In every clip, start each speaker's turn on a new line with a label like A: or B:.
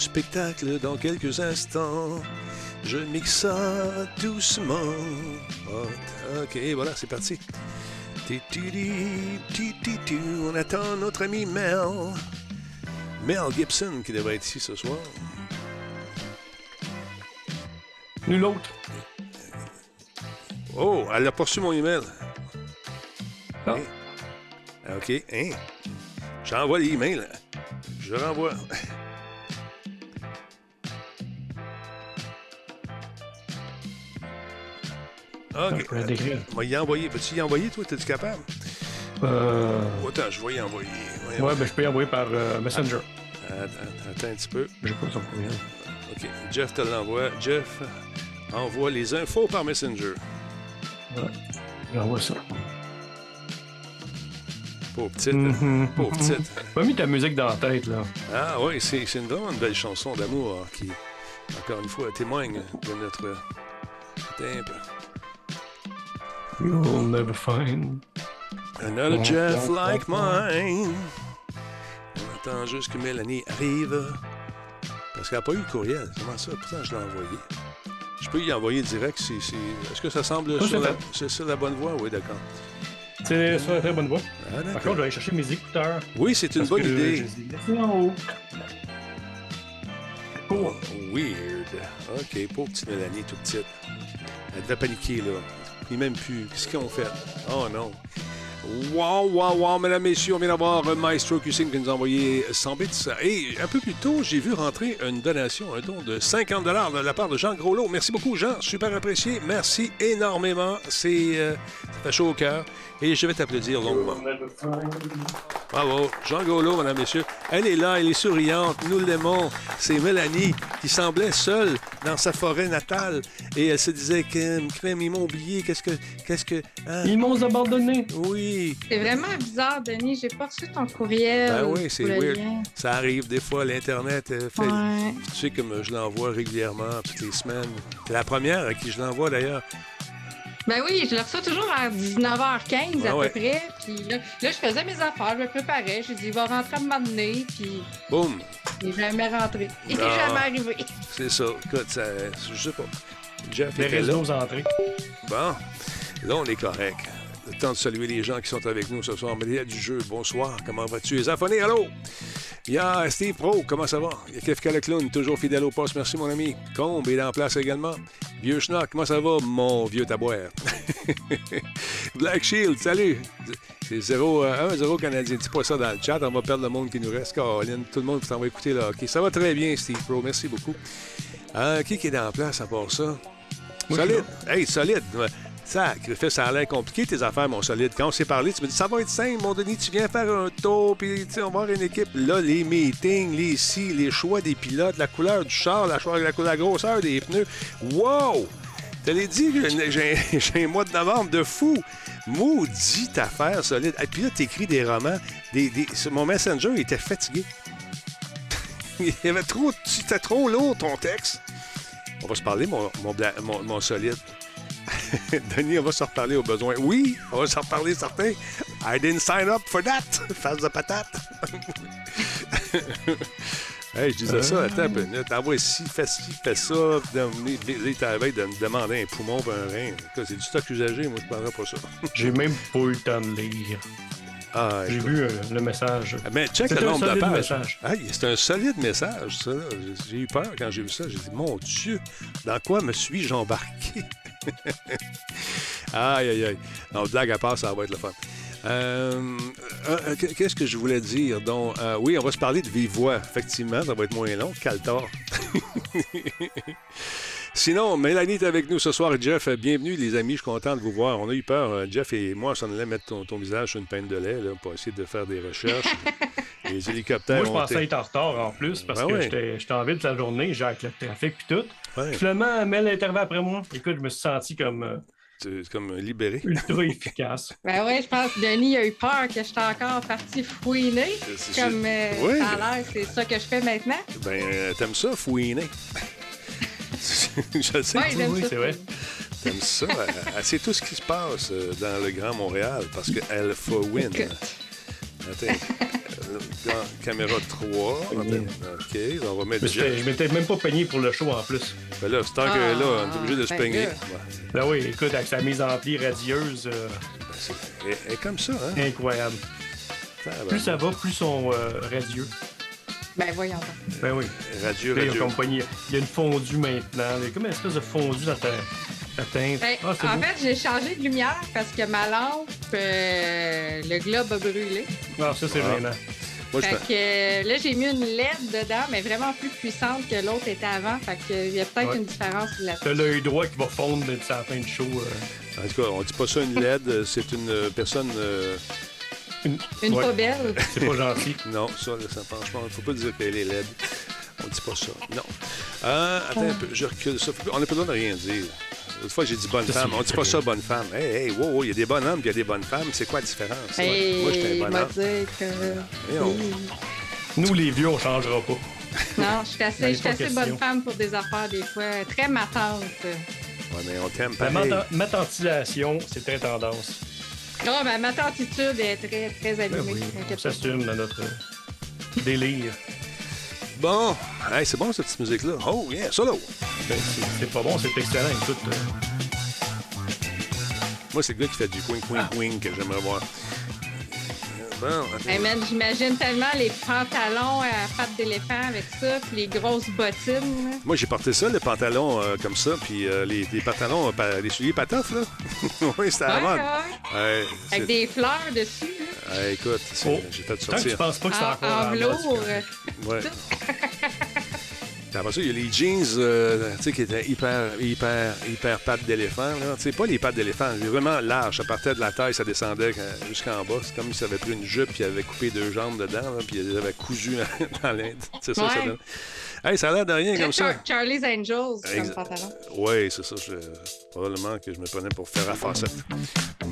A: Spectacle dans quelques instants. Je mixe ça doucement. Oh, ok, voilà, c'est parti. Ti, ti, ti, ti, ti, On attend notre ami Mel. Mel Gibson qui devrait être ici ce soir.
B: Nul autre.
A: Oh, elle a reçu mon email.
B: Ah.
A: Hein? OK. Hein? J'envoie l'email. Je renvoie. OK.
B: peux la décrire.
A: On va y envoyer. Peux-tu y envoyer, toi? T'es-tu capable?
B: Euh...
A: Attends, je vais y envoyer. Voyons.
B: Ouais, ben je peux y envoyer par euh, Messenger.
A: Attends, attends un petit peu.
B: J'ai pas son courriel.
A: OK. Jeff te l'envoie. Jeff envoie les infos par Messenger.
B: J'envoie ça.
A: Pauvre petite.
B: Mhm.
A: Pauvre petite.
B: Pas mis ta musique dans la tête, là.
A: Ah oui, c'est une vraiment une belle chanson d'amour qui, encore une fois, témoigne de notre... Peu.
B: You'll never find.
A: Another Jeff like mine. On attend juste que Mélanie arrive. Parce qu'elle n'a pas eu le courriel. Comment ça? Pourtant, je l'ai envoyé. Je peux y envoyer direct. si- si- Est-ce que ça semble sur la... sur la bonne voie? Oui, d'accord.
B: C'est sur la très bonne voie.
A: Ah,
B: Par contre, je vais aller chercher mes écouteurs.
A: Oui, c'est une bonne idée.
B: je.
A: Oh, weird. OK, pauvre petite Mélanie, toute petite. Elle devait paniquer, là. Même plus. Qu'est-ce qu'ils ont fait? Oh non. Wow, wow, wow, mesdames, messieurs, on vient d'avoir euh, Maestro Cuisine qui nous a envoyé 100 bits. Et un peu plus tôt, j'ai vu rentrer une donation, un don de 50 de la part de Jean Groslot. Merci beaucoup, Jean. Super apprécié. Merci énormément. C'est, euh, chaud au cœur. Et je vais t'applaudir longuement. Bravo. Jean Groslot, mesdames, messieurs. Elle est là, elle est souriante. Nous l'aimons. C'est Mélanie qui semblait seule dans sa forêt natale. Et elle se disait, crème, crème, ils m'ont oublié. Qu'est-ce que. Qu'est-ce que. hein?
B: Ils m'ont abandonné.
A: Oui.
C: C'est vraiment bizarre, Denis. J'ai pas reçu ton courriel.
A: Ben oui, c'est weird. Ça arrive des fois, l'Internet euh, fait.
C: Ouais.
A: Tu sais, comme je l'envoie régulièrement, toutes les semaines. C'est la première à qui je l'envoie d'ailleurs.
C: Ben oui, je le reçois toujours à 19h15 à
A: ouais.
C: peu près. Puis là, là, je faisais mes affaires, je me préparais. J'ai dit, il va rentrer à un moment donné. Puis
A: Boum!
C: il n'est jamais rentré. Il n'est
A: Ah.
C: jamais arrivé.
A: C'est ça. Écoute, ça, je sais pas. Jeff
B: Les
A: était là.
B: réseaux entrées.
A: Bon, là, on est correct. Le temps de saluer les gens qui sont avec nous ce soir. Média du jeu, bonsoir. Comment vas-tu? Les affonés, allô? Il y a Steve Pro, comment ça va? Il y a Kefka le clown, toujours fidèle au poste. Merci, mon ami. Combe est en place également. Vieux Schnock, comment ça va, mon vieux tabouère? Black Shield, salut! C'est 0, 1-0 Canadien. Dis pas ça dans le chat, on va perdre le monde qui nous reste. Caroline, tout le monde s'en va écouter là. Ça va très bien, Steve Pro. Merci beaucoup. Euh, qui est en place à part ça?
B: Moi,
A: solide. Hey, solide. Ouais. Ça, ça a l'air compliqué, tes affaires, mon solide. Quand on s'est parlé, tu me dis, ça va être simple, mon Denis, tu viens faire un tour, puis on va avoir une équipe. Là, les meetings, les si, les choix des pilotes, la couleur du char, la, la, la grosseur des pneus. Wow! Je l'ai dit, j'ai un mois de novembre de fou. Maudite affaire solide. Et puis là, t'écris des romans. Des, mon Messenger, il était fatigué. il y avait trop... C'était trop lourd, ton texte. On va se parler, mon, mon- mon solide. Denis, on va se reparler au besoin. Oui, on va se reparler, certain. I didn't sign up for that. Face de patate. hey, je disais ça, attends un peu. T'envoies ci, fais ci, fais ça. Là, t'avais de me demander un poumon un rein. C'est du stock usagé, moi, je ne prendrais pas ça.
B: J'ai même pas eu le temps de lire.
A: Ah,
B: J'ai vu euh, le message.
A: Mais check
B: C'est
A: le
B: un
A: nombre de
B: solide
A: pages. c'est un solide message, ça. J'ai eu peur quand j'ai vu ça. J'ai dit, mon Dieu, dans quoi me suis-je embarqué? Aïe, aïe, aïe. Non, blague à part, ça va être le fun. Euh, euh, Qu'est-ce que je voulais dire? Donc, euh, oui, on va se parler de vive voix. Effectivement, ça va être moins long. Caltor. Sinon, Mélanie est avec nous ce soir. Jeff, bienvenue, les amis. Je suis content de vous voir. On a eu peur, Jeff et moi, on s'en allait mettre ton, ton visage sur une peine de lait là, pour essayer de faire des recherches. les hélicoptères
B: Moi, je
A: ont
B: pensais être en retard en plus parce
A: Ben
B: que
A: ouais.
B: j'étais j'étais en ville toute la journée, j'ai avec le trafic puis tout.
A: Ouais,
B: Finalement, Mel est arrivé après moi. Écoute, je me suis senti comme euh,
A: c'est comme libéré.
B: ultra efficace.
C: Ben oui, je pense que Denis a eu peur que j'étais encore parti fouiner.
A: C'est-
C: Comme euh,
A: Oui.
C: ça a l'air, c'est ça que je fais maintenant.
A: Ben, euh, t'aimes ça, fouiner? je sais
C: Ouais,
B: oui, c'est vrai.
A: t'aimes ça? Elle, sait tout ce qui se passe euh, dans le Grand Montréal parce qu'elle fouine.
C: Écoute.
A: Attends. Là, caméra 3.
B: Pogné.
A: OK, on va mettre
B: Je m'étais même pas peigné pour le show en plus.
A: Ben là, c'est tant que là, on est obligé de se
C: ben
A: peigner.
C: là.
A: Ouais,
B: Ben oui, écoute, avec sa mise en pli radieuse, euh,
A: ben elle- est comme ça, hein?
B: incroyable. Plus ça va, plus son euh, radieux.
C: Ben voyons donc.
B: Ben oui.
A: Radio,
B: Là, il y a une fondue maintenant. Il y a comme une espèce de fondue dans ta.
C: Ben,
B: Ah,
C: en
B: beau.
C: fait, j'ai changé de lumière parce que ma lampe, euh, le globe a brûlé.
B: Ah, ça, c'est
A: Ah.
B: gênant.
A: Moi, je
C: Fait que euh, là, j'ai mis une LED dedans, mais vraiment plus puissante que l'autre était avant. Fait que il y a peut-être
B: Ouais.
C: une différence là-dessus.
B: T'as l'œil droit qui va fondre à la fin du show. euh.
A: En tout cas, on dit pas ça une LED, c'est une personne. euh,
C: Une
B: Ouais.
C: pas belle.
B: C'est pas gentil.
A: Non, ça, là, ça franchement, il faut pas dire qu'elle est LED. On dit pas ça. Non. Euh, attends un peu, je recule ça. On n'a pas besoin de rien dire. L'autre fois, j'ai dit bonne femme. On dit pas ça, bonne femme. Hey, hey, wow, il y a des bonnes hommes il y a des bonnes femmes. C'est quoi la différence?
C: Et
A: Moi, je suis un
C: il
A: bon
C: m'a
A: homme.
C: dit que.
A: Et on-
B: Nous, les vieux, on changera pas.
C: Non, je suis
B: Ben,
C: assez, je suis
B: pas
C: assez
B: question.
C: bonne femme pour des affaires des fois. Très matante.
A: Ouais, mais on t'aime
B: La
A: pareil.
B: mata- matantilation, c'est très tendance.
C: Non, ma matantitude est très, très
B: Ben oui, on
C: pas.
B: s'assume dans notre délire.
A: Bon, hey, c'est bon cette petite musique-là. Oh, yeah, solo.
B: Ben, c'est- pas bon, c'est excellent. Écoute, euh,
A: Moi, c'est le gars qui fait du queen, queen, queen que j'aimerais voir. Bon, attends.
C: Hey man, j'imagine tellement les pantalons à pattes d'éléphant avec ça, puis les grosses bottines. là.
A: Moi, j'ai porté ça, le pantalon euh, comme ça, puis euh, les, les pantalons, euh, pa- les souliers patoffes, là. oui, c'était
C: Ouais. Ouais,
A: c'est-
C: Avec des fleurs dessus. là.
A: Ouais, écoute, c'est-
B: Oh.
A: j'ai fait
B: tant que tu
A: sortir.
B: penses pas que c'est
C: En,
B: encore
C: en
B: la mode,
C: velours. euh,
A: Ouais. Après ça, il y a les jeans, euh, tu sais, qui étaient hyper, hyper, hyper pattes d'éléphant. sais, pas les pattes d'éléphant, vraiment large. Ça partait de la taille, ça descendait jusqu'en bas. C'est comme s'il avait pris une jupe, puis il avait coupé deux jambes dedans, là, puis il avait cousu dans l'Inde. C'est ça, ça donne. Hey, ça a l'air de rien comme ça.
C: Char- Charlie's Angels comme pantalon.
A: Oui, c'est ça. je- probablement que je me prenais pour faire à facette.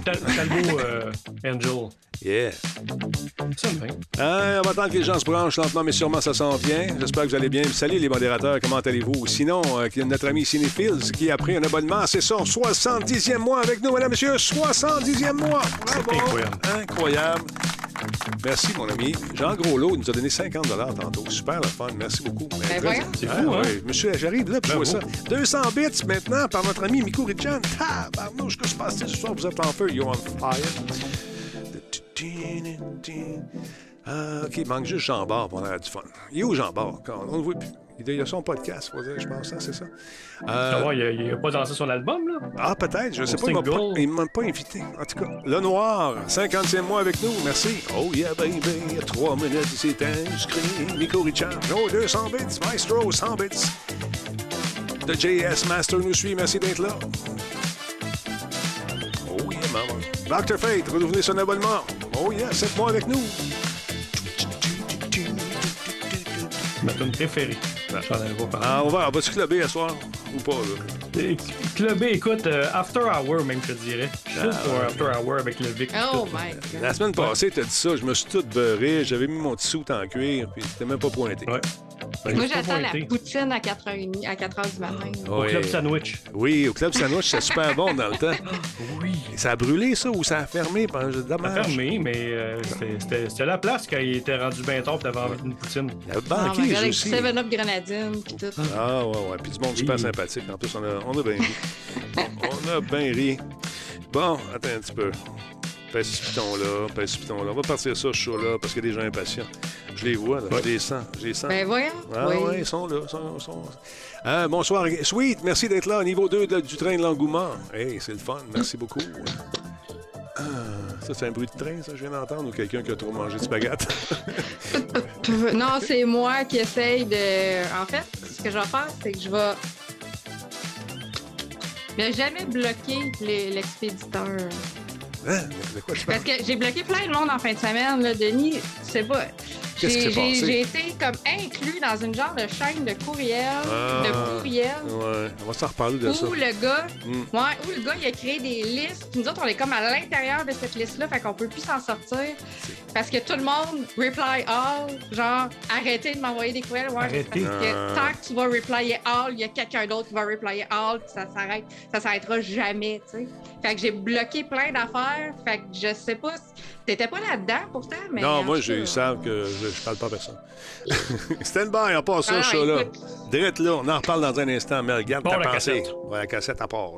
B: Tal- Talbot euh, Angel.
A: Yeah.
B: Ça me va.
A: Hein, on va attendre que les gens se branchent lentement, mais sûrement ça s'en vient. J'espère que vous allez bien. Salut les modérateurs, comment allez-vous? Sinon, euh, qu'il y a notre ami Cinéphiles qui a pris un abonnement. C'est son 70e mois avec nous, mesdames, messieurs. 70e mois! Bravo!
B: incroyable.
A: Incroyable. Merci, mon ami. Jean Groslot nous a donné 50 tantôt. Super le fun. Merci beaucoup.
C: Ben.
B: C'est fou, hein?
A: ouais. Monsieur, j'arrive là, puis je vois ça.
B: Bravo.
A: 200 bits maintenant par notre ami Miku Richan. Tabarnouche, que se passe-t-il ce soir? Vous êtes en feu. You're on fire. Ah, OK, il manque juste Jean Bart pour on a du fun. Il est où Jean Bart? Quand- On ne le voit plus. Il a son podcast, faut dire, je pense, hein, c'est ça? Euh,
B: il, a, il a pas dansé son album, là?
A: ah, peut-être, je ne sais pas. Il m'a
B: single.
A: pas- il m'a pas invité. En tout cas, Le Noir, 50e mois avec nous, merci. Oh yeah, baby, 3 minutes, c'est inscrit. Nico Richard, oh, 200 bits. Maestro, 100 bits. The JS Master nous suit, merci d'être là. Oh yeah, maman. Dr. Fate, renouvelez son abonnement. Oh yeah, 7 mois avec nous.
B: Ma tune préférée. Pas.
A: Ah, on va, on va-tu clubber ce soir? Ou pas, là?
B: Clubé, écoute, euh, After Hour, même, je te dirais. Chaud
A: Ah,
B: pour. After Hour avec le Vic.
C: Oh
B: tout.
C: my god.
A: La semaine passée, t'as dit ça, je me suis tout beurré, j'avais mis mon petit soute en cuir, puis c'était même pas pointé.
B: Ouais. Ben,
C: Moi, j'attends la poutine à 4h30, à 4h du matin.
B: Au. Club Sandwich.
A: Oui, au Club Sandwich, c'était super bon dans le temps.
B: Oui.
A: Ça a brûlé, ça, ou ça a fermé? Ben,
B: Pas
A: Dommage?
B: fermé, mais euh, c'était- la place quand il était rendu bien tard, puis t'avais envie d'une poutine.
A: La banquise
C: avec du
A: aussi.
C: 7-Up grenadine, pis tout.
A: Ah, ouais, ouais. Puis du monde super sympathique. En plus, on a, on a bien ri. on a bien ri. Bon, attends un petit peu. Pèse ce piton-là, pèse ce piton-là. On va partir ça, ce show-là, parce qu'il y a des gens impatients. Je les vois, là.
B: Ouais.
A: Je les sens. Je les sens.
C: Ben voyons.
A: Ah
C: oui.
A: ouais, ils sont là. sont- sont- Ah, bonsoir. Sweet, merci d'être là. Niveau 2 de- du train de l'engouement. Hey, c'est le fun. Merci beaucoup. Ah, ça, c'est un bruit de train, ça, je viens d'entendre, ou quelqu'un qui a trop mangé de spaghetti?
C: Non, c'est moi qui essaye de. En fait, ce que je vais faire, c'est que je vais. Ne jamais bloquer les- l'expéditeur.
A: Hein? De quoi?
C: Parce que j'ai bloqué plein de monde en fin de semaine, là, Denis. Sais pas.
A: Qu'est-ce qui
C: J'ai
A: s'est
C: j'ai-
A: passé?
C: j'ai été comme inclus dans une genre de chaîne de courriel,
A: Ah.
C: de courriel,
A: Ouais, on va s'en reparler de ça.
C: où le gars,
A: Mm.
C: ouais, où le gars il a créé des listes. Puis nous autres, on est comme à l'intérieur de cette liste-là, fait qu'on peut plus s'en sortir. Parce que tout le monde reply all, genre arrêtez de m'envoyer des courriels. Ouais,
B: Arrêtez.
C: Parce que
A: Ah.
C: tant que tu vas replyer all, il y a quelqu'un d'autre qui va replyer all, puis ça s'arrête. Ça s'arrêtera jamais, tu sais. Fait que j'ai bloqué plein d'affaires. Fait que je sais pas. T'étais pas là-dedans pourtant, mais.
A: non, moi, ils savent que je, je parle pas à personne. Stand by, on passe ça,
C: Ah,
A: show-là.
C: écoute.
A: Direct là, on en reparle dans un instant, mais regarde
B: Bon,
A: ta
B: la
A: pensée.
B: cassette.
A: Ouais, la cassette à part.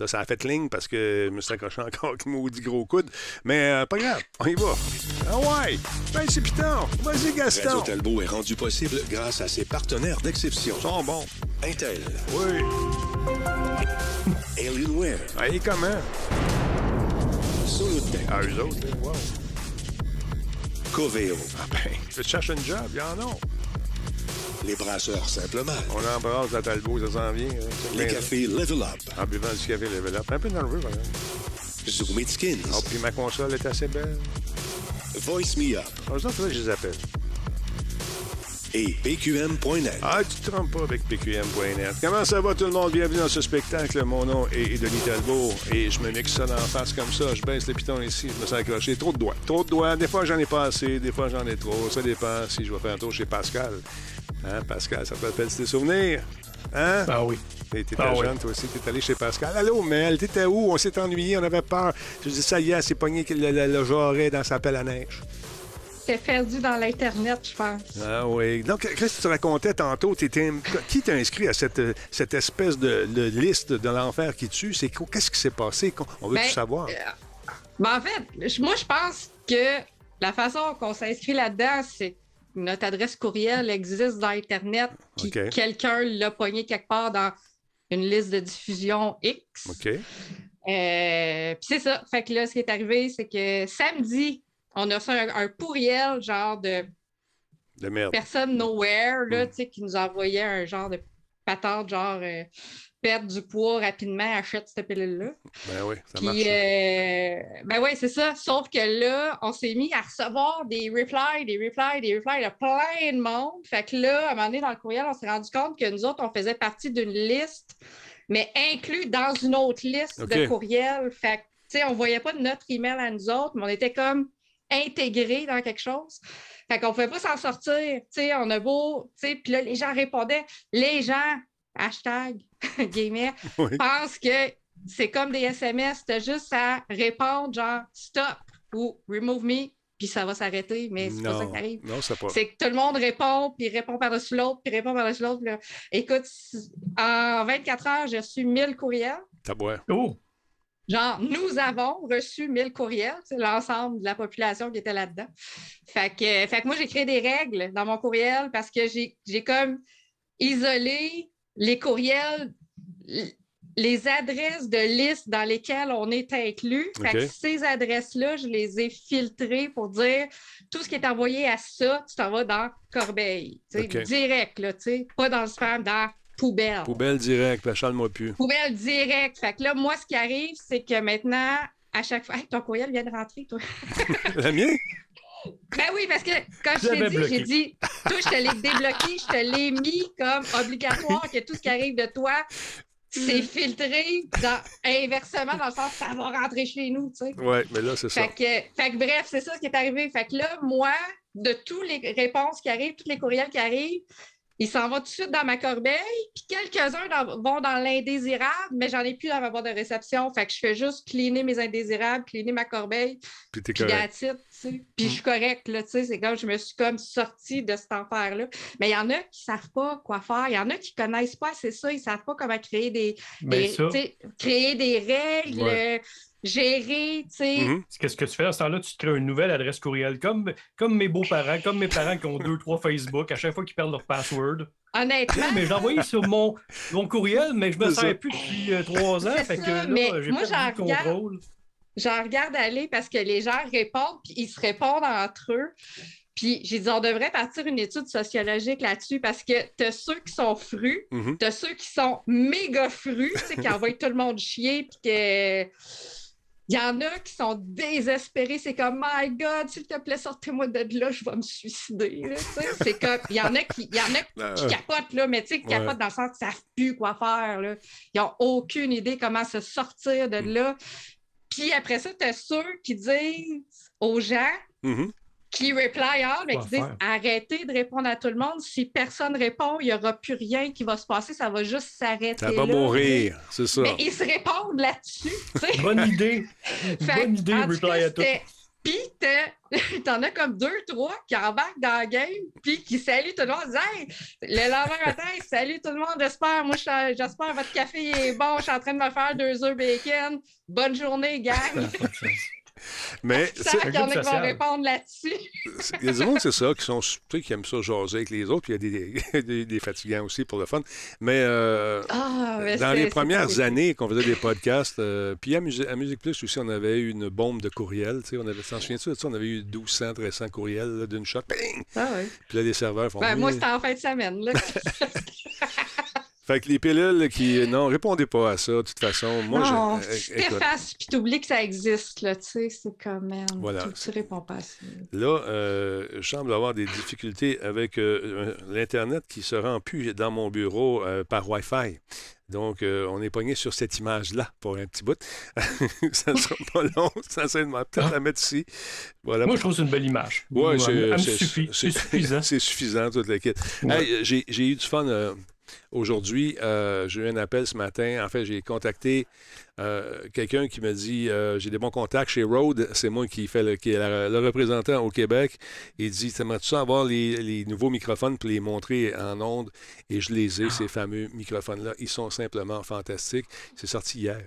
A: Là, ça a fait ligne parce que je me suis accroché encore avec maudit gros coude. Mais euh, pas grave, on y va. Ah ouais, ben c'est piton. Vas-y,
D: Radio
A: Gaston.
D: Talbot est rendu possible grâce à ses partenaires d'exception.
A: Ils sont bons.
D: Intel,
A: Oui.
D: Alienware,
A: Allez, comment?
D: Solutech,
A: Ah, eux autres, wow.
D: Coveo,
A: Ah ben, tu cherches un job, il y en a.
D: les brasseurs Simplement,
A: On embrasse la Talbot, ça s'en vient. hein.
D: Les cafés Level Up,
A: ça. En buvant du café level up. Un peu nerveux, par exemple.
D: Zoom It Skins,
A: Ah, puis ma console est assez belle.
D: Voice Me Up
A: Ah, Eux autres, là, je les appelle.
D: Et PQM.net.
A: Ah, tu te trompes pas avec PQM.net. Comment ça va tout le monde? Bienvenue dans ce spectacle. Mon nom est Denis Talbot et je me mixe ça dans la face comme ça. Je baisse le piton ici, je me sens accroché. Trop de doigts. Trop de doigts. Des fois, j'en ai pas assez. Des fois, j'en ai trop. Ça dépend si je vais faire un tour chez Pascal. Hein, Pascal, ça te rappelle tes souvenirs? Hein?
B: Ah oui.
A: T'étais t'étais
B: Ah oui.
A: jeune, toi aussi. T'es allé chez Pascal. Allô, Mel, t'étais où? On s'est ennuyé, on avait peur. Je dis, ça y est, c'est pogné que le, le, le jarret dans sa pelle à neige.
C: T'es perdu dans l'Internet, je pense.
A: Ah oui. Donc, qu'est-ce que tu racontais tantôt? T'étais- Qui t'a inscrit à cette, cette espèce de, de liste de l'enfer qui tue? C'est quoi- Qu'est-ce qui s'est passé? On veut
C: Ben,
A: tout savoir.
C: Ben, en fait, moi, je pense que la façon qu'on s'inscrit là-dedans, c'est que notre adresse courriel existe dans Internet, puis quelqu'un l'a pogné quelque part dans une liste de diffusion X.
A: OK.
C: Euh, puis c'est ça. Fait que là, ce qui est arrivé, c'est que samedi, on a reçu un, un courriel, genre de
A: De merde.
C: personne nowhere, là,
A: Mm.
C: sais, qui nous envoyait un genre de patente, genre euh, perdre du poids rapidement, achète cette pilule-là.
A: Ben oui, ça
C: Puis,
A: marche.
C: euh, ben oui, c'est ça. Sauf que là, on s'est mis à recevoir des replies, des replies, des replies de plein de monde. Fait que là, à un moment donné, dans le courriel, on s'est rendu compte que nous autres, on faisait partie d'une liste, mais inclus dans une autre liste de courriels. Fait que, tu sais, on voyait pas notre email à nous autres, mais on était comme intégrés dans quelque chose. Fait qu'on pouvait pas s'en sortir. Tu sais, on a beau, tu sais, puis là, les gens répondaient. Les gens, hashtag, guillemets,
A: Oui.
C: pensent que c'est comme des SMS, t'as juste à répondre genre stop ou remove me, puis ça va s'arrêter, mais c'est pas ça qui arrive.
A: non, c'est pas.
C: C'est que tout le monde répond, puis répond par-dessus l'autre, puis répond par-dessus l'autre. Écoute, en 24 heures, j'ai reçu 1000 courriels.
A: Tabouin.
B: Oh!
C: Genre, nous avons reçu 1000 courriels, c'est l'ensemble de la population qui était là-dedans. Fait que, fait que moi, j'ai créé des règles dans mon courriel parce que j'ai comme isolé les courriels, les adresses de listes dans lesquelles on est inclus. Fait que ces adresses-là, je les ai filtrées pour dire tout ce qui est envoyé à ça, tu t'en vas dans
A: OK.
C: Direct, là, tu sais, pas dans le spam, dans poubelle.
A: Poubelle direct, ben, chale-moi plus.
C: Poubelle direct. Fait que là, moi, ce qui arrive, c'est que maintenant, à chaque fois. Hey, ton courriel vient de rentrer, toi.
A: Le mien?
C: Ben oui, parce que quand je t'ai dit, j'ai dit, toi, je te l'ai débloqué, je te l'ai mis comme obligatoire que tout ce qui arrive de toi, c'est filtré dans, inversement dans le sens ça va rentrer chez nous, tu sais.
A: Oui, mais là, c'est ça.
C: Que, fait que bref, c'est ça ce qui est arrivé. Fait que là, moi, de toutes les réponses qui arrivent, tous les courriels qui arrivent, ils s'en vont tout de suite dans ma corbeille, puis quelques-uns vont dans l'indésirable, mais j'en ai plus dans ma boîte de réception. Fait que je fais juste cleaner mes indésirables, cleaner ma corbeille,
A: Puis t'es correct.
C: Puis je suis correcte, là, tu sais. C'est comme je me suis comme sortie de cet enfer-là. Mais il y en a qui savent pas quoi faire. Il y en a qui connaissent pas assez ça. Ils savent pas comment créer des,
B: ça,
C: sais, créer des règles,
B: Ouais.
C: euh, gérer, tu sais.
A: Mhm.
B: qu'est-ce que tu fais dans ce temps-là? Tu te crées une nouvelle adresse courriel, comme, comme mes beaux-parents, comme mes parents qui ont deux, trois Facebook, à chaque fois qu'ils perdent leur password.
C: Honnêtement,
B: mais je l'ai envoyé sur mon, mon courriel, mais je me
A: C'est ça.
B: sers plus depuis euh, trois ans.
C: C'est
B: Fait que
C: ça,
B: là,
C: mais
B: j'ai
C: moi,
B: perdu le
C: j'en regarde-
B: contrôle.
C: J'en regarde aller parce que les gens répondent, puis ils se répondent entre eux. Puis j'ai dit, on devrait partir une étude sociologique là-dessus parce que tu as ceux qui sont frus,
A: Mhm.
C: tu as ceux qui sont méga frus, tu sais, qui envoient tout le monde chier, puis que. Il y en a qui sont désespérés. C'est comme, My God, s'il te plaît, sortez-moi de là, je vais me suicider. là, tu sais. C'est comme, il y en a qui, il y en a qui
A: Euh,
C: capotent, là, mais tu sais, qui
A: Ouais.
C: capotent dans le sens qu'ils ne savent plus quoi faire. Là. Ils n'ont aucune idée comment se sortir de là. Puis après ça, tu as ceux qui disent aux gens
A: mhm.
C: qui reply all, mais qui disent
B: faire?
C: arrêtez de répondre à tout le monde. Si personne répond, il n'y aura plus rien qui va se passer. Ça va juste s'arrêter.
A: Ça va
C: là.
A: mourir, c'est ça.
C: Mais ils se répondent là-dessus.
B: Bonne idée. Bonne idée, reply à tout.
C: Puis t'en as comme deux, trois qui embarquent dans la game, puis qui saluent tout le monde. Hey, le lendemain matin, salut tout le monde, j'espère. Moi, je- j'espère votre café est bon. Je suis en train de me faire deux œufs bacon. Bonne journée, gang.
A: Mais
C: Ça, qu'il y en a qui vont répondre là-dessus.
A: il y a du monde, c'est ça, qui sont tu sais, qui aiment ça jaser avec les autres, puis il y a des, des, des fatigants aussi pour le fun. Mais euh,
C: Ah, mais
A: Dans les premières années qu'on faisait des podcasts, euh, puis à, Musi- à Musique Plus aussi, on avait eu une bombe de courriels. tu sais, On avait, t'en souviens-tu de ça? On avait eu 1200, 1300 courriels d'une shot. Bing!
C: Ah, oui.
A: Puis là, les serveurs font.
C: Ben, moi, c'était en fin de semaine. Là.
A: Fait que les pilules qui. Non, répondez pas à ça, de toute façon. Moi,
C: non,
A: je.
C: si
A: é- écoute,
C: t'effaces puis t'oublies que ça existe, là, tu sais, c'est comme, man,
A: Voilà.
C: tu, tu réponds pas à ça.
A: Là, euh, je semble avoir des difficultés avec euh, l'Internet qui se rend plus dans mon bureau euh, par Wi-Fi. Donc, euh, on est pogné sur cette image-là pour un petit bout. ça ne sera pas long, sincèrement. Peut-être
B: Ah.
A: la mettre ici. Voilà.
B: Moi, je trouve que c'est une belle image.
A: Ouais,
B: Elle
A: c'est
B: me
A: c'est-
B: suffit.
A: c'est-
B: C'est suffisant.
A: C'est suffisant, toute la kit.
B: Ouais.
A: Hey, j'ai j'ai eu du fun euh, aujourd'hui. Euh, j'ai eu un appel ce matin. En fait, j'ai contacté euh, quelqu'un qui me dit euh, j'ai des bons contacts chez Rode. C'est moi qui, fait le, qui est la- le représentant au Québec. Il dit T'aimerais-tu ça avoir les, les nouveaux microphones pour les montrer en ondes? Et je les ai, ces fameux microphones-là. Ils sont simplement fantastiques. C'est sorti hier.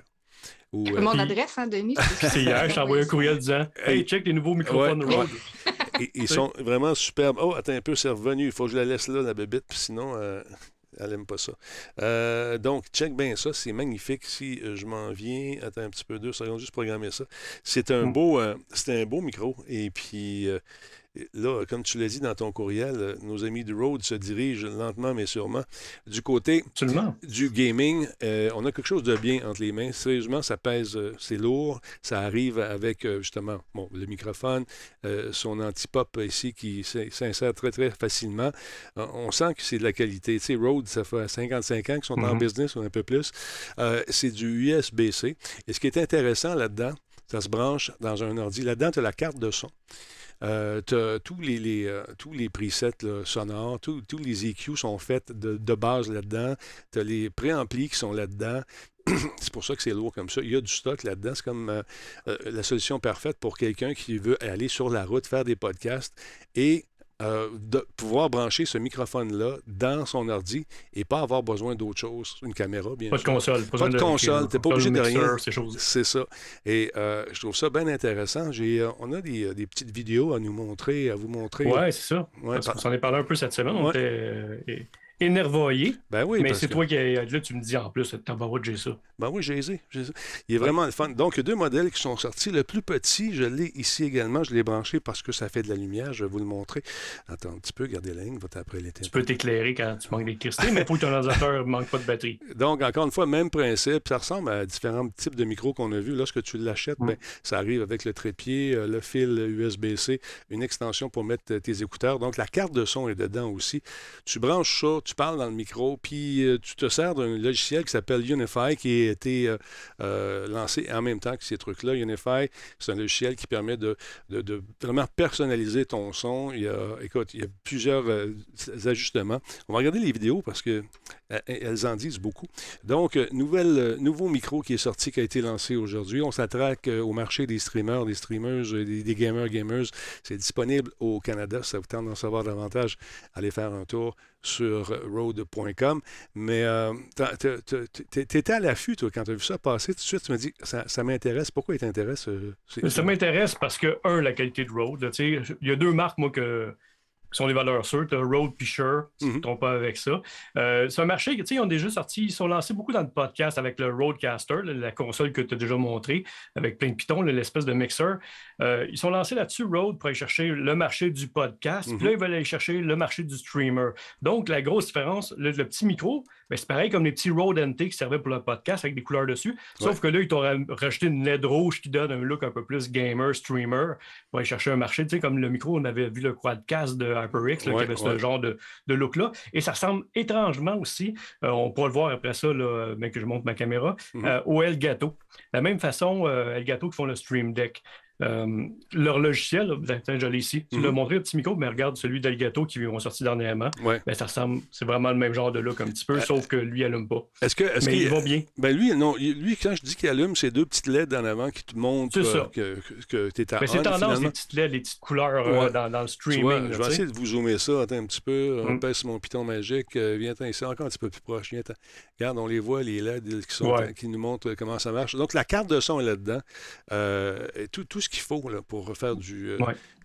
A: Où, euh,
C: Mon adresse, hein, Denis?
B: C'est hier, je t'ai envoyé un courriel disant Hey, check les nouveaux microphones
A: Ouais,
B: Rode.
A: Ils, ils sont vraiment superbes. Oh, attends un peu, c'est revenu. Il faut que je la laisse là, la bébite, puis sinon, euh, elle n'aime pas ça. Euh, donc, check bien ça. C'est magnifique. Si euh, je m'en viens, attends un petit peu, deux secondes, juste programmer ça. C'est un
B: Mm.
A: beau, euh, c'est un beau micro. Et puis, là, comme tu l'as dit dans ton courriel, euh, nos amis du Road se dirigent lentement mais sûrement du côté
B: Absolument.
A: du gaming, euh, on a quelque chose de bien entre les mains. Sérieusement, ça pèse, euh, c'est lourd. Ça arrive avec justement bon, le microphone, euh, son anti-pop ici qui s'in- s'insère très très facilement. On sent que c'est de la qualité. Tu sais, Rode, ça fait 55 ans qu'ils sont en
B: Mhm.
A: business ou un peu plus. Euh, c'est du USB-C. Et ce qui est intéressant là-dedans, ça se branche dans un ordi. Là-dedans, tu as la carte de son. Euh, tous les, euh, tous les presets sonores, tous les EQ sont faits de, de base là-dedans. Tu as les préamplis qui sont là-dedans. c'est pour ça que c'est lourd comme ça. Il y a du stock là-dedans. C'est comme euh, la solution parfaite pour quelqu'un qui veut aller sur la route, faire des podcasts et euh, de pouvoir brancher ce microphone-là dans son ordi et pas avoir besoin d'autre chose. Une caméra, bien
B: Pas de console.
A: Pas de console, t'es pas obligé de rien. C'est ça. Et euh, je trouve ça bien intéressant. J'ai, euh, on a des, des petites vidéos à nous montrer, à vous montrer.
B: Ouais, c'est ça.
A: Ouais,
B: Parce
A: par-
B: qu'on s'en est parlé un peu cette semaine. On était é- énervoyés.
A: Ben oui,
B: mais c'est
A: que-
B: toi qui. Là, tu me dis en plus, tabarouette, j'ai ça.
A: Ben oui, j'ai ai. Il est vraiment le fun. Donc, il y a deux modèles qui sont sortis. Le plus petit, je l'ai ici également. Je l'ai branché parce que ça fait de la lumière. Je vais vous le montrer. Attends un petit peu, gardez la ligne, va après l'été.
B: Tu peux t'éclairer quand tu manques d'électricité, mais pour que ton ordinateur ne manque pas de batterie.
A: Donc, encore une fois, même principe. Ça ressemble à différents types de micros qu'on a vus. Lorsque tu l'achètes,
B: Mm.
A: ben, ça arrive avec le trépied, euh, le fil USB-C, une extension pour mettre tes écouteurs. Donc, la carte de son est dedans aussi. Tu branches ça, tu parles dans le micro, puis euh, tu te sers d'un logiciel qui s'appelle Unify, qui a été euh, euh, lancé en même temps que ces trucs-là. Unify, c'est un logiciel qui permet de, vraiment personnaliser ton son. Il y a, écoute, il y a plusieurs ajustements. On va regarder les vidéos parce que elles en disent beaucoup. Donc, nouveau micro qui est sorti, qui a été lancé aujourd'hui. On s'attraque au marché des streamers, des streamers, euh, des, des gamers, gamers. C'est disponible au Canada. Ça vous tente d'en savoir davantage, allez faire un tour sur euh, road.com. Mais euh, tu étais à l'affût, toi, quand tu as vu ça passer. Tout de suite, tu me dis, ça, ça m'intéresse. Pourquoi il t'intéresse? euh,
B: Ça m'intéresse parce que, un, la qualité de sais, Il y a deux marques, moi, que qui sont des valeurs sûres. Tu as Rode puis Shure, si tu ne
A: Mhm.
B: trompes pas avec ça. Euh, c'est un marché, tu sais, ils ont déjà sorti, ils sont lancés beaucoup dans le podcast avec le Rodecaster, là, la console que tu as déjà montrée, avec plein de pitons, l'espèce de mixeur. Euh, ils sont lancés là-dessus, Rode, pour aller chercher le marché du podcast.
A: Mhm.
B: Puis là, ils veulent aller chercher le marché du streamer. Donc, la grosse différence, le, le petit micro, ben, c'est pareil comme les petits Rode NT qui servaient pour le podcast avec des couleurs dessus. Sauf que là, ils t'ont ra- rajouté une LED rouge qui donne un look un peu plus gamer, streamer, pour aller chercher un marché. Tu sais, comme le micro, on avait vu le quadcast de HyperX, là,
A: Ouais,
B: qui avait ce genre de, de look-là. Et ça ressemble étrangement aussi, euh, on pourra le voir après ça, là, mais que je monte ma caméra,
A: Mhm.
B: euh, au Elgato. De la même façon, euh, Elgato qui font le Stream Deck. Euh, leur logiciel, là, ben, je l'ai ici. Tu
A: Mhm.
B: l'as montré, le petit micro, mais regarde celui d'Elgato qui ont sorti dernièrement.
A: Ouais.
B: Ben, ça ressemble, c'est vraiment le même genre de look un petit peu,
A: Euh,
B: sauf que lui, il allume pas.
A: Est-ce que.
B: Mais
A: qu'il-
B: il va bien.
A: Ben lui, non. Lui, quand je dis qu'il allume, c'est deux petites LED en avant qui te montrent
B: C'est
A: euh, que, que, tu es à
B: Mais c'est
A: on,
B: tendance, les petites LED, les petites couleurs euh,
A: Ouais.
B: dans, dans le streaming.
A: vois,
B: là,
A: je vais essayer de vous zoomer ça attends, un petit peu. On
B: Mm.
A: pèse sur mon piton magique. viens ici, encore un petit peu plus proche. Viens Regarde, on les voit, les LED qui, sont,
B: Ouais.
A: qui nous montrent comment ça marche. Donc, la carte de son est là-dedans. Tout, tout ce qu'il faut là, pour faire du. euh.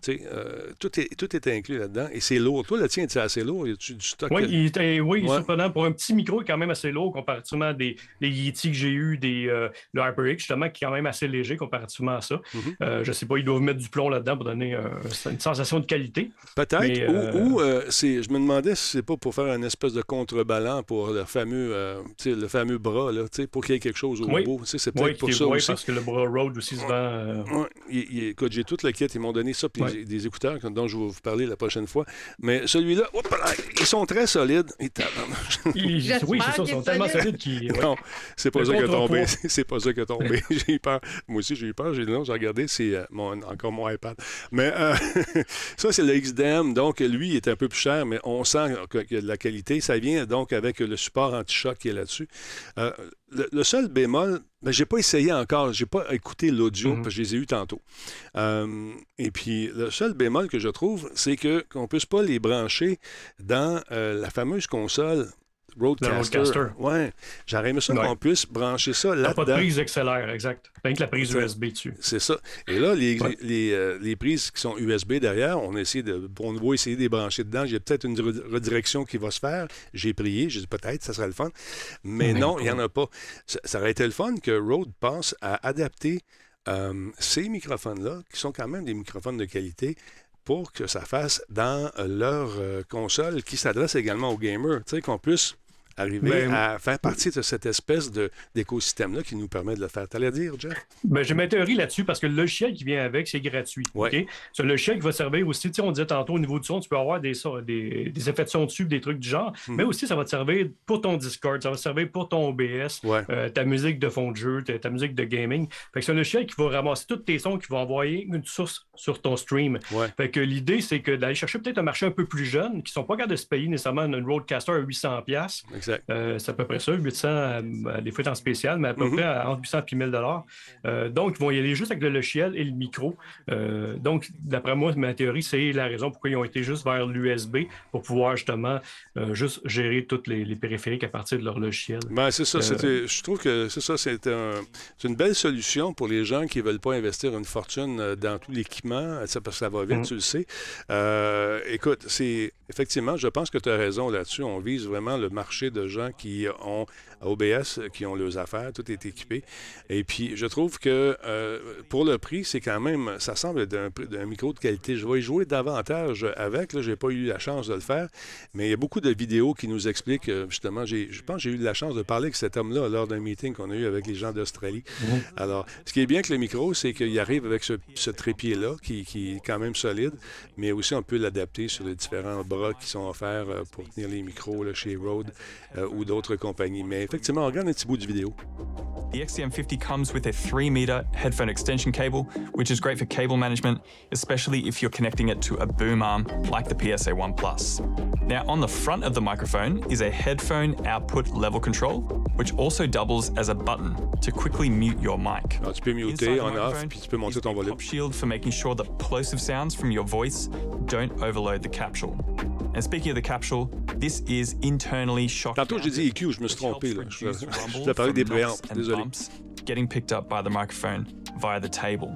A: Euh, tout, est, tout est inclus là-dedans. Et c'est lourd. Toi, le tien, c'est assez lourd. Y du stock?
B: Oui, il, oui,
A: Ouais.
B: surprenant. Pour un petit micro, il est quand même assez lourd comparativement à des, des Yeti que j'ai eu, des, euh, le HyperX, justement, qui est quand même assez léger comparativement à ça.
A: Mhm.
B: Euh, je ne sais pas, ils doivent mettre du plomb là-dedans pour donner euh, une sensation de qualité.
A: Peut-être. Ou
B: euh,
A: ou, euh, c'est, je me demandais si c'est pas pour faire une espèce de contrebalan pour le fameux, euh, le fameux bras, là, pour qu'il y ait quelque chose au
B: Oui.
A: bout. C'est
B: Oui,
A: peut-être pour ça
B: oui, parce que le bras Rode aussi se vend. euh,
A: Ouais, écoute, j'ai tout le kit. Ils m'ont donné ça, puis Des écouteurs dont je vais vous parler la prochaine fois. Mais celui-là, ils sont très solides.
B: Ils- oui, c'est ça, ils sont
C: est
B: tellement
C: solide.
B: solides qu'ils. ouais.
A: Non, c'est pas
B: Le
A: ça qui a tombé. C'est pas ça qui a tombé. j'ai eu peur. Moi aussi, j'ai eu peur. J'ai dit non, j'ai regardé, c'est euh, mon, encore mon iPad. Mais euh, ça, c'est le XDM. Donc, lui, il est un peu plus cher, mais on sent que- qu'il y a de la qualité. Ça vient donc avec le support anti-choc qui est là-dessus. Euh, le, le seul bémol, ben, j'ai pas essayé encore. J'ai pas écouté l'audio
B: Mhm.
A: parce que je les ai eus tantôt. Euh, et puis, le seul bémol que je trouve, c'est que qu'on puisse pas les brancher dans euh, la fameuse console Roadcaster.
B: Rodecaster.
A: Ouais. J'aurais aimé ça
B: Ouais.
A: qu'on puisse brancher ça
B: T'as pas de
A: là-dedans.
B: prise XLR, exact. Rien que la prise USB dessus.
A: C'est ça. Et là, les,
B: Ouais.
A: les, euh, les prises qui sont USB derrière, on a essayé de, on va essayer de les brancher dedans. J'ai peut-être une re- redirection qui va se faire. J'ai prié, j'ai dit peut-être, ça serait le fun. Mais non, il n'y en a pas. Ça, ça aurait été le fun que Rode pense à adapter euh, ces microphones-là, qui sont quand même des microphones de qualité, pour que ça fasse dans leur euh, console qui s'adresse également aux gamers. Tu sais, qu'on puisse arriver
B: Ben,
A: à faire partie de cette espèce d'écosystème-là qui nous permet de le faire. T'allais dire, Jeff?
B: Ben, j'ai ma théorie là-dessus parce que le logiciel qui vient avec, c'est gratuit.
A: Ouais.
B: OK? C'est un logiciel qui va servir aussi, on disait tantôt au niveau du son, tu peux avoir des, des, des effets de son dessus, des trucs du genre,
A: Mhm.
B: mais aussi ça va te servir pour ton Discord, ça va te servir pour ton OBS,
A: Ouais.
B: euh, ta musique de fond de jeu, ta, ta musique de gaming. Fait que c'est un logiciel qui va ramasser tous tes sons, qui va envoyer une source sur ton stream.
A: Ouais.
B: Fait que l'idée, c'est que d'aller chercher peut-être un marché un peu plus jeune, qui sont pas capables de se payer nécessairement une Roadcaster à 800$.
A: Exact.
B: Euh, c'est à peu près ça, 800, euh, des fois en spécial, mais à peu
A: Mhm.
B: près entre 800 et 1000 dollars. Euh, donc, ils vont y aller juste avec le logiciel et le micro. Euh, donc, d'après moi, ma théorie, c'est la raison pourquoi ils ont été juste vers l'USB pour pouvoir justement euh, juste gérer tous les, les périphériques à partir de leur logiciel.
A: Ben, c'est ça.
B: Euh,
A: Je trouve que c'est ça. C'est un- c'est une belle solution pour les gens qui ne veulent pas investir une fortune euh, dans tout l'équipement. Ça, parce que ça va vite,
B: Mhm.
A: tu le sais. Euh, écoute, c'est effectivement, je pense que tu as raison là-dessus. On vise vraiment le marché de gens qui ont OBS, qui ont leurs affaires, tout est équipé. Et puis, je trouve que euh, pour le prix, c'est quand même, ça semble d'un micro de qualité. Je vais y jouer davantage avec. Je n'ai pas eu la chance de le faire, mais il y a beaucoup de vidéos qui nous expliquent, euh, justement, je pense que j'ai eu la chance de parler avec cet homme-là lors d'un meeting qu'on a eu avec les gens d'Australie. Alors, ce qui est bien avec le micro, c'est qu'il arrive avec ce, ce trépied-là, qui, qui est quand même solide, mais aussi on peut l'adapter sur les différents bras qui sont offerts euh, pour tenir les micros là, chez Rode euh, ou d'autres compagnies. Mais effectivement, on regarde un petit bout de vidéo.
E: The XCM50 comes with a 3 meter headphone extension cable, which is great for cable management, especially if you're connecting it to a boom arm like the PSA 1 Plus. Now, on the front of the microphone is a headphone output level control, which also doubles as a button to quickly mute your mic.
A: Alors, tu peux muter on off, puis tu peux monter ton volume.
E: shield for making sure that plosive sounds from your voice don't overload the capsule. And speaking of the capsule, this is internally shock.
A: Tantôt, j'ai dit EQ, je me suis trompé. Là. Je, des. Désolé.
E: Getting picked up by the microphone via the table.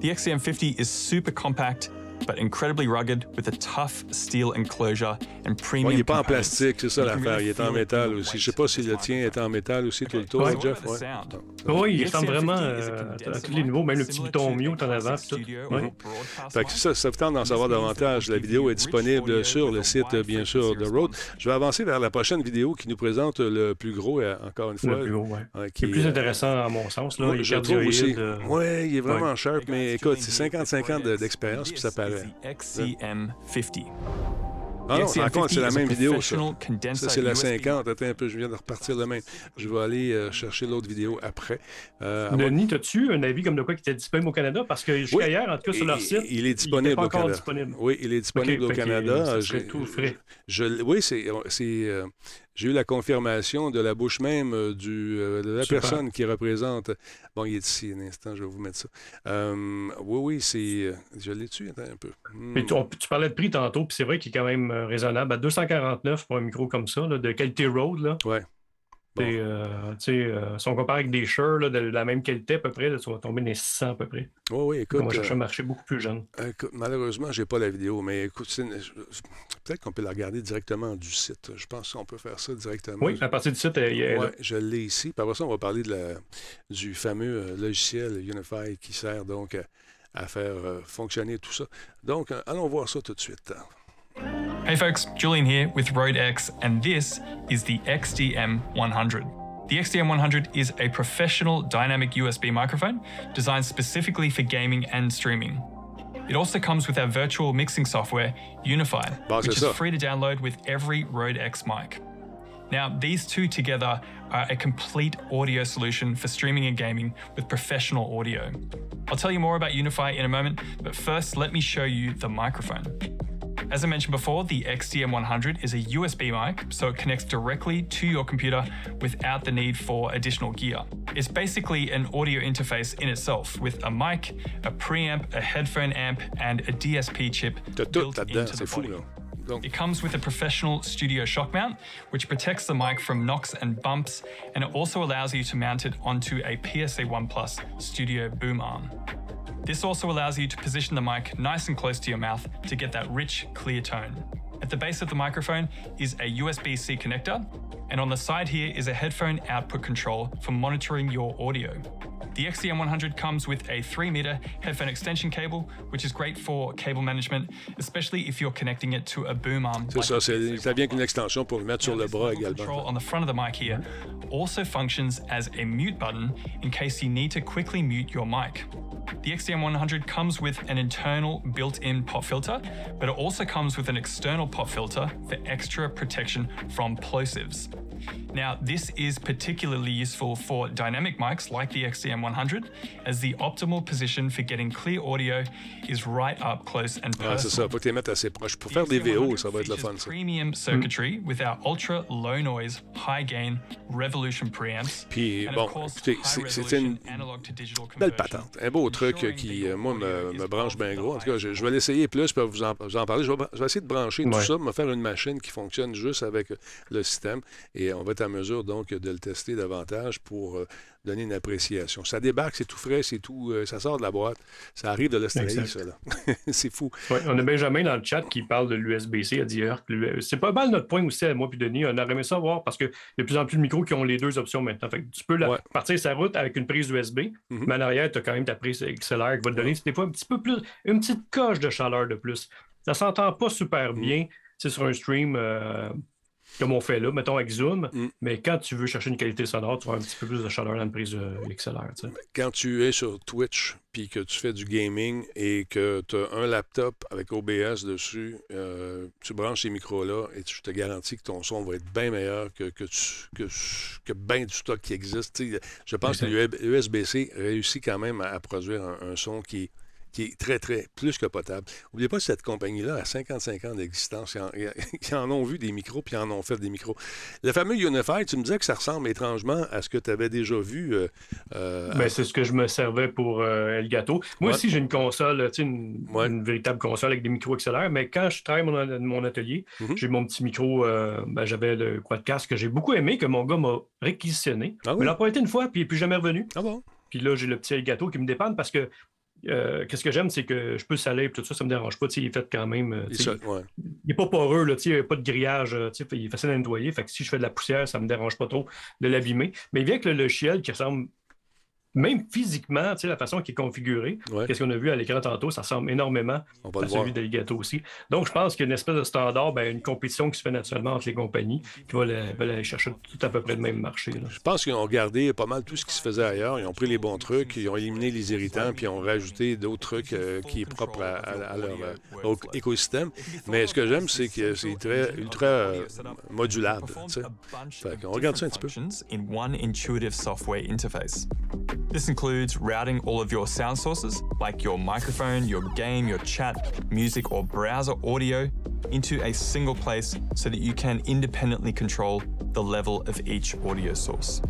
E: The XCM50 is super compact but incredibly rugged with a tough steel enclosure and
A: Ouais,
E: premium.
A: il n'est pas en plastique, c'est ça l'affaire. Il est en métal aussi. Je sais pas si le tien est en métal aussi tout le tour,
E: Okay.
A: Jeff.
E: The
A: Ouais.
E: sound?
B: Oui, il
E: The
B: ressemble vraiment
E: XCM50 is a
B: euh, à tous les niveaux, même le petit bouton mute en avant. tout. Ouais.
A: Fait que ça, ça vous tente d'en savoir davantage. La vidéo est disponible sur le site, bien sûr, de Rode. Je vais avancer vers la prochaine vidéo qui nous présente le plus gros, euh, encore une fois.
B: Le plus haut, ouais.
A: euh, qui
B: plus
A: est, euh,
B: intéressant à mon sens. Là.
A: je trouve aussi.
B: euh,
A: Oui, il est vraiment
B: ouais.
A: sharp, mais écoute, c'est
E: here with
A: 55 ans de-
E: Rode
A: d'expérience, puis ça paraît.
E: Is the XCM50.
A: Ah non, par contre, c'est la
E: XCM50 is a
A: même vidéo, ça. Ça, c'est la
E: USB
A: 50. Attends un peu, je viens de repartir le même. Je vais aller euh, chercher l'autre vidéo après. Euh,
B: Denis, as-tu un avis comme de quoi qui était disponible au Canada? Parce que jusqu'à
A: Oui.
B: hier, en tout cas, sur leur
A: Il-
B: site,
A: Il est disponible
B: pas
A: au
B: encore
A: Canada.
B: disponible.
A: Oui, il est disponible
B: Ok,
A: au Canada. J'ai-
B: tout frais.
A: je- oui, c'est. J'ai eu la confirmation de la bouche même euh, du, euh, de la
B: Super.
A: personne qui représente. Bon, il est ici un instant, je vais vous mettre ça. Euh, oui, oui, c'est. Je l'ai tué, attends un peu. Hmm.
B: Tu, on- tu parlais de prix tantôt, puis c'est vrai qu'il est quand même raisonnable. À 249 pour un micro comme ça, là, de qualité Rode. Là.
A: Ouais.
B: Euh, euh, si on compare avec des Shure là, de la même qualité à peu près, là, tu vas tomber dans les 600 à peu près.
A: Oui, oui,
B: on
A: écoute.
B: va chercher
A: euh,
B: un marché beaucoup plus jeune.
A: écoute, malheureusement, je n'ai pas la vidéo, mais écoute, peut-être qu'on peut la regarder directement du site. Je pense qu'on peut faire ça directement.
B: Oui, à partir du site, elle, elle.
A: Ouais, je l'ai ici. Puis après ça, on va parler de la, du fameux euh, logiciel Unify qui sert donc à, à faire euh, fonctionner tout ça. Donc, euh, allons voir ça tout de suite.
E: Hey folks, Julian here with Rode X, and this is the XDM100. The XDM100 is a professional dynamic USB microphone designed specifically for gaming and streaming. It also comes with our virtual mixing software, Unify, which is free to download with every Rode X mic. Now, these two together are a complete audio solution for streaming and gaming with professional audio. I'll tell you more about Unify in a moment, but first, let me show you the microphone. As I mentioned before, the XDM100 is a USB mic, so it connects directly to your computer without the need for additional gear. It's basically an audio interface in itself with a mic, a preamp, a headphone amp, and a DSP chip built into the body. It comes with a professional studio shock mount, which protects the mic from knocks and bumps, and it also allows you to mount it onto a PSA 1 Plus studio boom arm. This also allows you to position the mic nice and close to your mouth to get that rich, clear tone. At the base of the microphone is a USB C connector, and on the side here is a headphone output control for monitoring your audio. The XDM100 comes with a 3 meter headphone extension cable, which is great for cable management, especially if you're connecting it to a boom arm.
A: c'est
E: like
A: ça, c'est- ça vient qu'une extension pour le mettre sur le bras
E: level control on the front of the mic here also functions as a mute button in case you need to quickly mute your mic. The XDM100 comes with an internal built-in pop filter, but it also comes with an external pop filter for extra protection from plosives. Now, this is particularly useful for dynamic mics like the XDM100, as the optimal position for getting clear audio is right up close and
A: Ah, c'est ça,
E: personal.
A: faut que tu les mettes assez proches. Pour faire des VO, ça va être le fun, ça.
E: Premium circuitry with our ultra low noise, high gain Revolution preamps.
A: Puis,
E: and of
A: bon,
E: course,
A: écoutez,
E: high
A: c'est- une
E: analog to digital
A: belle patente. Un beau truc qui, euh, moi, me, branche bien gros. En tout cas, je, je vais l'essayer plus, vous en, vous en parler. Je vais, je vais essayer de brancher tout ça, me faire une machine qui fonctionne juste avec le système. Et on va être en mesure, donc, de le tester davantage pour euh, donner une appréciation. Ça débarque, c'est tout frais, c'est tout, euh, ça sort de la boîte. Ça arrive de l'Australie, ça, c'est fou.
B: Ouais, on a Benjamin dans le chat qui parle de l'USB-C. Herc, l'U- C'est pas mal notre point aussi, à moi puis Denis. On aurait aimé ça voir parce qu'il y a de plus en plus de micros qui ont les deux options maintenant. Fait que tu peux la-
A: Ouais.
B: partir sa route avec une prise USB,
A: Mhm.
B: mais en arrière, tu as quand même ta prise XLR qui va te donner des fois un petit peu plus, une petite coche de chaleur de plus. Ça s'entend pas super
A: Mhm.
B: bien c'est sur un stream euh, comme on fait là, mettons avec Zoom,
A: Mhm.
B: mais quand tu veux chercher une qualité sonore, tu vas un petit peu plus de chaleur dans une prise euh, XLR. tu sais.
A: Quand tu es sur Twitch, puis que tu fais du gaming et que tu as un laptop avec OBS dessus, euh, tu branches ces micros-là et tu- je te garantis que ton son va être bien meilleur que, que, tu- que, que bien du stock qui existe. Je pense que l'USB-C réussit quand même à, à produire un, un son qui, qui est très, très, plus que potable. N'oubliez pas cette compagnie-là a 55 ans d'existence. Ils, en- ils en ont vu des micros, puis ils en ont fait des micros. Le fameux Unify, tu me disais que ça ressemble étrangement à ce que tu avais déjà vu. euh, euh,
B: Ben, c'est ce que je me servais pour euh, Elgato. Moi
A: Ouais.
B: aussi, j'ai une console, une,
A: Ouais.
B: une véritable console avec des micros XLR, mais quand je travaille mon, mon atelier,
A: Mhm.
B: j'ai mon petit micro, euh, ben, j'avais le Quadcast que j'ai beaucoup aimé, que mon gars m'a réquisitionné.
A: Ah oui?
B: Mais il l'a pas été une fois, puis il n'est plus jamais revenu.
A: Ah bon?
B: Puis là, j'ai le petit Elgato qui me dépanne parce que euh, qu'est-ce que j'aime, c'est que je peux saler et tout ça, ça ne me dérange pas. Il est fait quand même. euh,
A: Il est ouais.
B: il n'est pas poreux, là, il n'y a pas de grillage, euh, il est facile à nettoyer. Fait que si je fais de la poussière, ça ne me dérange pas trop de l'abîmer. Mais il vient avec le logiciel qui ressemble, même physiquement, tu sais, la façon qu'il est configuré,
A: Ouais.
B: qu'est-ce qu'on a vu à l'écran tantôt, ça ressemble énormément
A: On va
B: à celui d'Aligato aussi. Donc, je pense qu'il y a une espèce de standard, ben, une compétition qui se fait naturellement entre les compagnies qui va, aller chercher tout à peu près le même marché. là.
A: Je pense qu'ils ont regardé pas mal tout ce qui se faisait ailleurs. Ils ont pris les bons trucs, ils ont éliminé les irritants, puis ils ont rajouté d'autres trucs euh, qui est propre à, à- à leur, euh, écosystème. Mais ce que j'aime, c'est que c'est très ultra euh, modulable. Fait qu'on regarde ça un petit peu.
E: This includes routing all of your sound sources, like your microphone, your game, your chat, music, or browser audio, into a single place so that you can independently control the level of each audio source.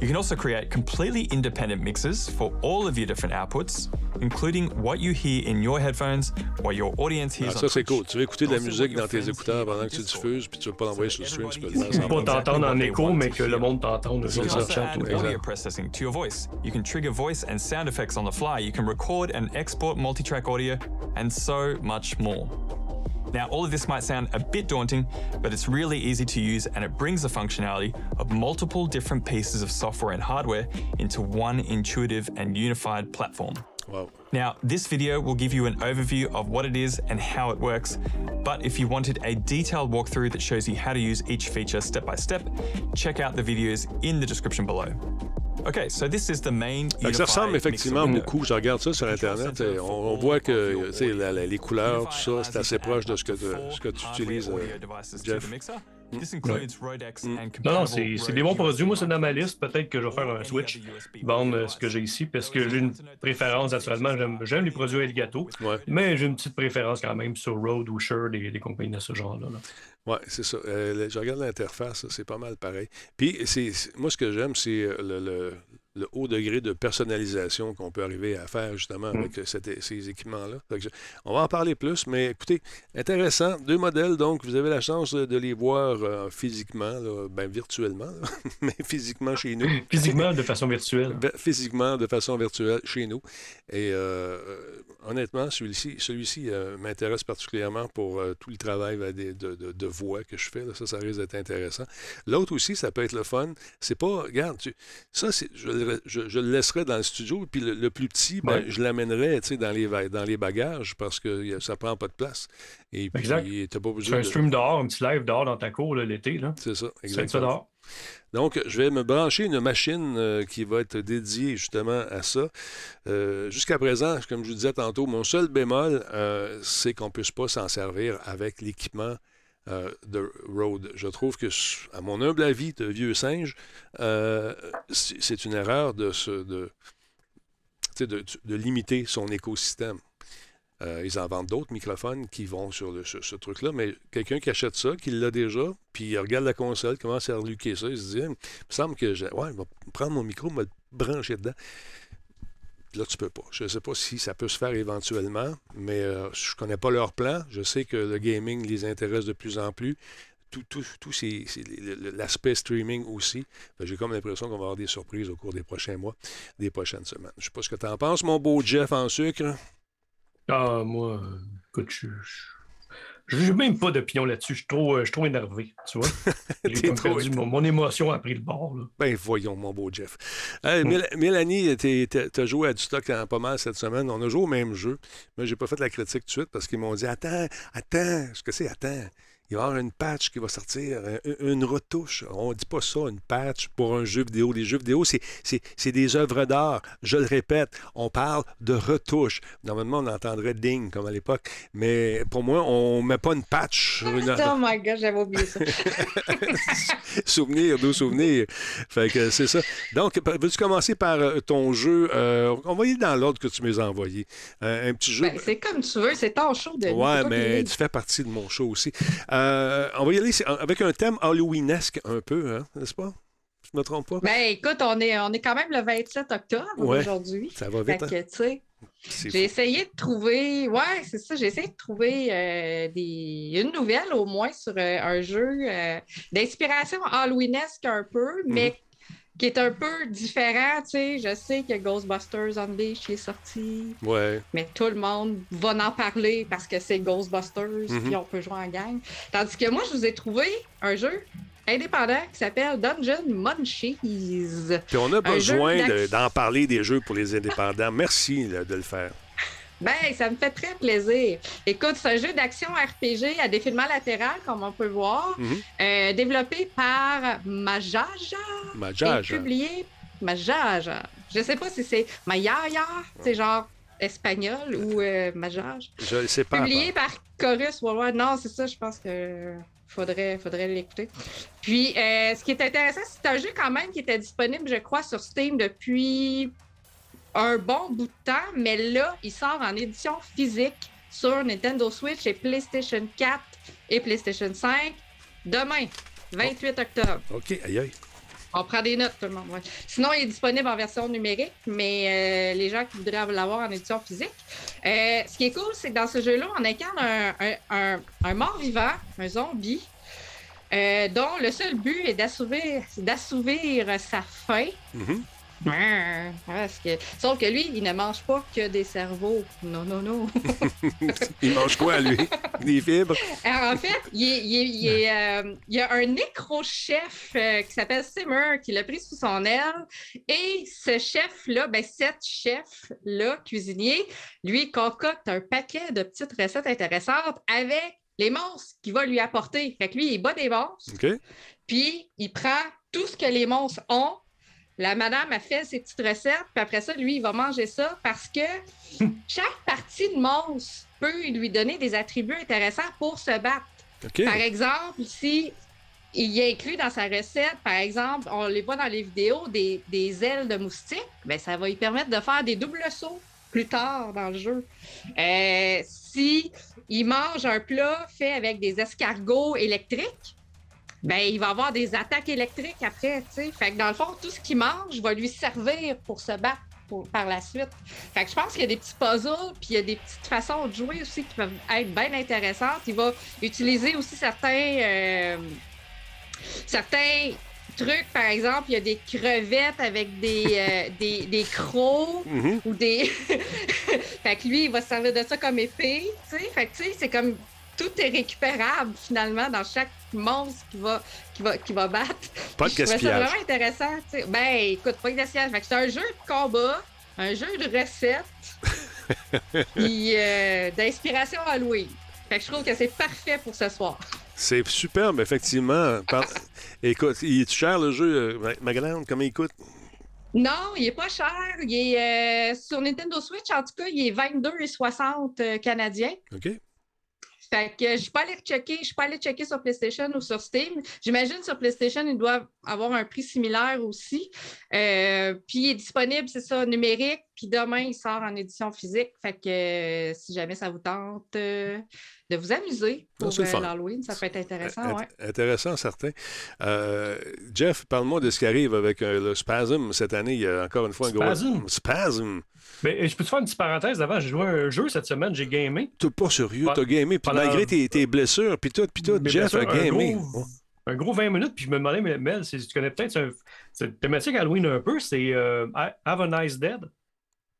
E: You can also create completely independent mixes for all of your different outputs, including what you hear in your headphones, what your audience
A: Ah,
E: hears
A: ça,
E: on
A: c'est cool. Tu veux écouter de la musique
E: your
A: dans tes écouteurs pendant que tu diffuses, puis tu veux pas l'envoyer sur le stream, tu peux le faire
B: Pas t'entendre en écho, mais que le monde t'entende. eux
A: C'est
B: autres,
A: ça.
B: dans le chat
E: also
B: ou
E: add
B: whatever.
E: audio processing to your voice. You can trigger voice and sound effects on the fly. You can record and export multi-track audio, and so much more. Now, all of this might sound a bit daunting, but it's really easy to use and it brings the functionality of multiple different pieces of software and hardware into one intuitive and unified platform.
A: Wow.
E: Now, this video will give you an overview of what it is and how it works, but if you wanted a detailed walkthrough that shows you how to use each feature step by step, check out the videos in the description below. Okay, so this is the main
A: ça ressemble effectivement beaucoup. Je regarde ça sur Internet. et On, on voit que la- la- les couleurs, tout ça, c'est assez proche de ce que, tu- ce que tu utilises, euh, Jeff.
E: This includes Rodex and
B: Non, non, c'est des bons produits. Moi, c'est dans ma list. Peut-être que je vais faire un switch, vendre ce que j'ai ici, parce que j'ai une préférence, naturellement. J'aime- J'aime les produits Elgato,
A: Ouais.
B: mais j'ai une petite préférence quand même sur Rode ou Shure, des, des compagnies de ce genre-là. là.
A: Oui, c'est ça. Euh, je regarde l'interface, c'est pas mal pareil. Puis, c'est, moi, ce que j'aime, c'est euh, le, le- le haut degré de personnalisation qu'on peut arriver à faire, justement,
B: Mm.
A: avec cette- ces équipements-là. On va en parler plus, mais écoutez, intéressant. Deux modèles, donc, vous avez la chance de, les voir euh, physiquement, là, ben, virtuellement, là, mais physiquement chez nous.
B: Physiquement, de façon virtuelle.
A: Physiquement, de façon virtuelle, chez nous. Et euh, euh, honnêtement, celui-ci, celui-ci euh, m'intéresse particulièrement pour euh, tout le travail des- de, de- de voix que je fais. là. Ça, ça risque d'être intéressant. L'autre aussi, ça peut être le fun. C'est pas, regarde, tu- ça, je, le- je- je le laisserai dans le studio. Puis le, le plus petit, ben,
B: Ouais.
A: je l'amènerai dans les, dans les bagages parce que ça prend pas de place. Et puis,
B: Exact.
A: t'as pas
B: Tu fais
A: besoin
B: un
A: de...
B: stream dehors, un petit live dehors dans ta cour l'été.
A: C'est ça exactement. Donc, je vais me brancher une machine euh, qui va être dédiée justement à ça. Euh, Jusqu'à présent, comme je vous disais tantôt, mon seul bémol, euh, c'est qu'on ne puisse pas s'en servir avec l'équipement de Rode. Je trouve que, à mon humble avis de vieux singe, c'est une erreur de limiter son écosystème. Euh, ils en vendent d'autres microphones qui vont sur ce, truc-là, mais quelqu'un qui achète ça, qui l'a déjà, puis il regarde la console, commence à reluquer ça, il se dit, il me semble que je, ouais, je vais prendre mon micro, me le brancher dedans. Là, tu peux pas. Je ne sais pas si ça peut se faire éventuellement, mais euh, je connais pas leur plan. Je sais que le gaming les intéresse de plus en plus. Tout, tout, tout l'aspect streaming aussi. Que J'ai comme l'impression qu'on va avoir des surprises au cours des prochains mois, des prochaines semaines. Je sais pas ce que tu en penses, mon beau Jeff en sucre.
B: Ah, moi, euh, écoute, je. je- J'ai même pas d'opinion là-dessus. Je suis trop, euh, je suis trop énervé, tu vois. J'ai perdu mon, mon émotion a pris le bord. Là.
A: Ben voyons, mon beau Jeff. Mél- Mélanie, tu as joué à du stock en pas mal cette semaine. On a joué au même jeu. Mais j'ai pas fait la critique tout de suite parce qu'ils m'ont dit Attends, attends, ce que c'est, attends. Il va y avoir une patch qui va sortir, un- une retouche. On dit pas ça, une patch pour un jeu vidéo. Les jeux vidéo, c'est, des œuvres d'art. Je le répète, on parle de retouche. Normalement, on entendrait ding comme à l'époque. Mais pour moi, on met pas une patch sur une,
C: Oh my god, j'avais oublié ça.
A: souvenir, doux souvenir. Fait que c'est ça. Donc, veux-tu commencer par euh, ton jeu? euh, on va y aller dans l'ordre que tu m'as envoyé. Euh, un petit jeu.
C: Ben, c'est comme tu veux, c'est ton show de
A: ouais, mais tu fais partie de mon show aussi. Euh, on va y aller avec un thème Halloweenesque un peu, hein, n'est-ce pas? Je me trompe pas?
C: Ben écoute, on est, on est quand même le 27 octobre
A: Ouais.
C: aujourd'hui.
A: Ça va vite, hein?
C: j'ai essayé de trouver, ouais, c'est ça, j'ai essayé de trouver euh, des, une nouvelle au moins sur euh, un jeu euh, d'inspiration halloweenesque un peu,
A: Mhm.
C: mais qui est un peu différent. Tu sais, je sais que Ghostbusters Unleashed est sorti,
A: Ouais.
C: mais tout le monde va en parler parce que c'est Ghostbusters,
A: Mhm.
C: puis on peut jouer en gang. Tandis que moi, je vous ai trouvé un jeu indépendant qui s'appelle Dungeon Munchies.
A: Puis on a besoin de- d'en parler des jeux pour les indépendants. Merci là, de le faire.
C: Ben, ça me fait très plaisir. Écoute, c'est un jeu d'action RPG à défilement latéral, comme on peut voir,
A: Mhm.
C: euh, développé par Majaja et
A: Majage.
C: publié Majaja. Je sais pas si c'est Mayaya, c'est genre espagnol ou euh, Majaj.
A: Je ne sais pas.
C: Publié par Chorus Worldwide. Non, c'est ça, je pense que faudrait, faudrait l'écouter. Puis, euh, ce qui est intéressant, c'est un jeu quand même qui était disponible, je crois, sur Steam depuis un bon bout de temps, mais là, il sort en édition physique sur Nintendo Switch et PlayStation 4 et PlayStation 5 demain, 28 octobre.
A: OK, aïe aïe.
C: On prend des notes, tout le monde. ouais. Sinon, il est disponible en version numérique, mais euh, les gens qui voudraient l'avoir en édition physique. Euh, ce qui est cool, c'est que dans ce jeu-là, on incarne un, un- un- un mort-vivant, un zombie, euh, dont le seul but est d'assouvir, d'assouvir sa faim.
A: Mhm.
C: Ouais, parce que- Sauf que lui, il ne mange pas que des cerveaux. Non, non, non.
A: Il mange quoi, lui? Des fibres?
C: Alors, en fait, il, il il euh, il y a un nécro-chef euh, qui s'appelle Simmer qui l'a pris sous son aile. Et ce chef-là, ben, cet chef-là, cuisinier, lui concocte un paquet de petites recettes intéressantes avec les monstres qu'il va lui apporter. Fait que lui, il bat des monstres,
A: OK.
C: puis il prend tout ce que les monstres ont. La madame a fait ses petites recettes, puis après ça, lui, il va manger ça parce que chaque partie de monstre peut lui donner des attributs intéressants pour se battre. Par exemple, si il y a inclus dans sa recette, par exemple, on les voit dans les vidéos, des, des ailes de moustique, ben, ça va lui permettre de faire des doubles sauts plus tard dans le jeu. Euh, si il mange un plat fait avec des escargots électriques, ben, il va avoir des attaques électriques après, tu sais. Fait que dans le fond, tout ce qu'il mange va lui servir pour se battre pour- par la suite. Fait que je pense qu'il y a des petits puzzles, puis il y a des petites façons de jouer aussi qui peuvent être bien intéressantes. Il va utiliser aussi certains, euh, certains trucs. Par exemple, il y a des crevettes avec des, euh, des, des crocs
A: Mhm.
C: ou des. fait que lui, il va se servir de ça comme épée. tu sais. Fait que tu sais, c'est comme tout est récupérable finalement dans chaque monstre qui va, qui va, qui va battre.
A: Pas de gaspillage.
C: vraiment intéressant. Ben, écoute, pas de gaspillage. Fait que c'est un jeu de combat, un jeu de recettes, puis euh, d'inspiration Halloween. Fait que je trouve que c'est parfait pour ce soir.
A: C'est superbe, effectivement. Par- Écoute, il est cher le jeu? euh, Ma- Magadan, comment il coûte?
C: Non, il est pas cher. Il est euh, sur Nintendo Switch, en tout cas, il est 22,60 euh, canadiens.
A: OK.
C: Fait que je suis pas allée checker, je suis pas allée checker sur PlayStation ou sur Steam. J'imagine sur PlayStation, il doit avoir un prix similaire aussi. Euh, puis il est disponible, c'est ça, numérique. Puis demain, il sort en édition physique. Fait que euh, si jamais ça vous tente euh, de vous amuser pour euh, l'Halloween, ça peut être intéressant.
A: Int-
C: Ouais.
A: Intéressant, certain. Euh, Jeff, parle-moi de ce qui arrive avec euh, le Spasm cette année. Il y a encore une fois un
B: Spasm?
A: gros. Spasm?
B: Mais je peux te faire une petite parenthèse? D'avant. J'ai joué à un jeu cette semaine, j'ai gamé.
A: T'es pas sérieux, t'as gamé. Puis malgré tes, tes blessures, puis tout, puis tout, Jeff a gamé.
B: gros- Un gros 20 minutes, puis je me demandais, Mel, c'est- tu connais peut-être cette thématique Halloween un peu, c'est euh, Have a Nice Dead?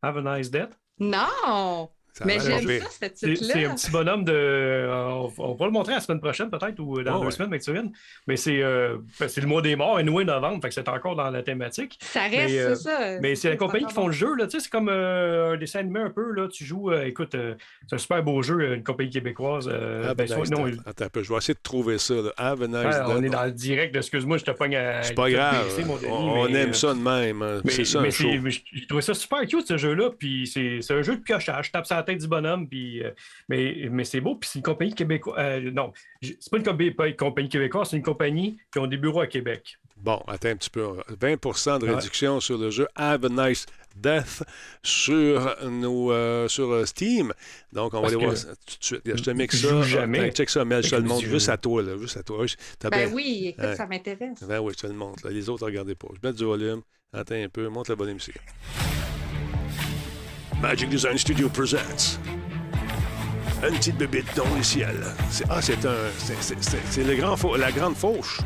B: Have a Nice Dead?
C: Non!
A: Ça
C: Mais j'aime ça, cette
B: C'est c'est un petit bonhomme de. euh, on, on va le montrer la semaine prochaine, peut-être, ou dans
A: Oh,
B: deux
A: ouais.
B: semaines, Maxime. Mais c'est euh, ben, c'est le mois des morts, et nous, novembre, fait que c'est encore dans la thématique.
C: Ça reste,
B: Mais, euh,
C: c'est ça.
B: Mais c'est la compagnie qui font le jeu, là. Tu sais, c'est comme euh, un dessin animé un peu, là. Tu joues, euh, écoute, euh, c'est un super beau jeu, une compagnie québécoise. euh,
A: Have a
B: ben,
A: nice
B: non.
A: Attends un peu, je vais essayer de trouver ça. là. Have a nice
B: Ouais, on est dans le direct, excuse-moi, je te pogne à.
A: C'est pas grave.
B: PC, mon Denis,
A: on on
B: mais,
A: aime
B: euh,
A: ça de même. hein.
B: Mais,
A: C'est ça
B: mais je trouvais ça super cute ce jeu-là, puis c'est c'est un jeu de piochage. Je tape la tête du bonhomme, puis euh, mais, mais c'est beau, puis c'est une compagnie québécoise. euh, non, c'est pas une, compagnie, pas une compagnie québécoise, c'est une compagnie qui ont des bureaux à Québec.
A: Bon, attends un petit peu. 20% de
B: Ouais.
A: réduction sur le jeu Have a Nice Death sur, nos, euh, sur euh, Steam. Donc, on va aller voir ça tout de suite. Je te mixe ça.
B: jamais.
A: Attends, check ça, Mel, je te le montre juste à toi. Là, juste à toi.
C: Ben
A: bien-
C: oui, écoute,
A: Ouais.
C: ça m'intéresse.
A: Ben oui, je te le montre. là. Les autres, regardez pas. Je mets du volume. Attends un peu. Monte le volume ici. Magic Design Studio presents. Une petite bébête dans le ciel. C'est- Ah, c'est un. c'est- c'est- C'est c'est le grand la grande fauche.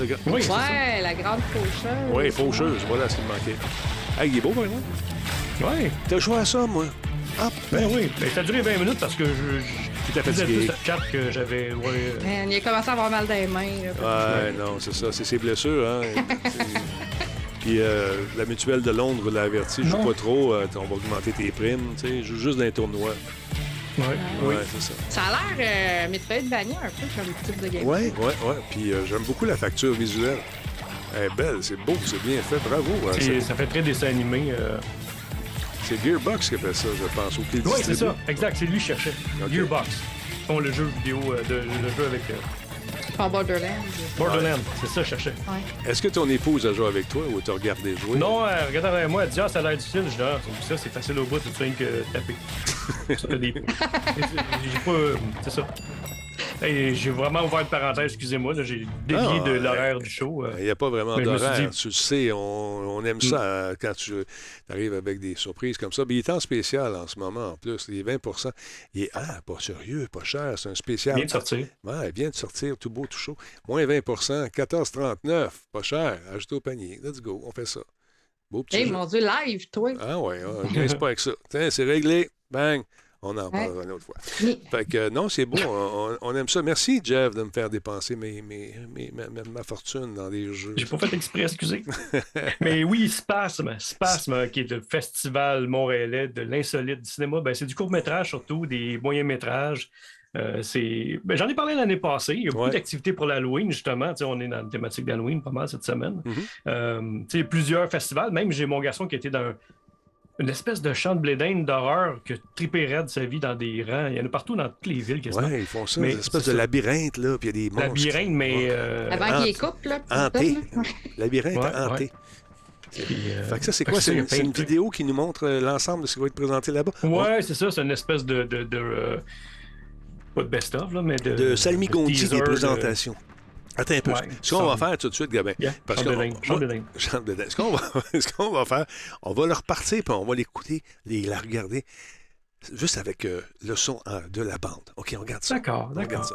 A: Le gra-
B: Oui, c'est ça.
C: Ouais, la grande faucheuse.
A: Oui, faucheuse, voilà ce qui me manquait. Hey, il est beau, par exemple.
B: Ouais.
A: T'as joué à ça, moi? Ah,
B: Ben oui. Ben, ça a duré 20 minutes parce que je. je
A: fatigué.
B: tout sur chat que j'avais. Ouais.
C: Man, il a commencé à avoir mal dans les mains. là.
A: Ouais, non, c'est ça. C'est ses blessures, hein. Puis euh, la mutuelle de Londres l'a averti, joue pas trop, euh, on va augmenter tes primes, tu sais, joue juste dans les tournois.
B: Ouais. Oui.
A: Ouais, c'est ça.
C: Ça a l'air euh, Metroidvania un peu comme type de game.
A: Ouais, ouais, ouais. Puis euh, j'aime beaucoup la facture visuelle. Elle est belle, c'est beau, c'est bien fait, bravo. hein.
B: Ça fait très dessin animé. euh.
A: C'est Gearbox qui a fait ça, je pense, ou qui le
B: Oui, c'est ça. Exact. C'est lui qui cherchait. Gearbox. Ils font le jeu vidéo, euh, de, le jeu avec euh,
C: Pas Borderlands.
B: Borderlands. C'est ça, je cherchais.
C: Ouais.
A: Est-ce que ton épouse a joué avec toi ou t'as regardé jouer?
B: Non, euh, regarde avec moi, elle dit Ah, ça a l'air difficile. Je dis Ah, ça, c'est facile au bout, c'est rien que taper. Ça fait des- J'ai pas. euh, C'est ça. Hey, j'ai vraiment ouvert une parenthèse, excusez-moi, là, j'ai dévié
A: Ah,
B: de
A: ouais.
B: l'horaire du show. euh.
A: Il n'y a pas vraiment d'horaire.
B: dit-
A: Tu le sais, on, on aime ça euh, quand tu arrives avec des surprises comme ça. Mais il est en spécial en ce moment, en plus. Les 20% Il est, ah, pas sérieux, pas cher, c'est un spécial.
B: Vient de sortir.
A: Ouais, il vient de sortir, tout beau, tout chaud. Moins 20% 14,39. Pas cher. Ajoute au panier. Let's go, on fait ça. Beau petit
C: Hey,
A: jeu.
C: mon Dieu, live, toi.
A: Ah ouais, on niaise pas avec ça. Tiens, c'est réglé. Bang. On en parlera une autre fois.
C: Mais-
A: Fait que non, c'est beau. On, aime ça. Merci, Jeff, de me faire dépenser mes, mes, mes- ma, ma- ma fortune dans des jeux.
B: J'ai pas fait exprès, excusez. Mais oui, Spasme, Spasme, qui est le festival montréalais de l'insolite du cinéma, ben, c'est du court-métrage surtout, des moyens-métrages. Euh, c'est... ben, j'en ai parlé l'année passée. Il y a beaucoup
A: Ouais.
B: d'activités pour l'Halloween, justement. Tu sais, on est dans la thématique d'Halloween pas mal cette semaine. Euh, tu sais, plusieurs festivals. Même j'ai mon garçon qui était dans une espèce de champ de blé d'Inde d'horreur que tripé raide sa vie dans des rangs. Il y en a partout dans toutes les villes.
A: Ouais, ils font ça,
B: Mais
A: espèces
B: c'est
A: de
B: ça.
A: labyrinthe, là, puis il y a des monstres.
B: Labyrinthe, mais.
A: Ouais.
B: euh,
C: Avant qu'il les coupe, là.
A: Hanté. Labyrinthe
B: Ouais,
A: hanté.
B: puis, euh,
A: Fait que ça, c'est quoi? C'est une, une vidéo qui nous montre euh, l'ensemble de ce qui va être présenté là-bas?
B: Ouais, c'est ça, c'est une espèce de. de, de, euh, pas de best-of, là, mais de.
A: De Salmi Gondi des
B: de-
A: présentations. Attends un peu.
B: Ouais,
A: ce qu'on va faire tout de suite, Gabin,
B: Yeah,
A: parce
B: de de dingue.
A: Chambre de dingue. Ce qu'on va, ce qu'on va faire, on va le repartir, puis on va l'écouter, les, la regarder, juste avec euh, le son euh, de la bande. OK, on regarde ça.
B: D'accord,
A: regarde
B: d'accord.
A: ça.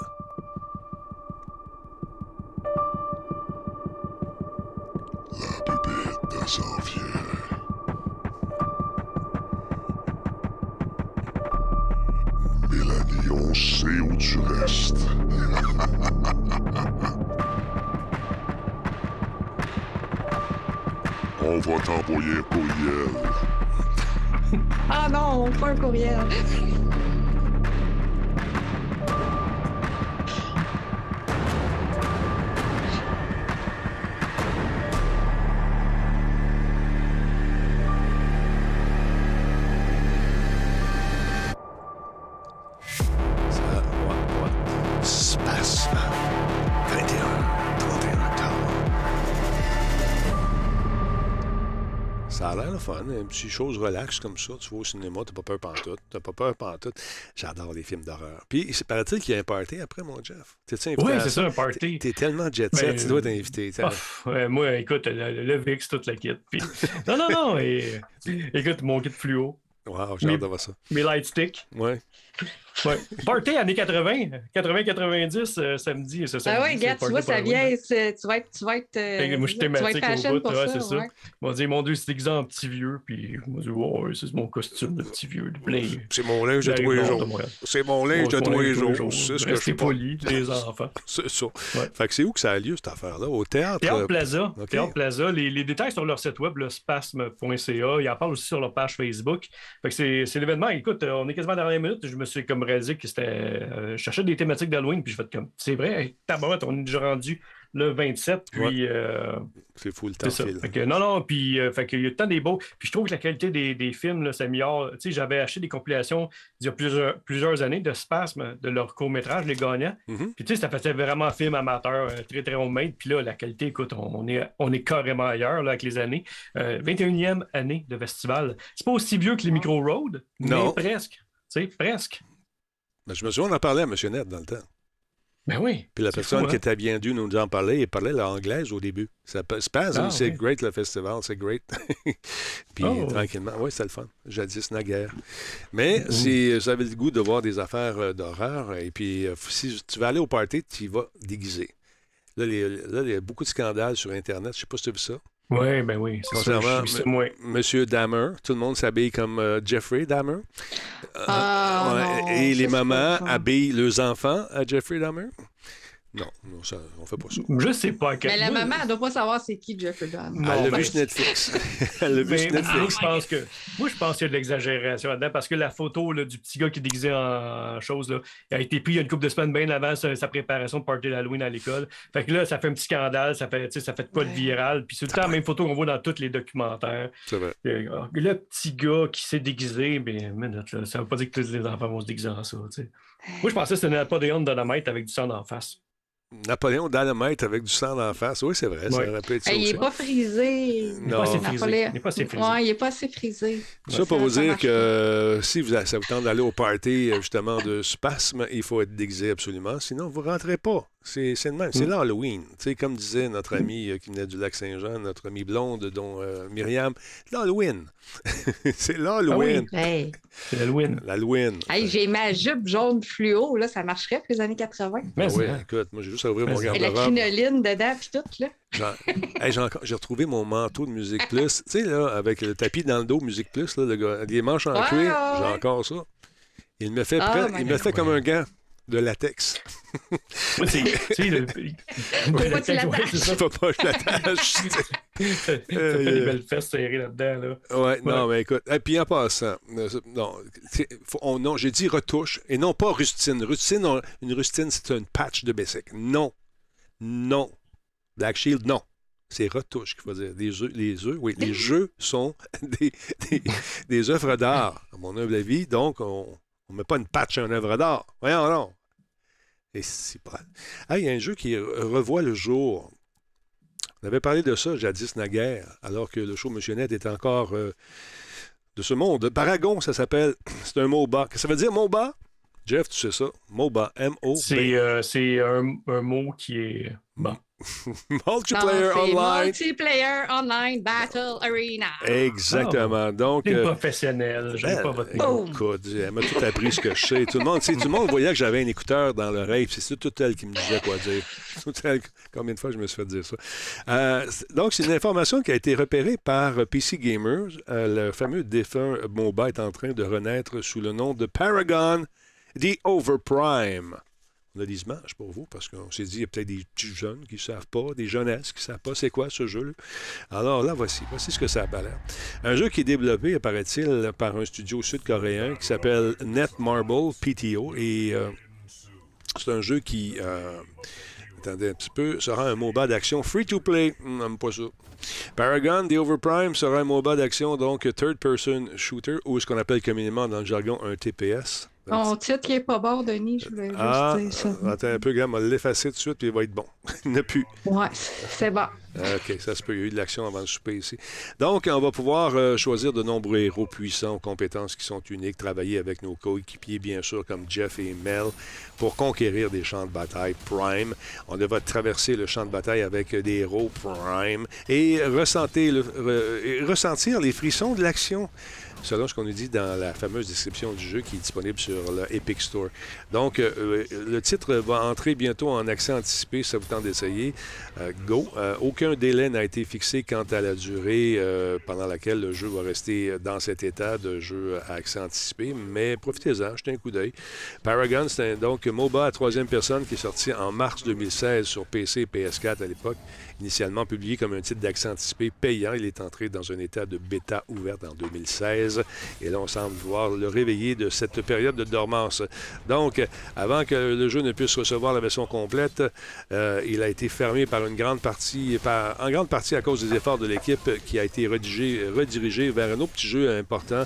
F: Bébête s'en vient. Mélanie, on sait où tu restes. on va t'envoyer un courriel.
C: Ah non, pas un courriel.
A: Une petite chose relax comme ça. Tu vas au cinéma, t'as pas peur pantoute. T'as pas peur pantoute. J'adore les films d'horreur. Puis, il paraît-il qu'il y a un party après, mon Jeff? T'es-tu invité
B: Oui, c'est ça, un party.
A: T'es tellement jet set,
B: Ben,
A: tu dois t'inviter.
B: Moi, écoute, le, VIX, toute la kit. Non, non, non. écoute, mon kit fluo,
A: Wow, voir ça.
B: mes light sticks.
A: Ouais.
B: Ouais. Party années 80, 80-90, euh, samedi. Ce
C: Ah ouais, gars, tu vois, ça vient. Tu vas être. Tu vas être. euh,
B: que moi, je suis thématique au bout, ouais, c'est ça.
C: ouais.
B: Ils m'ont dit, mon Dieu, c'est déguisé en petit vieux. Puis, m'ont dit, ouais, c'est mon costume de petit vieux. de plein.
A: C'est mon linge de tous les jours. C'est mon linge de tous les jours. C'est ce que
B: Restez
A: je porte.
B: polis, les enfants.
A: C'est ça.
B: Ouais.
A: Fait que c'est où que ça a lieu, cette affaire-là? Au théâtre?
B: Théâtre
A: euh,
B: Plaza. Théâtre Plaza. Les, les détails sur leur site web, le spasme.ca. Ils en parlent aussi sur leur page Facebook. Fait que c'est, l'événement. Écoute, on est quasiment à la dernière minute. Je me suis comme réalisé que c'était. euh, je cherchais des thématiques d'Halloween, puis je fais comme. C'est vrai, tabarouette, on est déjà rendu le 27. Puis. euh,
A: C'est fou, le temps
B: c'est ça.
A: file.
B: Fait que, non, non, puis euh, fait qu'il y a tant des beaux. Puis je trouve que la qualité des, des films s'améliore. Tu sais, j'avais acheté des compilations il y a plusieurs, plusieurs années de Spasme, de leur court-métrage, Les Gagnants.
A: Mhm.
B: Puis tu sais, ça faisait vraiment film amateur, très, très homemade. Puis là, la qualité, écoute, on, on est, on est carrément ailleurs là, avec les années. Euh, 21e année de festival. C'est pas aussi vieux que les Micro Road,
A: Non.
B: mais presque. Tu sais, presque.
A: Ben, je me souviens, on en parlait à M. Net dans le temps.
B: Ben oui.
A: Puis la
B: C'est
A: personne
B: fou,
A: qui
B: hein?
A: était bien due nous en parlait, il parlait l'anglaise au début. Ça Spaz,
B: Ah,
A: c'est
B: oui.
A: great le festival, c'est great. Puis
B: Oh.
A: tranquillement, oui, c'était le fun. Jadis, naguère. Mais
B: Mm-hmm.
A: si vous avez le goût de voir des affaires euh, d'horreur, et puis euh, si tu vas aller au party, tu y vas déguisé. Là, il y a beaucoup de scandales sur Internet. Je sais pas si tu as vu ça.
B: Oui, ben oui, c'est moi.
A: Monsieur Dahmer, tout le monde s'habille comme euh, Jeffrey Dahmer.
C: Ah,
A: Ouais,
C: non,
A: et les mamans habillent leurs enfants à Jeffrey Dahmer. Non, non ça, on fait pas ça.
B: Je sais pas à quel
C: Mais la
B: moi,
C: maman, elle doit pas savoir c'est qui Jeffrey Dahmer.
B: Non,
A: Elle l'a
B: ben,
A: vu sur Netflix. Elle l'a vu
B: Mais
A: sur
B: moi,
A: Netflix.
B: je pense que moi, je pense qu'il y a de l'exagération là-dedans parce que la photo là, du petit gars qui est déguisé en chose là, a été prise il y a une couple de semaines bien avant sa, sa préparation de party d'Halloween à l'école. Fait que là, ça fait un petit scandale, ça fait, tu sais, ça fait de quoi de
C: Ouais.
B: viral. Puis c'est tout le temps la même photo qu'on voit dans tous les documentaires.
A: C'est vrai.
B: Euh, Le petit gars qui s'est déguisé, ben, minute, là, ça veut pas dire que tous les enfants vont se déguiser en ça. Moi, je pensais que c'était Napoléon Dynamite avec du sang en face.
A: Napoléon Dynamite avec du sang en face. Oui, c'est vrai. Ça
B: Ouais.
A: aurait pu être ça
C: Hey, il
A: aussi.
C: est pas frisé.
B: Il n'est
A: Non.
B: pas assez frisé. Il n'est pas assez frisé.
C: Ouais, il est pas assez frisé.
A: Ça pour vous dire que euh, si vous, ça vous tente d'aller au party euh, justement de spasme, il faut être déguisé absolument. Sinon, vous ne rentrez pas. C'est c'est le même. C'est
B: Mm.
A: l'Halloween. Tu sais, comme disait notre ami euh, qui venait du lac Saint-Jean, notre amie blonde, dont euh, Myriam, l'Halloween. c'est l'Halloween.
C: Hey,
B: C'est Halloween.
A: L'Halloween.
C: Hey, j'ai ma jupe jaune fluo, là, ça marcherait pour les années 80.
B: Mais
A: Ah oui, écoute, moi j'ai juste à ouvrir mon
C: Et la
A: garde-robe.
C: crinoline dedans, puis tout, là.
A: Hey, j'ai retrouvé mon manteau de Musique Plus. tu sais, là, avec le tapis dans le dos, Musique Plus, là, le gars, les manches en cuir,
C: ouais,
A: j'ai encore ça. Il me fait,
C: Ah,
A: près-
C: my
A: il me fait comme un gant de latex.
B: Moi, c'est. Tu sais, le.
C: Faut que tu l'attaches.
B: Ouais,
A: peux pas, je l'attache.
B: Ça fait des belles fesses serrées là-dedans. Là.
A: Ouais, non, mais écoute. Et puis en passant, euh, non, faut- on- non j'ai dit retouche et non pas rustine. Rustine, on- une rustine, c'est une patch de basic. Non. Non. Black Shield, non. C'est retouche qu'il faut dire. Les œufs, les œufs, oui, les jeux sont des, des, des œuvres d'art, à mon humble avis. Donc, on ne met pas une patch à une œuvre d'art. Voyons, non. Et pas. Ah, il y a un jeu qui re- revoit le jour. On avait parlé de ça jadis naguère, alors que le show Monsieur Net était encore euh, de ce monde. Paragon, ça s'appelle. C'est un MOBA. Qu'est-ce que ça veut dire, MOBA? Jeff, tu sais ça. MOBA. M-O-B.
B: C'est euh, c'est un, un mot qui est. Bon.
A: Multiplayer
C: Non,
A: Online.
C: Multiplayer Online Battle Arena.
A: Exactement. Donc.
B: C'est
A: euh,
B: professionnel. J'aime
A: Ben,
B: pas votre mot.
C: Boom.
A: Écoute, elle m'a tout appris ce que je sais. Tout le monde, tu sais, tout le monde voyait que j'avais un écouteur dans l'oreille. C'est tout elle qui me disait quoi dire. Tout elle- combien de fois je me suis fait dire ça. Euh, donc, c'est une information qui a été repérée par PC Gamers. Euh, le fameux défunt MOBA est en train de renaître sous le nom de Paragon The Overprime. On a des images pour vous parce qu'on s'est dit, il y a peut-être des jeunes qui ne savent pas, des jeunesses qui ne savent pas c'est quoi ce jeu-là. Alors là, voici. Voici ce que ça a l'air. Un jeu qui est développé, apparaît-il, par un studio sud-coréen qui s'appelle Netmarble PTO. Et euh, c'est un jeu qui, euh, attendez un petit peu, sera un MOBA d'action free-to-play. Hum, N'aime pas ça. Paragon, The Overprime sera un MOBA d'action, donc third-person shooter, ou ce qu'on appelle communément dans le jargon un TPS.
C: Mon titre qui est pas bon, Denis, je voulais juste
A: Ah,
C: dire ça.
A: attends un peu, gars, on va l'effacer tout de suite, puis il va être bon. il n'a plus.
C: Ouais, c'est bon.
A: OK, ça se peut. Il y a eu de l'action avant le souper ici. Donc, on va pouvoir euh, choisir de nombreux héros puissants aux compétences qui sont uniques, travailler avec nos coéquipiers, bien sûr, comme Jeff et Mel, pour conquérir des champs de bataille Prime. On devra traverser le champ de bataille avec des héros Prime et ressentir, le- re- ressentir les frissons de l'action. Selon ce qu'on nous dit dans la fameuse description du jeu qui est disponible sur le Epic Store. Donc, euh, le titre va entrer bientôt en accès anticipé, ça vous tente d'essayer. Euh, go. Euh, aucun délai n'a été fixé quant à la durée euh, pendant laquelle le jeu va rester dans cet état de jeu à accès anticipé, mais profitez-en, jetez un coup d'œil. Paragon, c'est donc MOBA à troisième personne qui est sorti en mars 2016 sur PC et PS4 à l'époque. Initialement publié comme un titre d'accès anticipé payant, il est entré dans un état de bêta ouverte en 2016. Et là, on semble vouloir le réveiller de cette période de dormance. Donc, avant que le jeu ne puisse recevoir la version complète, euh, il a été fermé par une grande partie, par- en grande partie à cause des efforts de l'équipe qui a été redirigé, vers un autre petit jeu important.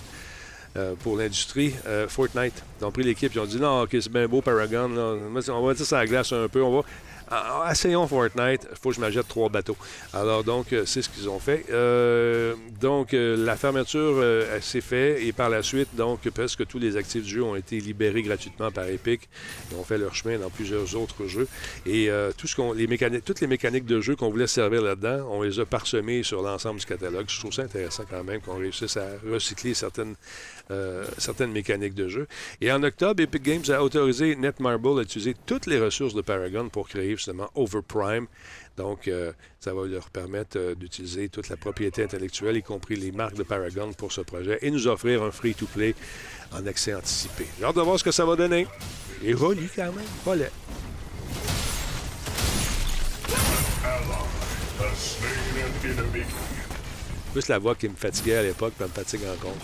A: euh, pour l'industrie, euh, Fortnite. Ils ont pris l'équipe, ils ont dit non, ok, c'est bien beau Paragon, on va dire ça à la glace un peu, on va. Ah, essayons Fortnite, il faut que je m'achète trois bateaux. Alors donc, euh, c'est ce qu'ils ont fait. Euh, donc, euh, la fermeture s'est faite et par la suite, donc, presque tous les actifs du jeu ont été libérés gratuitement par Epic. Ils ont fait leur chemin dans plusieurs autres jeux. Et tout ce qu'on, les mécaniques, toutes les mécaniques de jeu qu'on voulait servir là-dedans, on les a parsemées sur l'ensemble du catalogue. Je trouve ça intéressant quand même qu'on réussisse à recycler certaines, euh, certaines mécaniques de jeu. Et en octobre, Epic Games a autorisé Netmarble à utiliser toutes les ressources de Paragon pour créer justement Overprime. Donc, euh, ça va leur permettre euh, d'utiliser toute la propriété intellectuelle, y compris les marques de Paragon pour ce projet, et nous offrir un free-to-play en accès anticipé. J'ai hâte de voir ce que ça va donner. Et joli quand même, pas. Plus la voix qui me fatiguait à l'époque, elle me fatigue encore.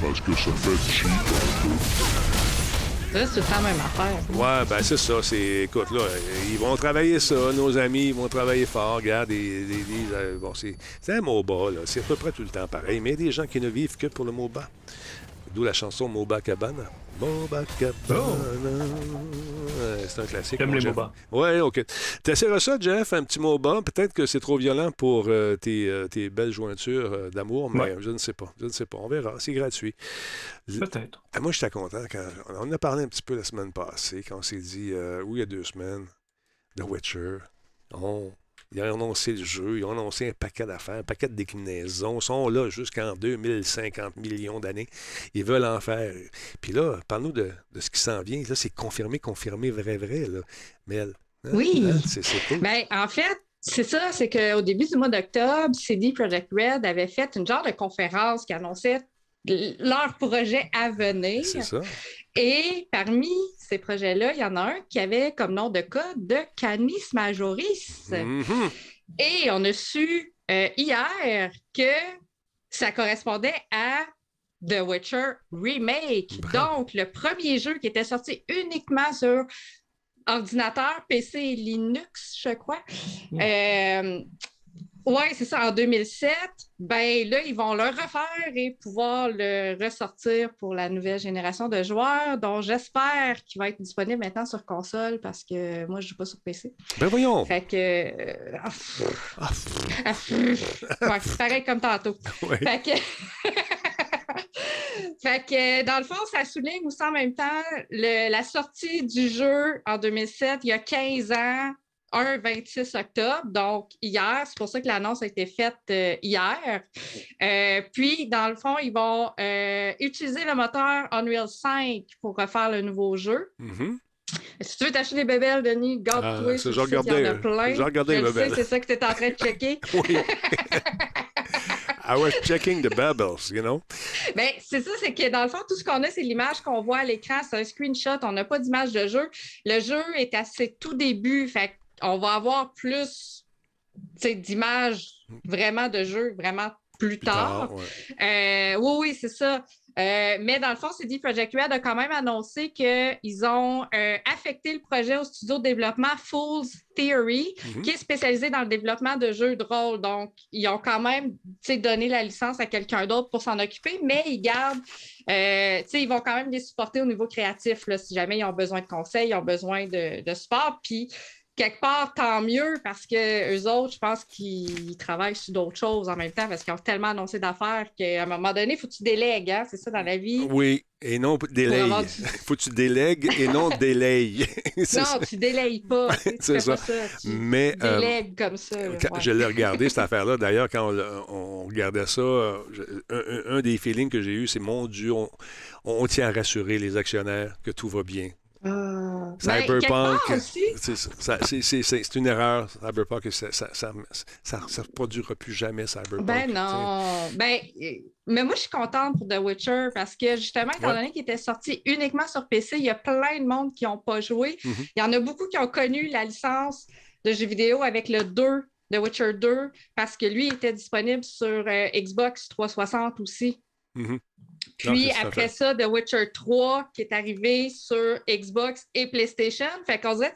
F: Parce que ça fait cheap un peu.
C: Ça, c'est tout le temps la même affaire.
A: Ouais, ben c'est ça. C'est, écoute, là, ils vont travailler ça, nos amis, ils vont travailler fort. Regarde, des, des- des- euh, bon, c'est, c'est un MOBA, là. C'est à peu près tout le temps pareil. Mais il y a des gens qui ne vivent que pour le MOBA. D'où la chanson MOBA Cabana. MOBA Cabana. Ouais, c'est un classique.
B: J'aime les
A: Jeff.
B: MOBA.
A: Ouais, OK. T'essaieras ça, Jeff, un petit MOBA? Peut-être que c'est trop violent pour euh, tes, euh, tes belles jointures euh, d'amour, mais
B: Ouais.
A: je ne sais pas. Je ne sais pas. On verra. C'est gratuit.
B: Peut-être.
A: Ah, moi, j'étais content quand on en a parlé un petit peu la semaine passée, quand on s'est dit, euh, oui, il y a deux semaines, The Witcher. On, ils ont annoncé le jeu, ils ont annoncé un paquet d'affaires, un paquet de déclinaisons. Ils sont là jusqu'en 2050 millions d'années. Ils veulent en faire. Puis là, parle-nous de, de ce qui s'en vient. Là, c'est confirmé, confirmé, vrai, vrai. Là. Mel. hein?
C: Oui.
A: Hein? C'est, cool.
C: Ben, en fait, c'est ça, c'est qu'au début du mois d'octobre, CD Projekt Red avait fait une genre de conférence qui annonçait l- leur projet à venir.
A: C'est ça.
C: Et parmi ces projets-là, il y en a un qui avait comme nom de code de Canis Majoris.
A: Mhm.
C: Et on a su euh, hier que ça correspondait à The Witcher Remake.
A: Bravo.
C: Donc, le premier jeu qui était sorti uniquement sur ordinateur, PC et Linux, je crois. Euh, ouais, c'est ça, en 2007. Ben là, ils vont le refaire et pouvoir le ressortir pour la nouvelle génération de joueurs, dont j'espère qu'il va être disponible maintenant sur console parce que moi, je ne joue pas sur PC.
A: Ben voyons.
C: Fait que. euh, ah, pff,
A: Ah, pff,
C: ah, pff. Ouais, c'est pareil comme tantôt.
A: ouais.
C: Fait que. fait que, dans le fond, ça souligne aussi en même temps le- la sortie du jeu en 2007, il y a 15 ans, un 26 octobre, donc hier. C'est pour ça que l'annonce a été faite euh, hier. Euh, puis, dans le fond, ils vont euh, utiliser le moteur Unreal 5 pour refaire le nouveau jeu.
A: Mhm.
C: Si tu veux t'acheter des bébelles, Denis, garde-toi.
A: Ah, regardais Je les bébelles.
C: C'est ça que tu es en train de checker.
A: Oui. I was checking the bubbles, you know?
C: Ben, c'est ça, c'est que dans le fond, tout ce qu'on a, c'est l'image qu'on voit à l'écran, c'est un screenshot, on n'a pas d'image de jeu. Le jeu est à ses tout débuts, fait on va avoir plus d'images vraiment de jeu, vraiment plus,
A: Plus
C: tard.
A: tard, ouais.
C: Euh, oui, oui, c'est ça. Euh, mais dans le fond, CD Projekt Red a quand même annoncé qu'ils ont euh, affecté le projet au studio de développement Fool's Theory,
A: Mhm.
C: qui est spécialisé dans le développement de jeux de rôle. Donc, ils ont quand même donné la licence à quelqu'un d'autre pour s'en occuper, mais ils gardent, euh, ils vont quand même les supporter au niveau créatif, là, si jamais ils ont besoin de conseils, ils ont besoin de, de support. Puis, quelque part, tant mieux, parce que eux autres, je pense qu'ils travaillent sur d'autres choses en même temps, parce qu'ils ont tellement annoncé d'affaires qu'à un moment donné, il faut que tu délègues, hein? c'est ça dans la vie.
A: Oui, et non
C: avoir du-
A: Faut que tu délègues et non délaye. C'est
C: Non,
A: ça.
C: tu délayes pas.
A: C'est ça.
C: pas ça. Tu
A: Mais euh,
C: délègues comme ça.
A: quand
C: ouais.
A: je l'ai regardé, cette affaire-là, d'ailleurs, quand on, regardait ça, euh, je- un, un- un des feelings que j'ai eu, c'est mon Dieu, on, on tient à rassurer les actionnaires que tout va bien. Cyberpunk,
C: aussi,
A: c'est une erreur, Cyberpunk, ça ça, ça, ça, ça reproduira plus jamais Cyberpunk.
C: Ben non. Ben, euh, mais moi, je suis contente pour The Witcher parce que justement, étant
A: Ouais.
C: donné qu'il était sorti uniquement sur PC, il y a plein de monde qui n'ont pas joué.
A: Mhm.
C: Il y en a beaucoup qui ont connu la licence de jeux vidéo avec le 2, The Witcher 2, parce que lui était disponible sur euh, Xbox 360 aussi.
A: Mhm. Non,
C: Puis après ça, The Witcher 3 qui est arrivé sur Xbox et PlayStation. Fait qu'on dirait,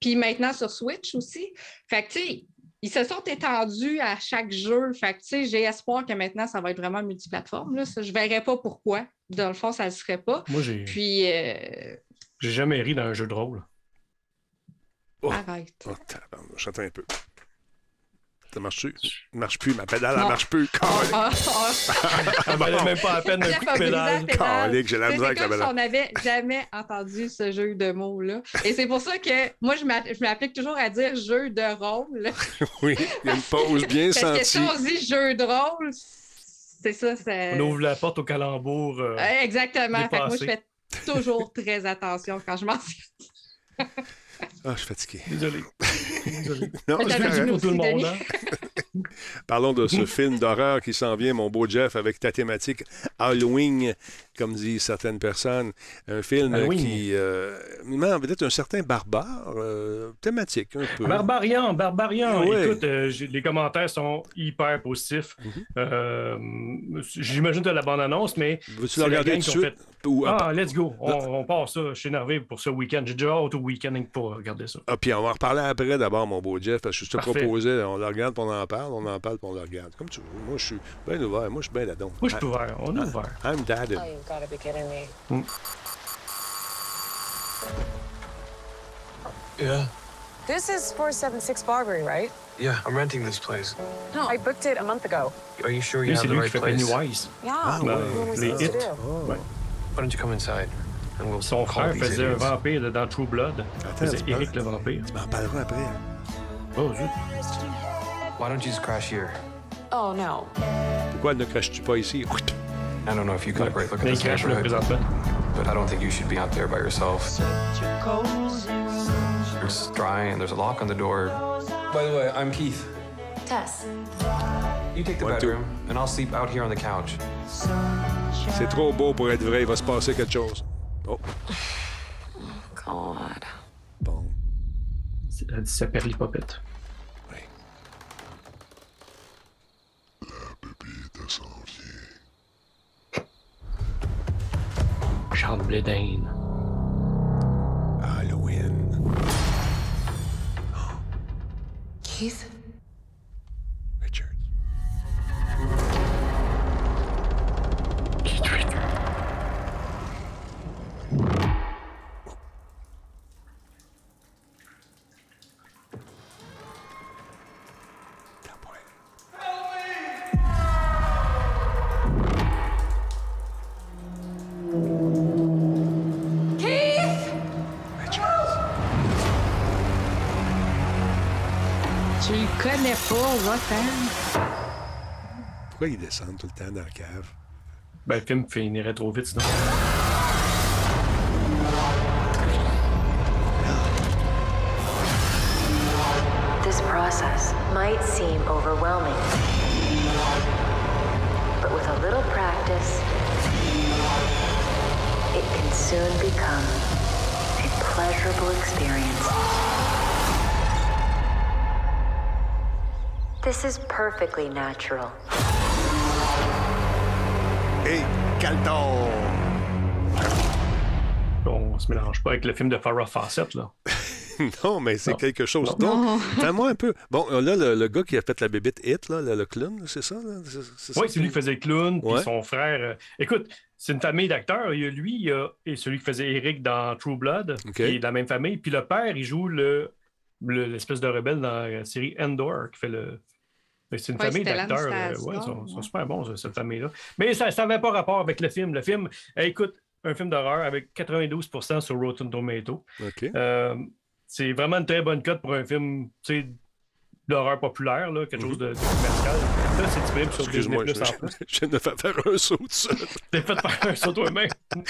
C: puis maintenant sur Switch aussi. Fait que, tu sais, ils se sont étendus à chaque jeu. Fait que, tu sais, j'ai espoir que maintenant, ça va être vraiment multiplateforme. Là. Ça, je verrais pas pourquoi. Dans le fond, ça ne le serait pas.
B: Moi, j'ai
C: Puis, euh,
B: j'ai jamais ri dans un jeu de rôle.
A: Oh.
C: arrête.
A: Oh, j'attends un peu. Ça marche plus. Ça marche plus, ma pédale, elle marche plus.
C: Ah, ah, ah.
B: Ça valait même pas la peine coup
C: a
B: de pédale.
A: Calique, j'ai la misère avec la pédale.
C: on n'avait jamais entendu ce jeu de mots-là. Et c'est pour ça que moi, je m'a- je m'applique toujours à dire jeu de rôle.
A: Oui, il y a une pause bien
C: Parce que si
A: sentie.
C: on dit jeu de rôle, c'est ça. c'est-
B: On ouvre la porte au calembour. euh,
C: Exactement. Fait que moi, je fais toujours très attention quand je mentionne.
A: Ah, je suis fatigué.
B: Désolé. Désolé.
A: Non,
C: perdu
A: correct.
B: pour tout le monde. hein?
A: Parlons de ce film d'horreur qui s'en vient, mon beau Jeff, avec ta thématique Halloween, comme disent certaines personnes. Un film
B: Halloween.
A: qui euh, peut-être un certain barbare, euh, thématique un peu.
B: Barbarian, Barbarian.
A: Ouais.
B: Écoute, euh, les commentaires sont hyper positifs.
A: Mhm.
B: Euh, J'imagine que tu as la bande-annonce, mais.
A: Veux-tu
B: la
A: regarder tout de suite? Ou,
B: Ah, let's go. On, on part ça. Je suis énervé pour ce week-end. J'ai déjà hâte au week-end pour regarder ça.
A: Ah, puis on va en reparler après d'abord, mon beau Jeff, parce que je te
B: Parfait.
A: proposais, on le regarde, puis on en parle, on en parle, puis on le regarde. Comme tu veux. Moi, je suis bien ouvert. Moi, je suis bien là-dedans.
B: Moi, je suis ouvert. On est ouvert.
A: I'm dad.
G: Oh, you've got to be kidding me.
H: Yeah,
G: This is 476 Barbary, right?
H: yeah, I'm renting this place.
G: No. I booked it a month ago.
H: Are you sure you
B: Lui,
H: have the right place?
B: Pennywise.
G: Yeah.
A: Ah,
B: ouais. Les hits.
G: do?
B: Ouais.
H: Why don't you come inside and we'll
B: Son
H: call
B: frère
H: these
B: faisait un vampire là, dans True Blood.
A: Attends, tu
B: Eric
A: parles-
B: le vampire.
A: Tu m'en parleras après. hein.
B: Oh, zut.
H: Why don't you just crash here?
G: Oh, no.
A: Pourquoi ne craches-tu pas ici?
H: I don't know if you got a great look at
B: Mais il
H: this
B: crache là
H: neighborhood, but I don't think you should be out there by yourself. It's dry and there's a lock on the door. By the way, I'm Keith.
I: Tess.
H: You take the
A: One, two.
H: bedroom, and I'll sleep out here on the couch.
A: C'est trop beau pour être vrai. Il va se passer quelque chose. Oh,
G: God.
A: bon.
B: Elle dit ça perd les popettes.
A: Oui.
F: S'en vient.
B: Charles Blédane.
A: Halloween.
I: Keith?
A: Pourquoi ils descendent tout le temps dans la cave?
B: Ben, le film finirait trop vite sinon.
I: This process might seem overwhelming. But with a little practice, it can soon become a pleasurable experience. This is perfectly natural.
A: Hey, Calton!
B: On se mélange pas avec le film de Farrah Fawcett, là.
A: non, mais c'est quelque chose.
B: Non.
A: Non, fais-moi un peu. Bon, là, le, le gars qui a fait la bébête Hit, là, le, le clown, c'est ça? là? C'est- c'est
B: Oui, c'est lui qui faisait le clown, puis
A: Ouais.
B: son frère. euh, Écoute, c'est une famille d'acteurs. Il y a lui, il y a et celui qui faisait Eric dans True Blood,
A: OK.
B: qui est de la même famille. Puis le père, il joue le le- l'espèce de rebelle dans la série Endor, qui fait le. C'est une
C: Ouais,
B: famille d'acteurs. euh, ouais, ils sont, sont super bons, ça, cette famille-là. Mais ça n'avait pas rapport avec le film. Le film, écoute, un film d'horreur avec 92% sur Rotten Tomato.
A: OK.
B: Euh, c'est vraiment une très bonne cote pour un film tu sais, d'horreur populaire, là, quelque chose de, de commercial. Là, c'est disponible sur Disney.
A: Excuse-moi, je,
B: Plus en plus.
A: je viens de faire faire un saut de ça.
B: T'es fait faire un sur toi-même.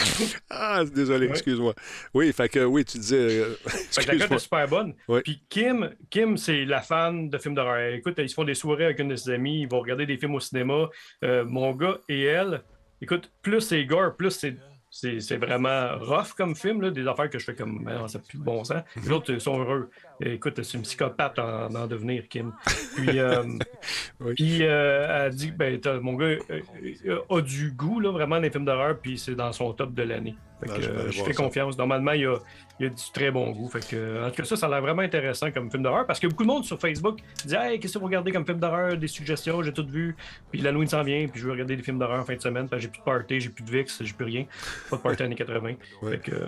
A: Ah, désolé,
B: Ouais.
A: excuse-moi. Oui, fait que oui, tu disais. euh,
B: Fait que la cote est super bonne.
A: Ouais.
B: Puis Kim, Kim c'est la fan de films d'horreur. Écoute, ils se font des soirées avec une de ses amies, ils vont regarder des films au cinéma. Euh, mon gars et elle, écoute, plus c'est gore, plus c'est. C'est vraiment rough comme film, là, des affaires que je fais comme, Ben, ça n'a plus de bon sens. Les autres sont heureux. Écoute, c'est une psychopathe en, en devenir, Kim. Puis, euh,
A: Oui.
B: puis euh, elle dit, ben, mon gars euh, euh, a du goût, là, vraiment, des films d'horreur, puis c'est dans son top de l'année. Fait que,
A: je vais
B: fais
A: ça.
B: confiance. Normalement, il y a, il y a du très bon goût. Fait que, en tout cas, ça, ça a l'air vraiment intéressant comme film d'horreur parce que beaucoup de monde sur Facebook dit Hey, qu'est-ce que vous regardez comme film d'horreur? Des suggestions, j'ai tout vu. Puis l'Halloween s'en vient, puis je veux regarder des films d'horreur en fin de semaine. J'ai plus de party, j'ai plus de VIX, j'ai plus rien. Pas de party années 80.
A: Ouais.
B: Fait que, euh,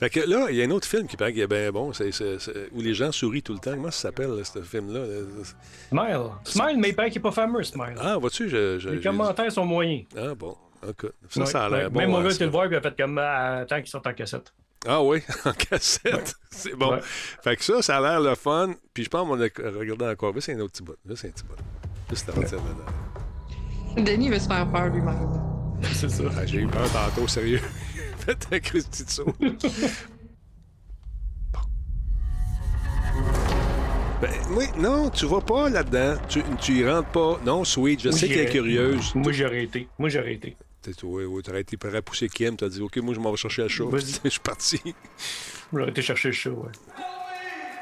A: Fait que là, il y a un autre film qui paraît qu'il est bien bon, c'est, c'est- c'est- où les gens sourient tout le temps. Comment ça s'appelle, là, ce film-là?
B: Smile. Smile, mais il paraît qu'il n'est pas fameux, Smile.
A: Ah, vois-tu, je. je-
B: Les
A: j'ai-
B: commentaires sont moyens.
A: Ah, bon. Écoute, ça,
B: Ouais,
A: ça a l'air
B: ouais.
A: bon.
B: Même mon
A: hein,
B: gars était le voir, puis il a fait comme ah, attends qu'il sorte en cassette.
A: Ah oui, en cassette. C'est bon.
B: Ouais.
A: Fait que ça, ça a l'air le fun. Puis je pense qu'on a regardé encore. Là, c'est un autre petit bout. Là, c'est un petit bout. De-
C: Denis veut se faire peur lui-même.
B: C'est ça.
A: Ah, J'ai eu peur tantôt, sérieux. Un Christy de saut. Bon. Ben, oui, non, tu vas pas là-dedans. Tu, tu y rentres pas. Non, Sweet, je
B: Moi,
A: sais qu'elle est curieuse.
B: Moi, j'aurais été. Moi, j'aurais été.
A: T'es- Oui, oui, t'aurais été prêt à pousser Kim. T'as dit, OK, moi, je m'en vais chercher le show.
B: Vas-y.
A: Je suis parti.
B: J'aurais été chercher le show, ouais.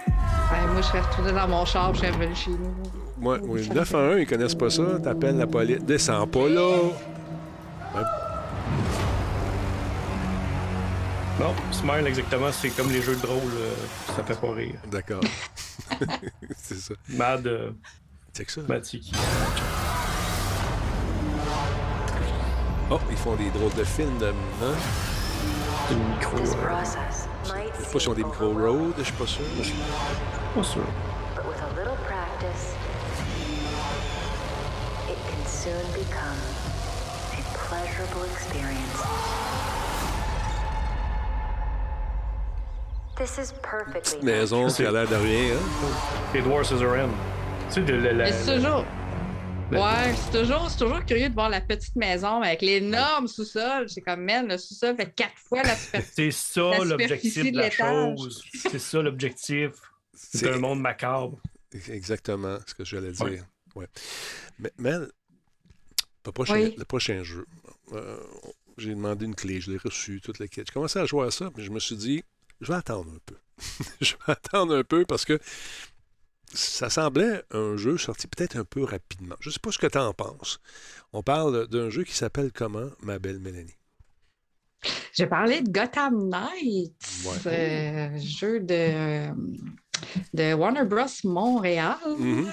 C: Ben, moi, je serais retournée dans mon char, je serais revenue chez nous.
A: Moi, oui, 9 à 1, ils connaissent pas ça. T'appelles la police. Descends pas là.
B: Non, Smile, exactement, c'est comme les jeux de rôle, euh, ça fait pas rire.
A: D'accord. C'est ça.
B: Mad, euh,
A: C'est que ça.
B: Qui?
A: Oh, ils font des drôles de films de. Hein?
B: Le micro.
I: This
B: euh,
A: Je sais pas si on des micro road, je suis pas sûr.
B: Pas sûr.
I: But with a little practice, it can soon become a pleasurable experience.
A: Petite maison qui a l'air de rien, hein?
B: Edward Scissorhands. Tu sais, de la.
C: c'est toujours.
B: la-
C: Ouais, c'est toujours, c'est toujours curieux de voir la petite maison avec l'énorme sous-sol. C'est comme, man, le sous-sol fait quatre fois la superficie.
B: C'est ça l'objectif de
C: de
B: la chose. C'est ça l'objectif
A: C'est
B: d'un monde macabre.
A: exactement ce que j'allais dire.
B: Ouais.
A: Ouais. Mais, Mel, le prochain,
C: Oui.
A: le prochain jeu, euh, j'ai demandé une clé, je l'ai reçue, toute la quête. J'ai commencé à jouer à ça, mais je me suis dit, je vais attendre un peu. je vais attendre un peu parce que ça semblait un jeu sorti peut-être un peu rapidement. Je ne sais pas ce que tu en penses. On parle d'un jeu qui s'appelle comment, ma belle Mélanie?
C: J'ai parlé de Gotham Knights,
A: Ouais.
C: euh, jeu de, de Warner Bros. Montréal,
A: Mhm.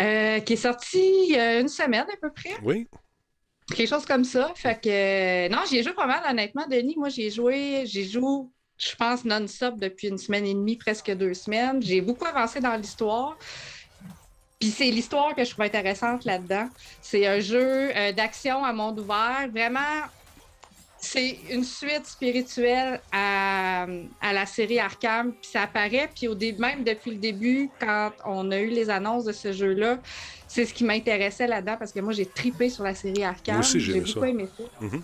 C: euh, qui est sorti il y a une semaine à peu près.
A: Oui?
C: Quelque chose comme ça. Fait que euh, non, j'y ai joué pas mal, honnêtement, Denis. Moi, j'ai joué, j'ai joué, je pense, non-stop depuis une semaine et demie, presque deux semaines. J'ai beaucoup avancé dans l'histoire. Puis c'est l'histoire que je trouve intéressante là-dedans. C'est un jeu euh, d'action à monde ouvert. Vraiment, c'est une suite spirituelle à, à la série Arkham. Puis ça apparaît. Puis au début, même depuis le début, quand on a eu les annonces de ce jeu-là, c'est ce qui m'intéressait là-dedans parce que moi, j'ai tripé sur la série Arkham.
A: J'ai
C: beaucoup
A: ça.
C: aimé ça.
A: Mhm.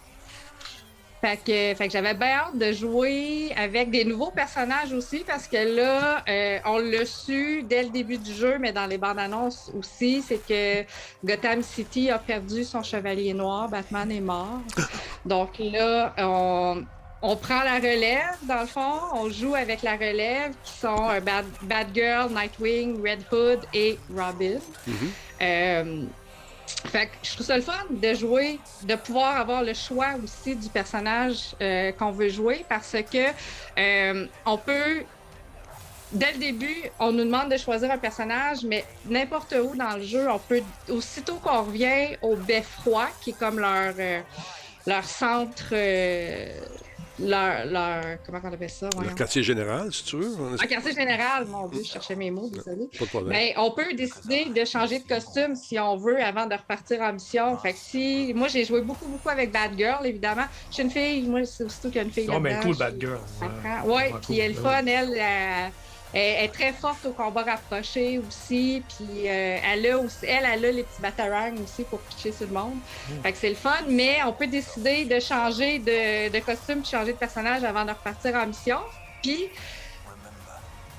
C: Fait que, fait que j'avais bien hâte de jouer avec des nouveaux personnages aussi parce que là, euh, on l'a su dès le début du jeu, mais dans les bandes annonces aussi, c'est que Gotham City a perdu son chevalier noir, Batman est mort. Donc là, on, on prend la relève, dans le fond, on joue avec la relève qui sont euh, Bad, Batgirl, Nightwing, Red Hood et Robin.
A: Mhm.
C: Euh, fait que je trouve ça le fun de jouer, de pouvoir avoir le choix aussi du personnage euh, qu'on veut jouer parce que euh, on peut. Dès le début, on nous demande de choisir un personnage, mais n'importe où dans le jeu, on peut, aussitôt qu'on revient au beffroi, qui est comme leur, euh, leur centre, euh, leur, leur. Comment on appelle ça?
A: Le
C: voyons?
A: quartier général, si tu veux.
C: Un quartier général, mon Dieu, je cherchais mes mots, désolé.
A: Pas de problème.
C: Ben, on peut décider de changer de costume si on veut avant de repartir en mission. Fait que si. Moi, j'ai joué beaucoup, beaucoup avec Batgirl, évidemment. Je suis une fille, moi, c'est aussitôt qu'il y a une fille.
B: Non, mais
C: là-dedans,
B: cool,
C: prend- Ouais,
B: Ouais,
C: puis elle est fun, elle. elle- elle est très forte au combat rapproché aussi. Puis euh, elle, a aussi, elle, elle a les petits batarangs aussi pour pitcher sur le monde.
B: Mm.
C: Fait que c'est le fun, mais on peut décider de changer de, de costume puis changer de personnage avant de repartir en mission. Puis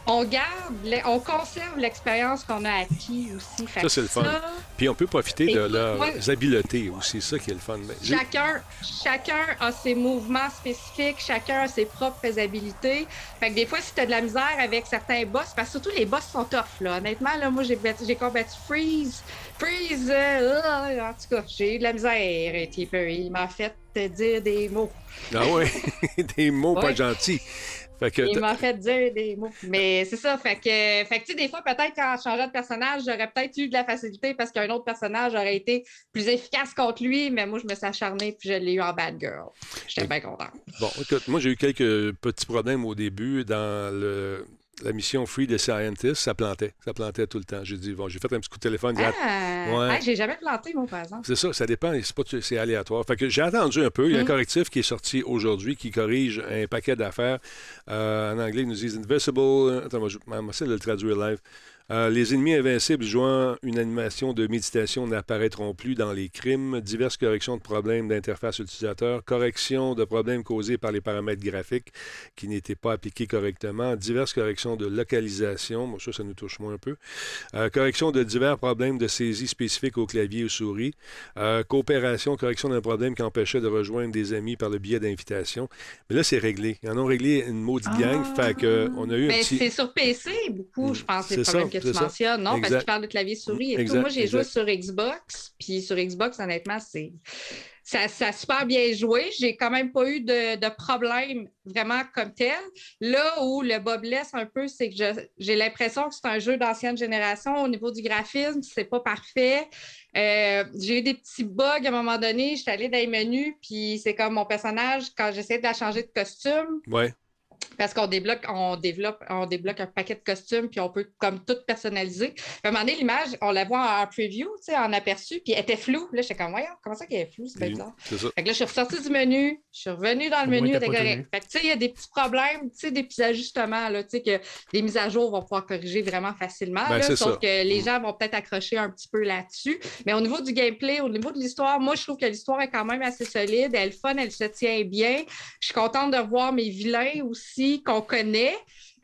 C: on garde, on conserve l'expérience qu'on a acquis aussi. Fait
A: Ça, c'est le fun.
C: ça,
A: Puis on peut profiter de leurs
C: moi-
A: habiletés aussi, c'est ça qui est le fun.
C: Chacun, chacun a ses mouvements spécifiques, chacun a ses propres habilités. Fait que des fois, si tu as de la misère avec certains boss, parce que surtout les boss sont tough, là. Honnêtement, là, moi, j'ai battu- j'ai combattu Freeze. Freeze, euh, en tout cas, j'ai eu de la misère. Et Il m'a fait te dire des mots.
A: Ah ouais, des mots pas gentils. Fait que
C: Il m'a fait dire des mots. Mais c'est ça, fait que, fait que tu sais, des fois, peut-être qu'en changeant de personnage, j'aurais peut-être eu de la facilité parce qu'un autre personnage aurait été plus efficace contre lui, mais moi, je me suis acharnée puis je l'ai eu en bad girl. J'étais bien contente.
A: Bon, écoute, moi, j'ai eu quelques petits problèmes au début dans le- la mission Free the Scientist. Ça plantait. Ça plantait tout le temps. J'ai dit, bon, j'ai fait un petit coup de téléphone. j'ai
C: Ah,
A: Ouais.
C: ah, j'ai jamais planté, moi, par exemple.
A: C'est ça, ça dépend. C'est aléatoire. Fait que j'ai attendu un peu. Il y a un
C: Mm.
A: correctif qui est sorti aujourd'hui qui corrige un paquet d'affaires. Euh, en anglais, ils nous disent Invisible. Attends, moi, je vais essayer de le traduire live. Euh, les ennemis invincibles jouant une animation de méditation n'apparaîtront plus dans les crimes. Diverses corrections de problèmes d'interface utilisateur. Correction de problèmes causés par les paramètres graphiques qui n'étaient pas appliqués correctement. Diverses corrections de localisation. Bon, ça, ça nous touche moins un peu. Euh, correction de divers problèmes de saisie spécifiques au clavier ou souris. Euh, coopération, correction d'un problème qui empêchait de rejoindre des amis par le biais d'invitation. Mais là, c'est réglé. Ils en ont réglé une maudite gang. Fait que, on a eu un
C: Mais
A: petit...
C: C'est sur PC, beaucoup, je pense, les
A: C'est
C: problèmes
A: ça,
C: que tu mentionnes. Non, parce
A: Exact.
C: qu'il parle de clavier souris et
A: Exact,
C: tout. Moi, j'ai joué sur Xbox. Puis sur Xbox, honnêtement, c'est. Ça, ça a super bien joué. J'ai quand même pas eu de, de problème vraiment comme tel. Là où le bas blesse un peu, c'est que j'ai l'impression que c'est un jeu d'ancienne génération. Au niveau du graphisme, c'est pas parfait. Euh, j'ai eu des petits bugs à un moment donné. J'étais allée dans les menus, puis c'est comme mon personnage, quand j'essayais de la changer de costume,
A: Ouais.
C: Parce qu'on débloque, on développe, on débloque un paquet de costumes, puis on peut comme tout personnaliser. Puis à un moment donné, l'image, on la voit en preview, tu sais, en aperçu, puis elle était floue. Là, j'étais comme, voyons, comment ça qu'elle est floue? C'est bizarre. Fait que là, je suis ressortie du menu, je suis revenue dans le
B: Au
C: menu, correct. Fait que, tu sais, il y a des petits problèmes, tu sais, des petits ajustements, là, tu sais, que des mises à jour vont pouvoir corriger vraiment facilement.
A: Ben,
C: là,
A: c'est
C: sauf
A: ça.
C: que les
A: Mm.
C: gens vont peut-être accrocher un petit peu là-dessus. Mais au niveau du gameplay, au niveau de l'histoire, moi, je trouve que l'histoire est quand même assez solide. Elle est fun, elle se tient bien. Je suis contente de revoir mes vilains aussi qu'on connaît.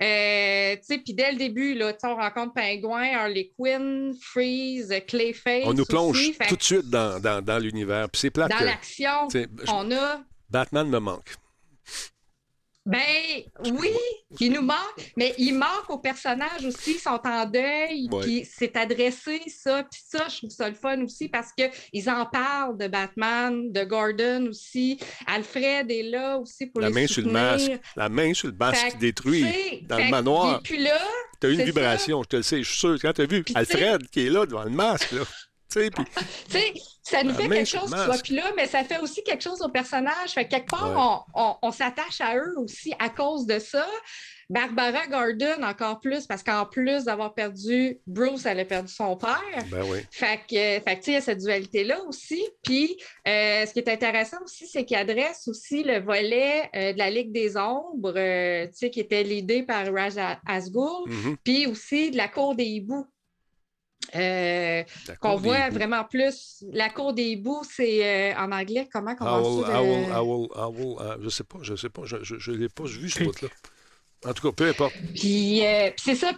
C: Euh, puis dès le début, là, on rencontre Pingouin, Harley Quinn, Freeze, Clayface.
A: On nous plonge
C: aussi.
A: Tout de suite dans, dans, dans l'univers. Puis c'est plate
C: Dans l'action, on a
A: Batman me manque.
C: Ben oui, il nous manque, mais il manque aux personnages aussi, ils sont en deuil,
A: Ouais.
C: puis c'est adressé ça, puis ça, je trouve ça le fun aussi parce qu'ils en parlent de Batman, de Gordon aussi, Alfred est là aussi pour
A: La
C: les
A: main sur le masque. La main sur le masque qui détruit
C: tu sais,
A: dans le manoir.
C: Est plus là,
A: T'as eu une vibration, je te le sais. Je suis sûr. Quand t'as vu
C: Puis,
A: Alfred qui est là devant le masque, là. Sais, puis
C: sais, ça nous
A: La
C: fait quelque chose soit plus là, mais ça fait aussi quelque chose aux personnages. Fait que quelque part, on, on- on s'attache à eux aussi à cause de ça. Barbara Gordon, encore plus, parce qu'en plus d'avoir perdu Bruce, elle a perdu son père.
A: ben oui.
C: Fait que, fait que, il y a cette dualité-là aussi. Puis, euh, ce qui est intéressant aussi, c'est qu'il adresse aussi le volet euh, de la Ligue des Ombres, euh, qui était l'idée par Raj Asghul,
A: Mhm.
C: puis aussi de la Cour des hiboux. Euh, qu'on voit vraiment plus. La cour des hiboux, c'est euh, en anglais, comment qu'on
A: Owl,
C: va ça?
A: owl,
C: le-
A: owl, owl, euh, je sais pas, je sais pas, je, je l'ai pas vu ce bout-là. En tout cas, peu importe.
C: Puis, euh, c'est ça.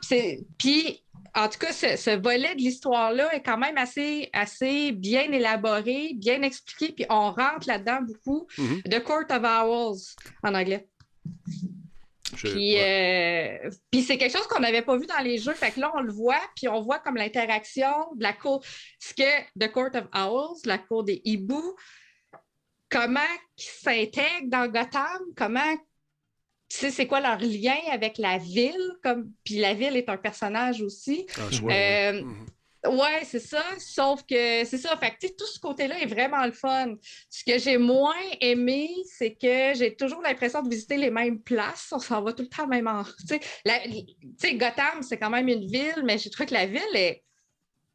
C: Puis, en tout cas, ce, ce volet de l'histoire-là est quand même assez, assez bien élaboré, bien expliqué. Puis on rentre là-dedans beaucoup.
A: Mhm.
C: The Court of Owls en anglais.
A: Je-
C: Puis,
A: ouais.
C: euh, puis c'est quelque chose qu'on n'avait pas vu dans les jeux. Fait que là, on le voit, puis on voit comme l'interaction de la cour. Ce que The Court of Owls, la cour des hiboux, comment ils s'intègrent dans Gotham, comment. Tu sais, c'est quoi leur lien avec la ville? Comme... Puis la ville est un personnage aussi. Euh,
A: ouais.
C: Ouais, c'est ça. Sauf que c'est ça. Fait que, tu sais, tout ce côté-là est vraiment le fun. Ce que j'ai moins aimé, c'est que j'ai toujours l'impression de visiter les mêmes places. On s'en va tout le temps même endroit. Tu sais, Gotham, c'est quand même une ville, mais j'ai trouvé que la ville est,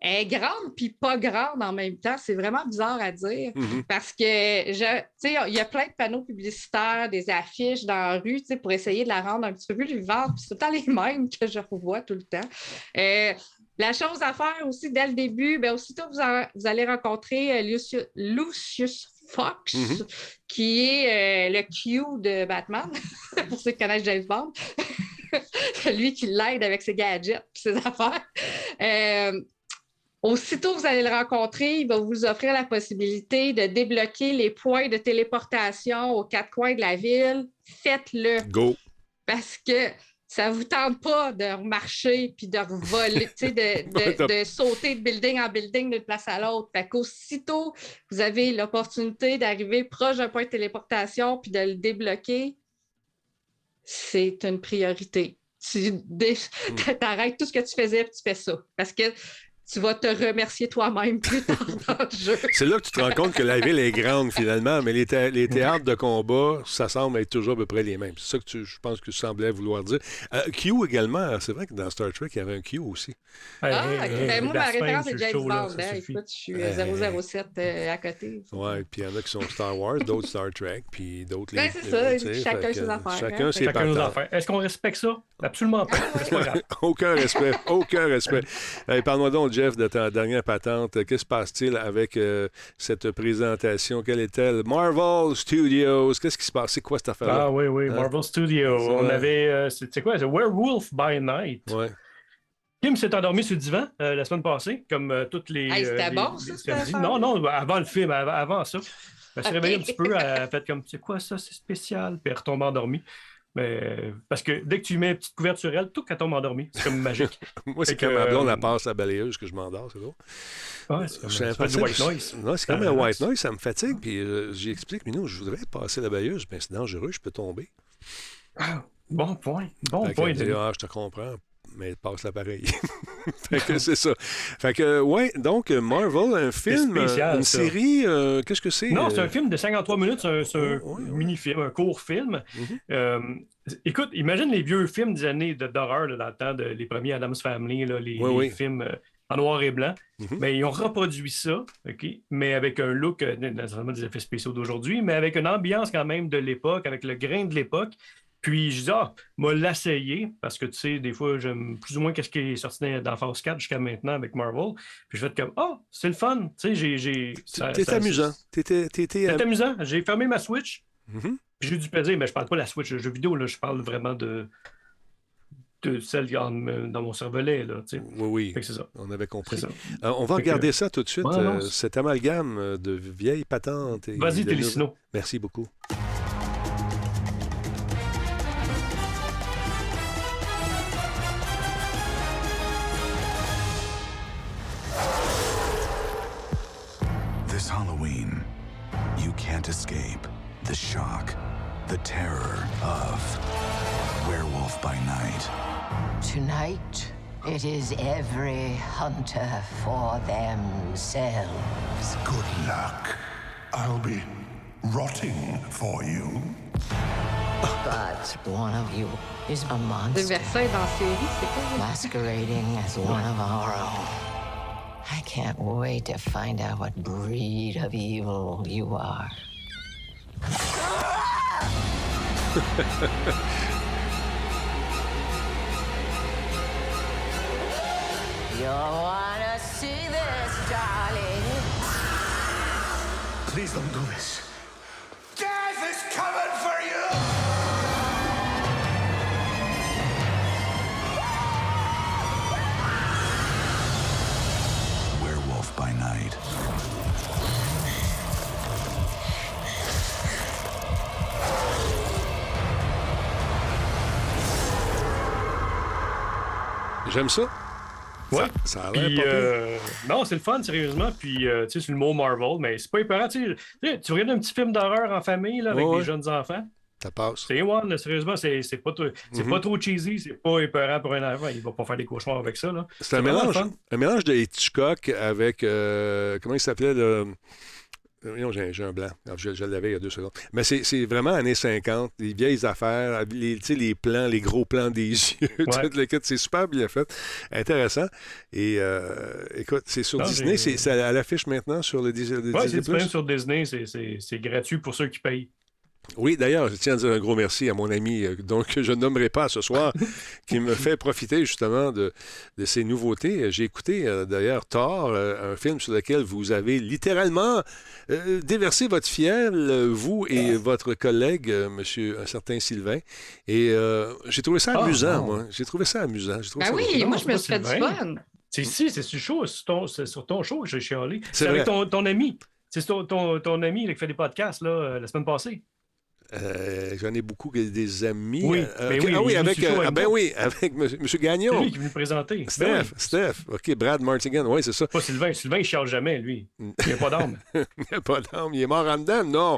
C: est grande puis pas grande en même temps. C'est vraiment bizarre à dire.
A: Mhm.
C: Parce que, je, tu sais, il y a plein de panneaux publicitaires, des affiches dans la rue, tu sais, pour essayer de la rendre un petit peu plus vivante. Puis c'est tout le temps les mêmes que je revois tout le temps. Euh, la chose à faire aussi dès le début, bien, aussitôt vous, allez rencontrer euh, Lucius, Lucius Fox,
A: Mhm.
C: qui est euh, le Q de Batman, pour ceux qui connaissent James Bond. Lui qui l'aide avec ses gadgets et ses affaires. Euh, Aussitôt vous allez le rencontrer, il va vous offrir la possibilité de débloquer les points de téléportation aux quatre coins de la ville. Faites-le
A: Go.
C: parce que ça ne vous tente pas de marcher puis de voler, tu sais, de, de- de sauter de building en building d'une place à l'autre. Fait qu'aussitôt vous avez l'opportunité d'arriver proche d'un point de téléportation puis de le débloquer, c'est une priorité. Tu dé- t'arrêtes tout ce que tu faisais puis tu fais ça. Parce que tu vas te remercier toi-même plus tard dans le jeu.
A: C'est là que tu te rends compte que la ville est grande finalement, mais les, thé- les théâtres de combat, ça semble être toujours à peu près les mêmes. C'est ça que tu, je pense que tu semblais vouloir dire. Euh, Q également, c'est vrai que dans Star Trek, il y avait un Q aussi.
C: Ah,
B: Hey,
C: ok.
B: hey,
C: Ben, moi, ma référence est James Bond. hein.
B: suffit.
C: Écoute, je suis
A: Hey.
C: euh, 007 euh, à côté.
A: Ouais, puis il y en a qui sont Star Wars, d'autres Star Trek, puis d'autres.
C: Ben,
A: les-
C: c'est ça,
A: sais,
C: chacun ses affaires,
A: Chacun
C: hein.
A: ses
B: Chacun nos
A: patentes.
B: affaires. Est-ce qu'on respecte ça? Absolument pas. C'est pas grave.
A: aucun respect, aucun respect. Hey, Parle-moi donc, Jeff, de ta dernière patente. Qu'est-ce qui se passe-t-il avec euh, cette présentation? Quelle est-elle? Marvel Studios. Qu'est-ce qui se passe? C'est quoi cette affaire-là?
B: Ah oui, oui,
A: Hein?
B: Marvel Studios. On avait. euh, C'était quoi? C'est Werewolf by Night.
A: Ouais.
B: Kim s'est endormi sur le divan euh, la semaine passée, comme euh, toutes les.
C: Hey, c'était
B: euh, les-
C: bon, ça?
B: Non, non, avant le film, avant, avant ça. Elle s'est
C: Ok.
B: réveillée un petit peu, elle a fait comme, c'est quoi ça, c'est spécial, puis elle retombe endormie. Mais, euh, parce que dès que tu mets une petite couverte sur elle, tout qu'elle tombe endormie. C'est comme magique.
A: Moi, c'est comme ma blonde,
B: euh,
A: elle passe la balayeuse que je m'endors, c'est drôle.
B: Ouais, c'est comme
A: impossible.
B: white noise.
A: Non, c'est comme un white
B: relaxe.
A: noise, ça me fatigue. Puis euh, j'explique, mais non, je voudrais passer la balayeuse, mais c'est dangereux, je peux tomber.
B: Ah, bon point. Bon
A: Fait
B: point.
A: dit, ah, je te comprends, mais passe l'appareil. fait que c'est ça. Fait que, ouais, donc Marvel, un film,
B: spécial,
A: une
B: ça.
A: série, euh, qu'est-ce que c'est?
B: Non, c'est
A: euh,
B: un film de 53 minutes, c'est un, c'est un
A: Oh, oui, oui.
B: mini-film, un court film.
A: Mhm.
B: Euh, écoute, imagine les vieux films des années de- d'horreur, là, dans le temps de les premiers Adam's Family, là, les,
A: Oui,
B: les
A: oui.
B: films euh, en noir et blanc.
A: Mhm.
B: Mais ils ont reproduit ça, OK, mais avec un look, euh, naturellement des effets spéciaux d'aujourd'hui, mais avec une ambiance quand même de l'époque, avec le grain de l'époque. Puis je dis, ah, m'a l'essayer, parce que tu sais, des fois, j'aime plus ou moins qu'est-ce qui est sorti dans dans Phase 4 jusqu'à maintenant avec Marvel. Puis je vais être comme, ah, c'est le fun. Tu sais, j'ai.
A: T'es amusant. T'étais. euh,
B: amusant. J'ai fermé ma Switch,
A: mhm.
B: puis j'ai eu du plaisir, mais je parle pas de la Switch de jeux vidéo, là, je parle vraiment de, de celle en- dans mon cervelet. Là, tu sais.
A: Oui, oui.
B: Ça.
A: On avait compris.
B: Ça.
A: Euh, on va
B: Fait que-
A: regarder ça tout de suite,
B: Ouais, non,
A: euh, cet amalgame de vieilles patentes.
B: Vas-y,
A: de
B: Télésino.
A: nouveaux- Merci beaucoup.
J: The shock, the terror of Werewolf by Night.
K: Tonight, it is every hunter for themselves.
F: Good luck. I'll be rotting for you.
K: But one of you is a monster
C: verset est dans série, c'est quoi?
K: masquerading as one of our own. I can't wait to find out what breed of evil you are. You wanna see this, darling?
F: Please don't do this.
A: J'aime ça.
B: Ouais.
A: Ça, ça a
B: Puis,
A: pas
B: euh, non, c'est le fun, sérieusement. Puis, euh, tu sais, c'est le mot Marvel, mais c'est pas épeurant. Tu sais, tu regardes un petit film d'horreur en famille là, avec
A: Ouais,
B: des
A: ouais.
B: jeunes enfants.
A: Ça passe.
B: C'est one, sérieusement, c'est c'est pas, trop- c'est
A: Mhm.
B: pas trop cheesy, c'est pas épeurant pour un enfant. Il va pas faire des cauchemars avec ça. là.
A: C'est un mélange, un mélange de Hitchcock avec. euh, comment il s'appelait le. Euh, Non, j'ai un blanc. Alors, Je, je l'avais il y a deux secondes. Mais c'est c'est vraiment années 50, les vieilles affaires, les, plans, les gros plans des yeux.
B: Ouais.
A: c'est super bien fait. Intéressant. Et euh, écoute, c'est sur
B: Non,
A: Disney. C'est c'est à l'affiche maintenant sur le, le
B: Ouais, c'est
A: Disney+.
B: disponible sur Disney, c'est- c'est c'est gratuit pour ceux qui payent.
A: Oui, d'ailleurs, je tiens à dire un gros merci à mon ami, euh, donc que je nommerai pas ce soir, qui me fait profiter justement de, de ces nouveautés. J'ai écouté euh, d'ailleurs Thor, euh, un film sur lequel vous avez littéralement euh, déversé votre fiel, euh, vous et votre collègue, euh, monsieur un certain Sylvain. Et euh, j'ai trouvé ça
B: Ah,
A: amusant,
B: non.
A: moi. J'ai trouvé ça amusant. Trouvé
C: Ben
A: ça
C: oui, moi,
B: c'est
C: je me suis fait du fun.
B: C'est ici, c'est sur, ton- c'est sur ton show que j'ai chialé.
A: C'est
B: C'est avec ton, ton ami. C'est ton, ton, ton ami là, qui fait des podcasts là, euh, la semaine passée.
A: Euh, J'en ai beaucoup des amis.
B: Oui,
A: Euh,
B: ben oui,
A: ah oui, avec, euh, ah ben oui, avec M. Monsieur
B: C'est
A: Gagnon.
B: lui qui venu présenter. Ben
A: Steph,
B: oui.
A: Steph. OK, Brad Martigan. Oui, c'est ça.
B: Pas Sylvain. Sylvain, il chiale jamais, lui. Il n'a pas d'âme.
A: Il n'y a pas d'âme. Il est mort en dedans? Non.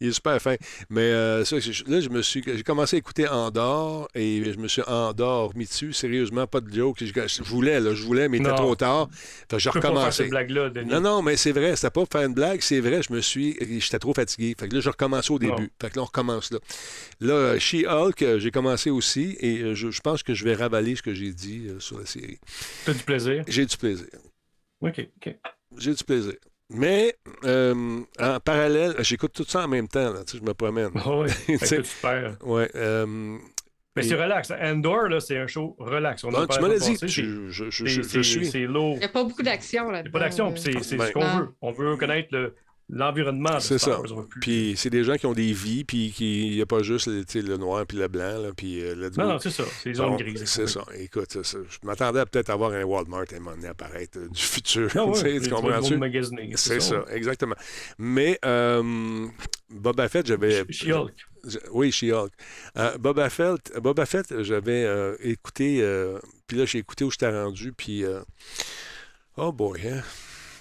A: Il est super fin. Mais ça, là, je me suis, j'ai commencé à écouter Andorre et je me suis endormi dessus. Sérieusement, pas de joke. Je, voulais, là, je voulais, mais il était trop tard. Fait
B: Je cette blague-là.
A: Non, non, mais c'est vrai, c'était pas pour faire une blague, c'est vrai, je me suis. J'étais trop fatigué. Fait que là, je recommence au début.
B: Non.
A: Fait que là, on recommence là. Là, She-Hulk, euh, j'ai commencé aussi et euh, je, je pense que je vais ravaler ce que j'ai dit euh, sur la série.
B: T'as du plaisir?
A: J'ai du plaisir.
B: OK, OK.
A: J'ai du plaisir. Mais euh, en parallèle, j'écoute tout ça en même temps, là, tu sais, je me promène.
B: Ah Fait
A: sais,
B: que super.
A: ouais, euh,
B: Mais
A: Et-
B: c'est relax. Andor, là, c'est un show relax. On en
A: Ah, tu me l'as
B: la
A: dit. Je- je- je-
B: c'est- c'est-
A: suis.
B: C'est lourd.
C: Il n'y a pas beaucoup d'action
B: Il
C: là-dedans.
B: n'y a pas d'action, puis c'est c'est
A: Ben-
B: ce qu'on
C: Non.
B: veut. On veut connaître le- l'environnement de
A: C'est ça. Puis c'est des gens qui ont des vies, puis il n'y a pas juste le, noir puis le blanc. Là, puis, euh,
B: Non, non, c'est ça. C'est les zones grises.
A: C'est ça. Écoute, ça. je m'attendais à peut-être avoir un Walmart à un moment donné apparaître euh, du futur.
B: Ah ouais,
A: tu comprends-tu? C'est ça, exactement. Mais euh, Boba Fett, j'avais.
B: She-Hulk.
A: Je- Oui, She-Hulk. Euh, Boba Fett, Boba Fett j'avais euh, écouté, euh, puis là, j'ai écouté où j'étais rendu, puis. euh, oh boy, hein?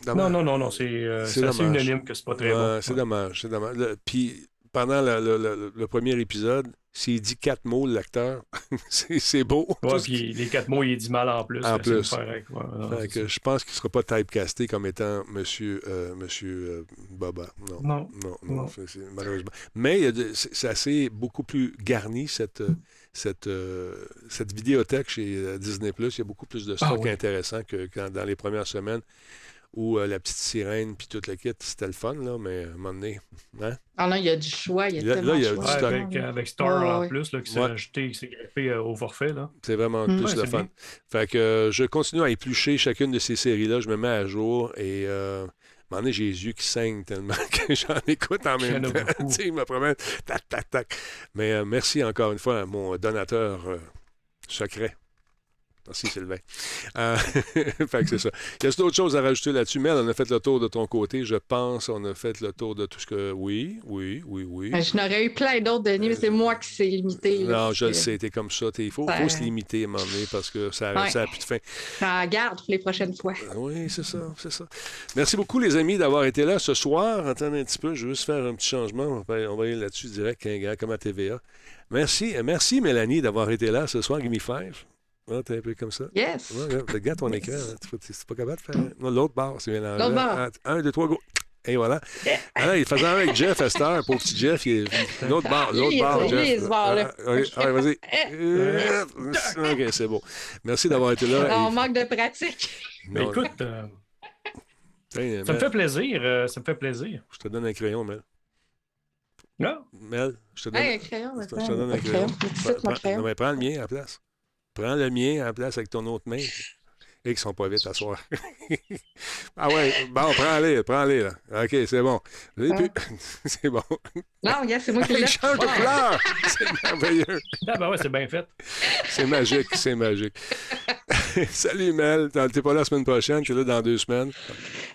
B: Non, non, non, non, c'est euh, assez unanime que c'est pas très bon.
A: C'est
B: Ouais.
A: dommage, c'est dommage. Le- puis pendant le, le- premier épisode, s'il dit quatre mots, l'acteur, c'est beau.
B: Puis les quatre mots, il est dit mal en plus.
A: En plus.
B: ouais, non,
A: Fait que je pense qu'il ne sera pas typecasté comme étant Monsieur, euh, monsieur euh, Boba. Non.
B: Non.
A: Non, malheureusement. Mais c'est assez beaucoup plus garni, cette, cette, euh, cette vidéothèque chez Disney. Il y a beaucoup plus de
B: Ah
A: stock
B: oui.
A: intéressant que dans les premières semaines où euh, la petite sirène puis toute la kit, c'était le fun, là, mais à un moment donné. Hein?
C: Ah non, il y a du choix. Il y a
A: Là-
C: tellement
A: là, il y a
C: de
A: du
C: choix.
B: Ouais,
A: stock.
B: avec, avec Star
C: Ouais,
B: en
C: ouais.
B: plus, là, qui s'est
A: Ouais.
B: rajouté, qui s'est grippé euh, au forfait. Là.
A: C'est vraiment
C: Mm.
A: plus
B: Ouais,
A: le fun.
B: bien.
A: Fait que euh, je continue à éplucher chacune de ces séries-là. Je me mets à jour et euh, à un moment donné, j'ai les yeux qui saignent tellement que j'en écoute en même
B: en
A: temps. il me promène, tac, tac, tac. Mais euh, merci encore une fois à mon donateur euh, secret. Merci, Sylvain. Euh, fait que c'est ça. Y a d'autres choses à rajouter là-dessus? Mel, on a fait le tour de ton côté. Je pense on a fait le tour de tout ce que. Oui, oui, oui, oui.
C: Ben, Je n'aurais eu plein d'autres, Denis, mais c'est moi qui s'est limité. là,
A: Non, je le sais, t'es comme ça. Il faut,
C: Ça-
A: faut se limiter à un moment donné parce que ça n'a
C: Ouais.
A: plus de fin.
C: J'en garde pour les prochaines fois.
A: Oui, c'est ça, c'est ça. Merci beaucoup, les amis, d'avoir été là ce soir. Attendez un petit peu, je vais juste faire un petit changement. On va, aller là-dessus direct, gars comme à TVA. Merci, euh, merci Mélanie, d'avoir été là ce soir, Gimme Five. Ah, t'es un peu comme ça.
C: Yes.
A: Ouais, regarde, regarde ton écran. hein. Tu c'est pas capable de faire. Non, l'autre barre, c'est mélangé.
C: L'autre barre.
A: Ah, Un, deux, trois, go. Et voilà. Ah, là, il faisait un avec Jeff Esther, pauvre petit Jeff. il est- L'autre barre, l'autre barre, Jeff.
C: barre-là.
A: Ah, ah, vas-y. Euh, OK, c'est bon. Merci d'avoir été là.
C: On
A: Et-
C: manque de pratique.
B: Mais
A: Non,
B: écoute, euh,
A: tiens,
B: ça me fait plaisir. euh, ça me fait plaisir.
A: Je te donne un crayon, Mel.
B: Non?
A: Mel, je te donne,
C: Hey, un crayon,
A: je te, donne un
C: Un
A: crayon.
C: crayon.
A: Prends- non, mais prends le mien à la place. Prends le mien à la place avec ton autre main. Et qui sont pas vite à soir. ah ouais, bon, prends-les, prends-les, là. OK, c'est bon. Plus. c'est bon.
C: Non, regarde, c'est moi qui l'ai.
A: Il change de couleur! C'est merveilleux.
B: Ah, ben ouais, c'est bien fait.
A: C'est magique, c'est magique. Salut, Mel. T'es pas là la semaine prochaine, tu es là dans deux semaines.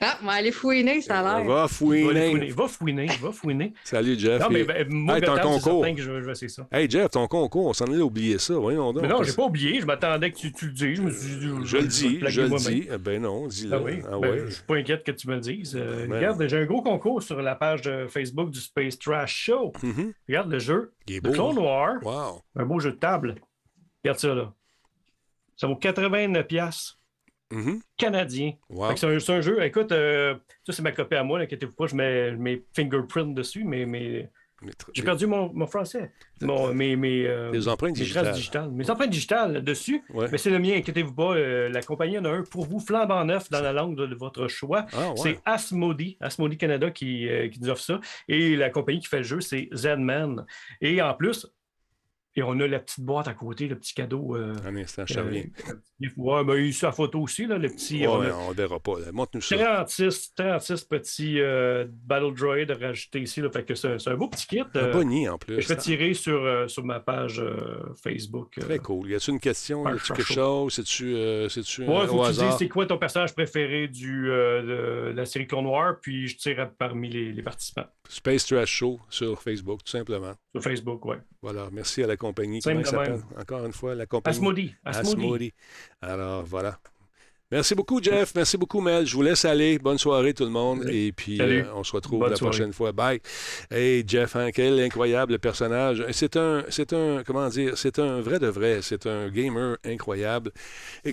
C: Ah, on va aller fouiner, ça a l'air.
A: Va fouiner.
B: Va fouiner. Va fouiner.
A: Salut, Jeff.
B: Non, mais ben, moi,
A: Hey, ton concours.
B: certain que je, je vais essayer ça.
A: Hey, Jeff, ton concours, on s'en allait oublier ça. Voyons donc.
B: Mais non, j'ai pas oublié. Je m'attendais que tu, tu le dises. Je, me suis dit,
A: Je le dis, je le dis. Eh Ben non, dis-le.
B: Ah oui,
A: Ah
B: ben,
A: ouais.
B: je suis pas inquiète que tu me le dises. Euh,
A: Ben,
B: regarde, j'ai un gros concours sur la page de Facebook du Space Trash Show.
A: Mhm.
B: Regarde le jeu.
A: Il est
B: Le
A: beau.
B: Clone
A: hein?
B: Noir.
A: Wow.
B: Un beau jeu de table. Regarde ça, là. Ça vaut 89 piastres
A: Mhm.
B: canadiens.
A: Wow.
B: Fait que C'est un, un jeu. Écoute, euh, ça, c'est ma copie à moi. Inquiétez-vous pas, je mets mes fingerprints dessus, mais, j'ai perdu mon, mon français. Mon, mes, mes, euh,
A: Les empreintes digitales.
B: traces digitales. Mes empreintes digitales dessus.
A: Ouais.
B: Mais c'est le mien, inquiétez-vous pas. euh, la compagnie en a un pour vous, flambant neuf, dans la langue de, de votre choix.
A: Ah, ouais.
B: C'est Asmodee, Asmodee Canada qui, euh, qui nous offre ça. Et la compagnie qui fait le jeu, c'est Zenman. Et en plus, et on a la petite boîte à côté, le petit cadeau. euh,
A: Un instant, reviens.
B: euh, ouais, ben, il y a ça à photo aussi, là, le petit.
A: Ouais,
B: on a
A: on verra pas. Montre-nous ça.
B: 36, 36 petits euh, Battle Droid rajoutés ici. Là, fait que c'est, un beau petit kit.
A: Un
B: euh,
A: bonnier en
B: que
A: plus.
B: je vais tirer sur, euh, sur ma page Facebook.
A: Très cool. Y a-tu une question? Y a-tu quelque chose? C'est-tu c'est-tu,
B: Ouais, faut
A: au
B: que tu dises
A: hasard?
B: c'est quoi ton personnage préféré du, de la série Clone Noir, puis je tire parmi les, les participants.
A: Space Trash Show sur Facebook, tout simplement.
B: Sur Facebook, ouais.
A: Voilà. Merci à la compagnie. Comment s'appelle? Encore une fois, la compagnie.
B: Asmodee. Asmodee.
A: Alors, voilà. Merci beaucoup, Jeff. Merci beaucoup, Mel. Je vous laisse aller. Bonne soirée, tout le monde. Et puis, euh, on se retrouve
B: Bonne
A: la
B: soirée.
A: prochaine fois. Bye. Hey, Jeff, hein, quel incroyable personnage. C'est un, c'est un, comment dire, c'est un vrai de vrai. C'est un gamer incroyable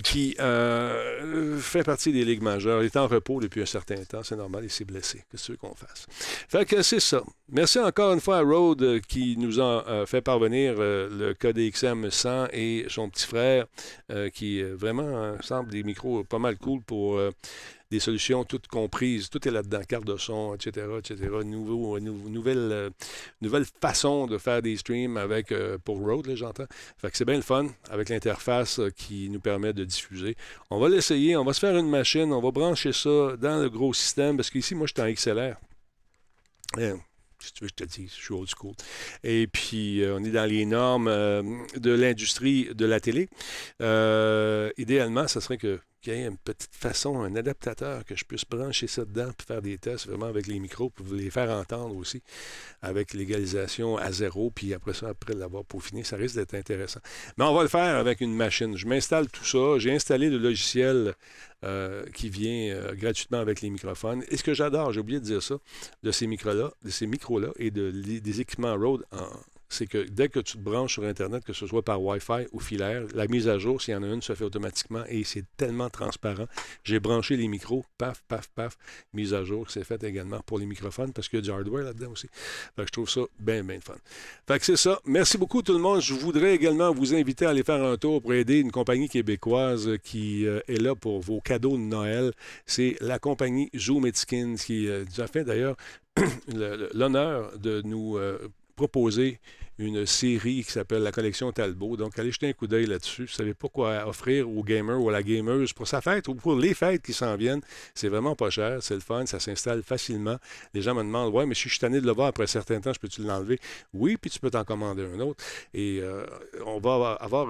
A: qui euh, fait partie des ligues majeures. Il est en repos depuis un certain temps. C'est normal. Il s'est blessé. Qu'est-ce que tu veux qu'on fasse? Fait que c'est ça. Merci encore une fois à Rode euh, qui nous a euh, fait parvenir euh, le KDXM 100 et son petit frère qui vraiment euh, semble des micros pas mal cool pour des solutions toutes comprises. Tout est là-dedans, carte de son, etc., etc. Nouveau, nou- nouvelle, nouvelle façon de faire des streams avec, pour là, j'entends. Fait que c'est bien le fun avec l'interface qui nous permet de diffuser. On va l'essayer, on va se faire une machine, on va brancher ça dans le gros système parce qu'ici, moi, je suis en XLR. Euh, je te dis, je suis old school. Et puis, euh, on est dans les normes euh, de l'industrie de la télé. Euh, idéalement, ça serait que qu'il y ait une petite façon, un adaptateur, que je puisse brancher ça dedans puis faire des tests vraiment avec les micros pour les faire entendre aussi avec l'égalisation à zéro. Puis après ça, après l'avoir peaufiné, ça risque d'être intéressant. Mais on va le faire avec une machine. Je m'installe tout ça. J'ai installé le logiciel euh, qui vient euh, gratuitement avec les microphones. Et ce que j'adore, j'ai oublié de dire ça, de ces micros-là, de ces micros-là et de, des équipements Rode, en- c'est que dès que tu te branches sur Internet, que ce soit par Wi-Fi ou filaire, la mise à jour, s'il y en a une, se fait automatiquement et c'est tellement transparent. J'ai branché les micros, paf, paf, paf, mise à jour, c'est fait également pour les microphones parce qu'il y a du hardware là-dedans aussi. Fait que je trouve ça bien, bien fun. Fait que c'est ça. Merci beaucoup tout le monde. Je voudrais également vous inviter à aller faire un tour pour aider une compagnie québécoise qui euh, est là pour vos cadeaux de Noël. C'est la compagnie Zoom qui euh, nous a fait d'ailleurs le- le- l'honneur de nous euh, proposer une série qui s'appelle la collection Talbot. Donc, allez jeter un coup d'œil là-dessus. Vous savez pas offrir aux gamers ou à la gameuse pour sa fête ou pour les fêtes qui s'en viennent, c'est vraiment pas cher, c'est le fun, ça s'installe facilement. Les gens me demandent Ouais, mais si je suis tanné de le voir après un certain temps, je peux-tu l'enlever? Oui, puis tu peux t'en commander un autre. Et euh, on va avoir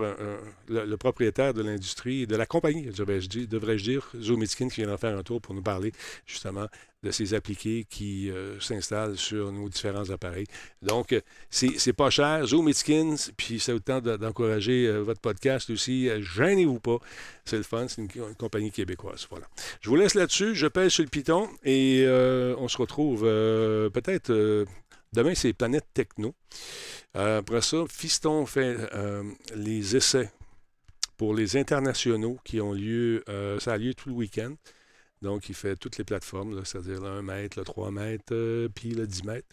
A: le, propriétaire de l'industrie, de la compagnie, devrais-je dire, Skin, qui viendra faire un tour pour nous parler justement de ces appliqués qui euh, s'installent sur nos différents appareils. Donc, euh, c'est c'est pas cher. Zoom et Skins, puis vous tente de- d'encourager euh, votre podcast aussi. Gênez-vous pas. C'est le fun. C'est une, compagnie québécoise. Voilà. Je vous laisse là-dessus. Je pèse sur le piton et on se retrouve peut-être. demain, c'est Planète Techno. Après ça, Fiston fait les essais pour les internationaux qui ont lieu. ça a lieu tout le week-end. Donc, il fait toutes les plateformes, c'est-à-dire le 1 mètre, le 3 mètres, euh, puis le 10 mètres.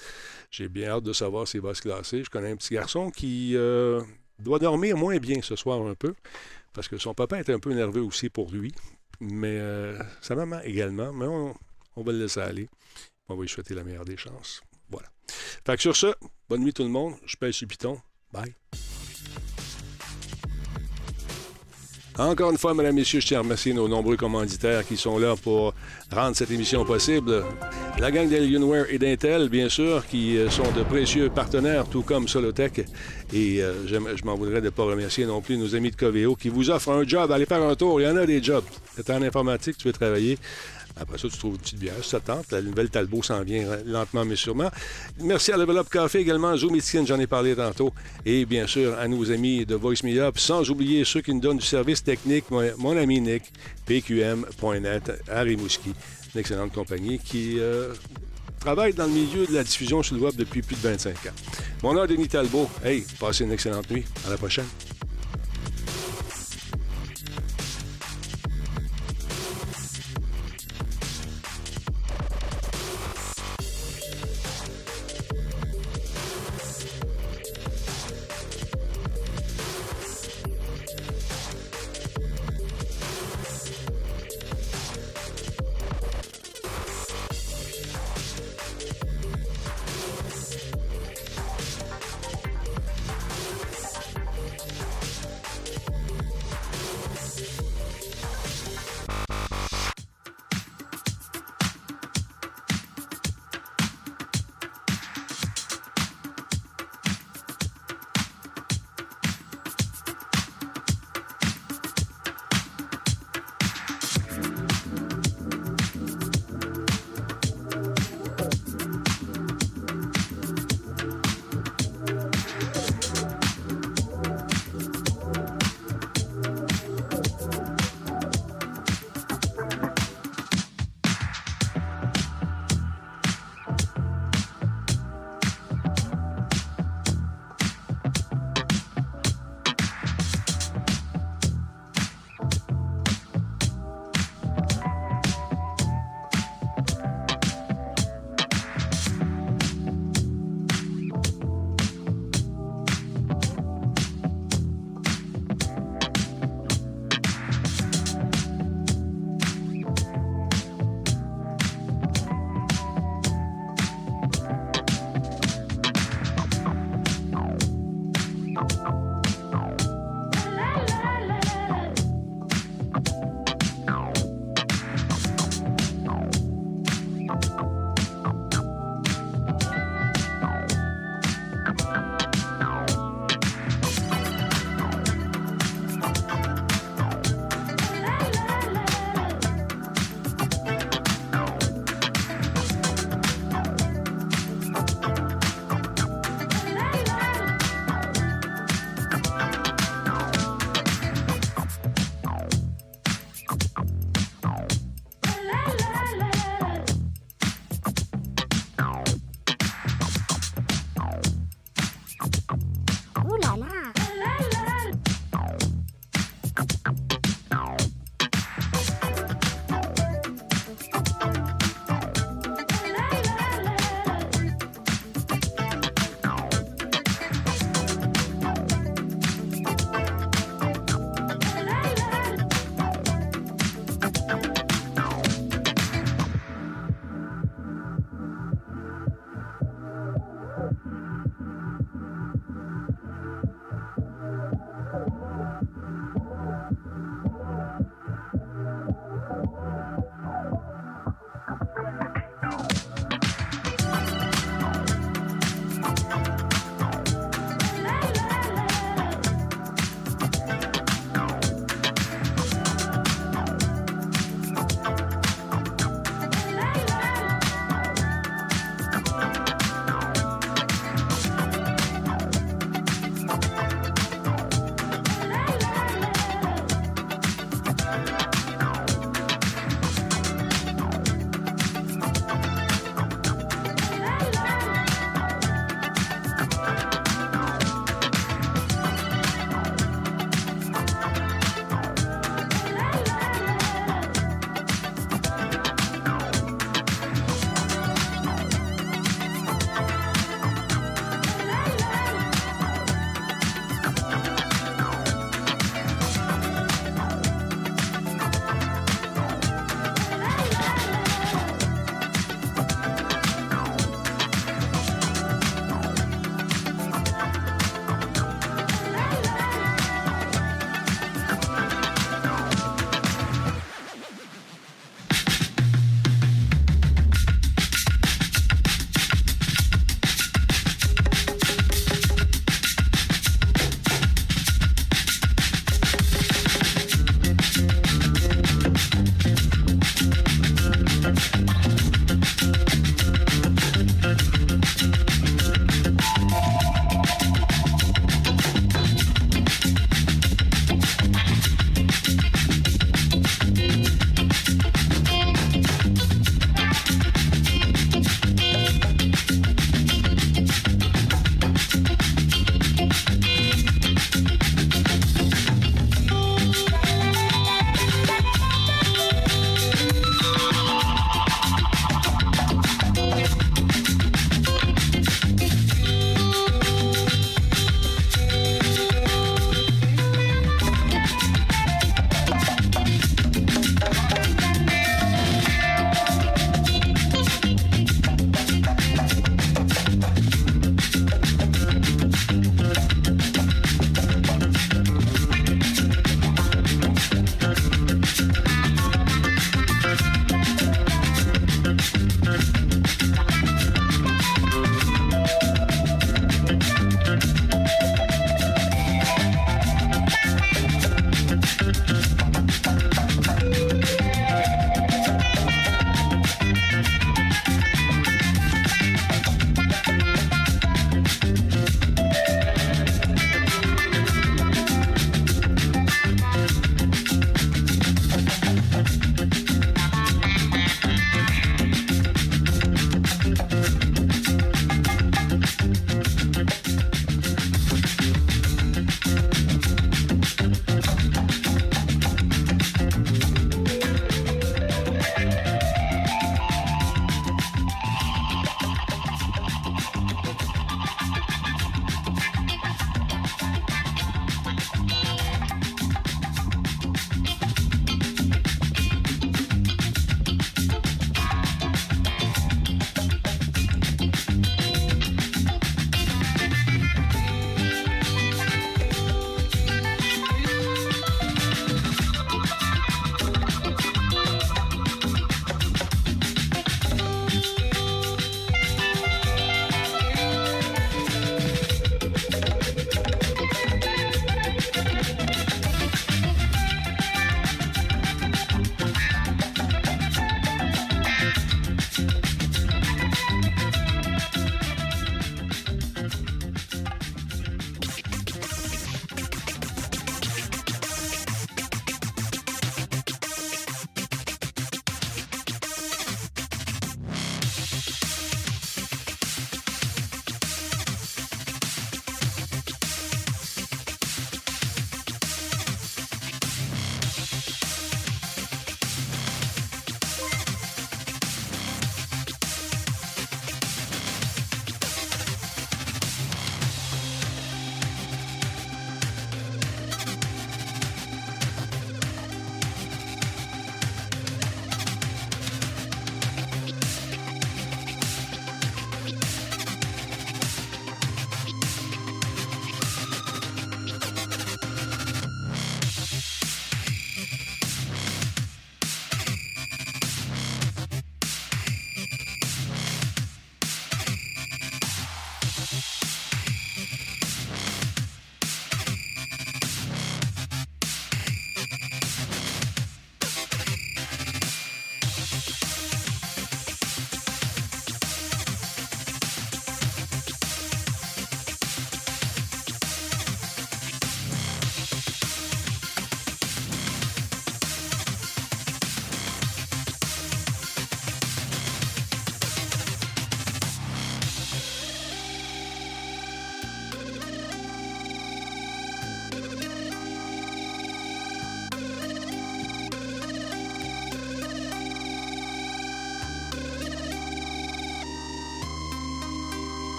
A: J'ai bien hâte de savoir s'il va se classer. Je connais un petit garçon qui euh, doit dormir moins bien ce soir un peu, parce que son papa est un peu nerveux aussi pour lui, mais euh, sa maman également. Mais on, va le laisser aller. On va lui souhaiter la meilleure des chances. Voilà. Fait que sur ce, bonne nuit tout le monde. Je pèse sur Python. Bye. Encore une fois, mesdames, messieurs, je tiens à remercier nos nombreux commanditaires qui sont là pour rendre cette émission possible. La gang d'Alienware et d'Intel, bien sûr, qui euh, sont de précieux partenaires, tout comme Solotech. Et euh, je m'en voudrais de ne pas remercier non plus nos amis de Coveo qui vous offrent un job. Allez faire un tour, il y en a des jobs. Tu en informatique, tu veux travailler. Après ça, tu trouves une petite bière, ça te tente. La nouvelle Talbot s'en vient hein, lentement mais sûrement. Merci à Level Café également, Zoom Skin, j'en ai parlé tantôt. Et bien sûr, à nos amis de Voice Me Up, sans oublier ceux qui nous donnent du service technique, mon, mon ami Nick, PQM.net, à Rimouski, une excellente compagnie qui euh, travaille dans le milieu de la diffusion sur le web depuis plus de 25 ans. Mon nom est Denis Talbot. Hey, passez une excellente nuit. À la prochaine.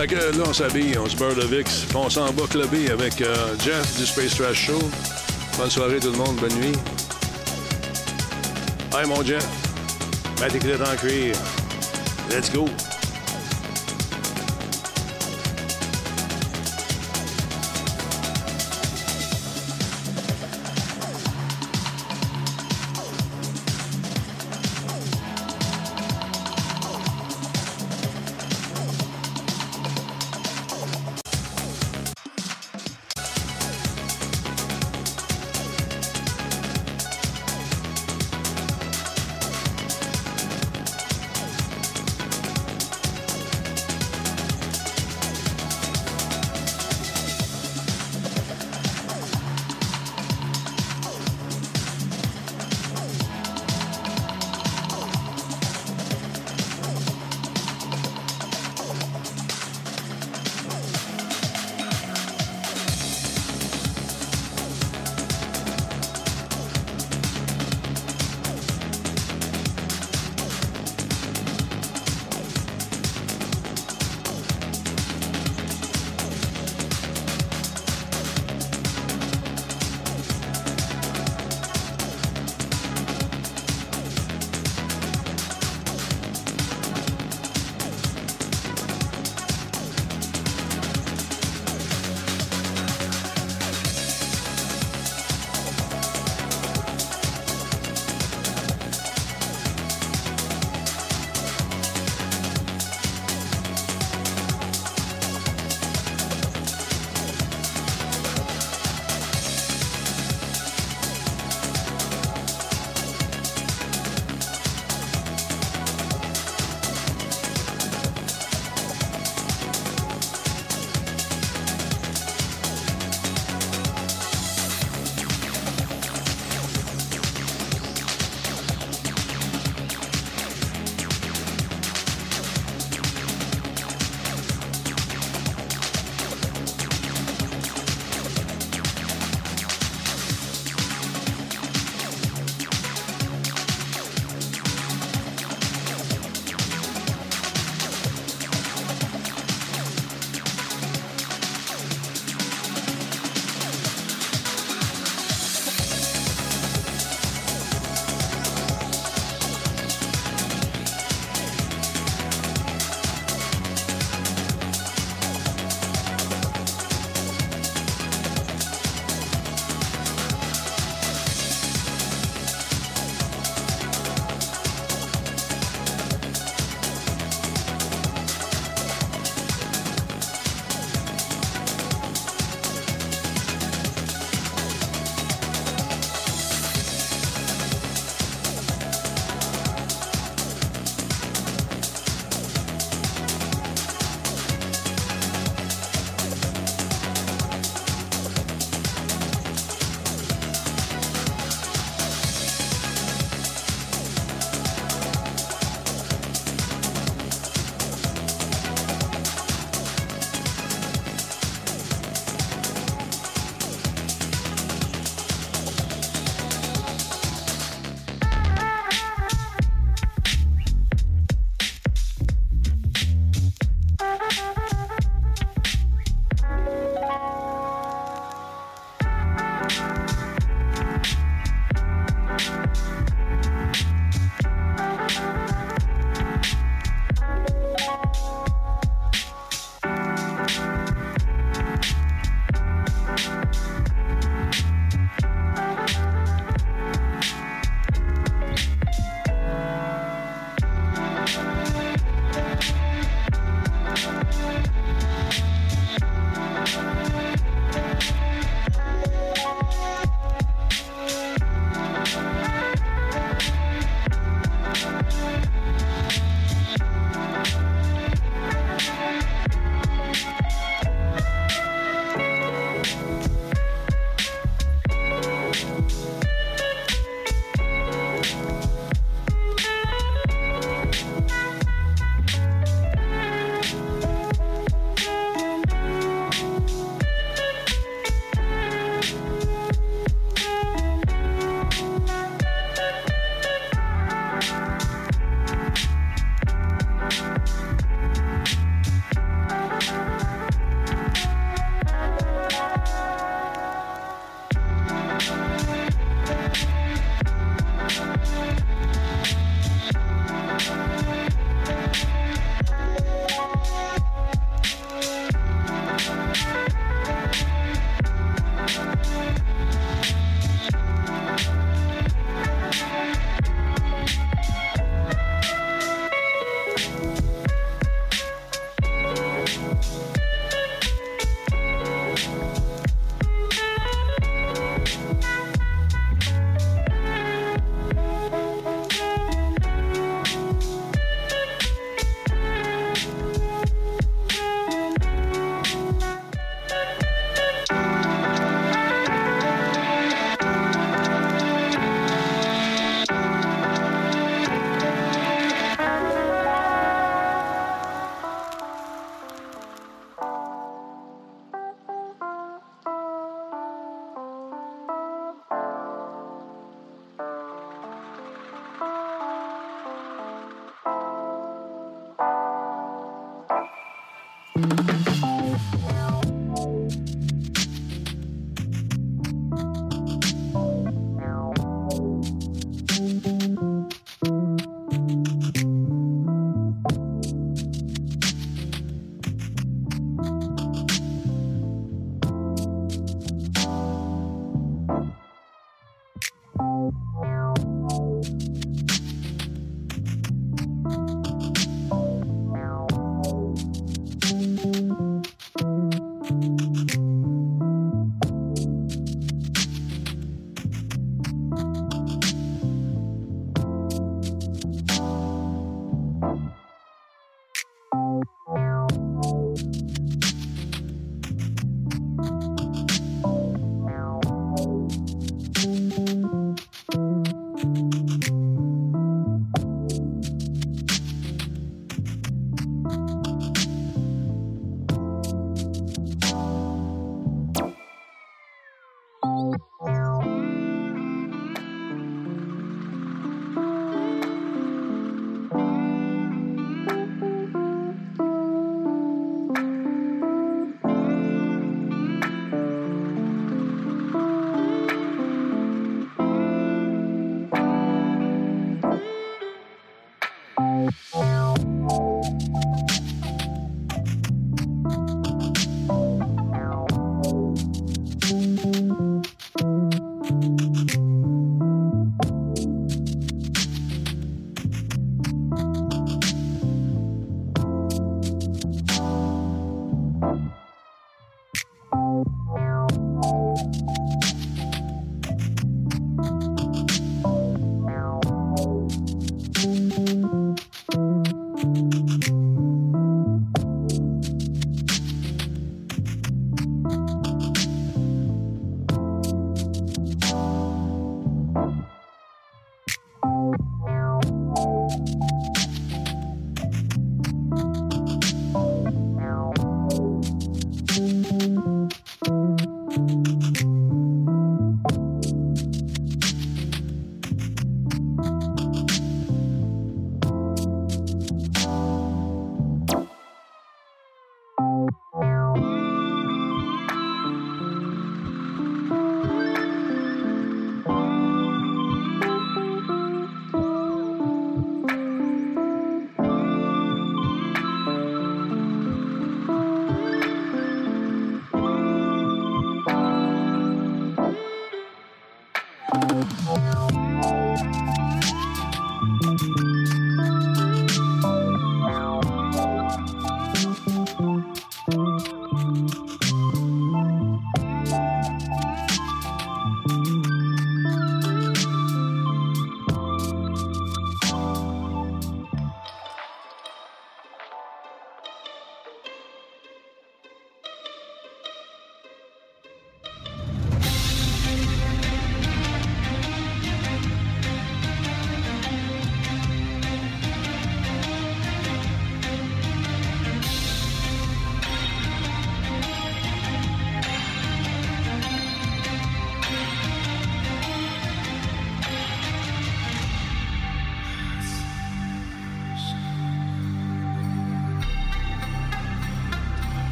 A: Là, on s'habille, on se beurre de VIX, on s'en va clubber avec euh, Jeff du Space Trash Show. Bonne soirée tout le monde, bonne nuit. Hey mon Jeff, tes clés en cuir. Let's go.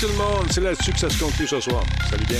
A: Tout le monde. C'est là-dessus que ça se conclut ce soir. Salut bien.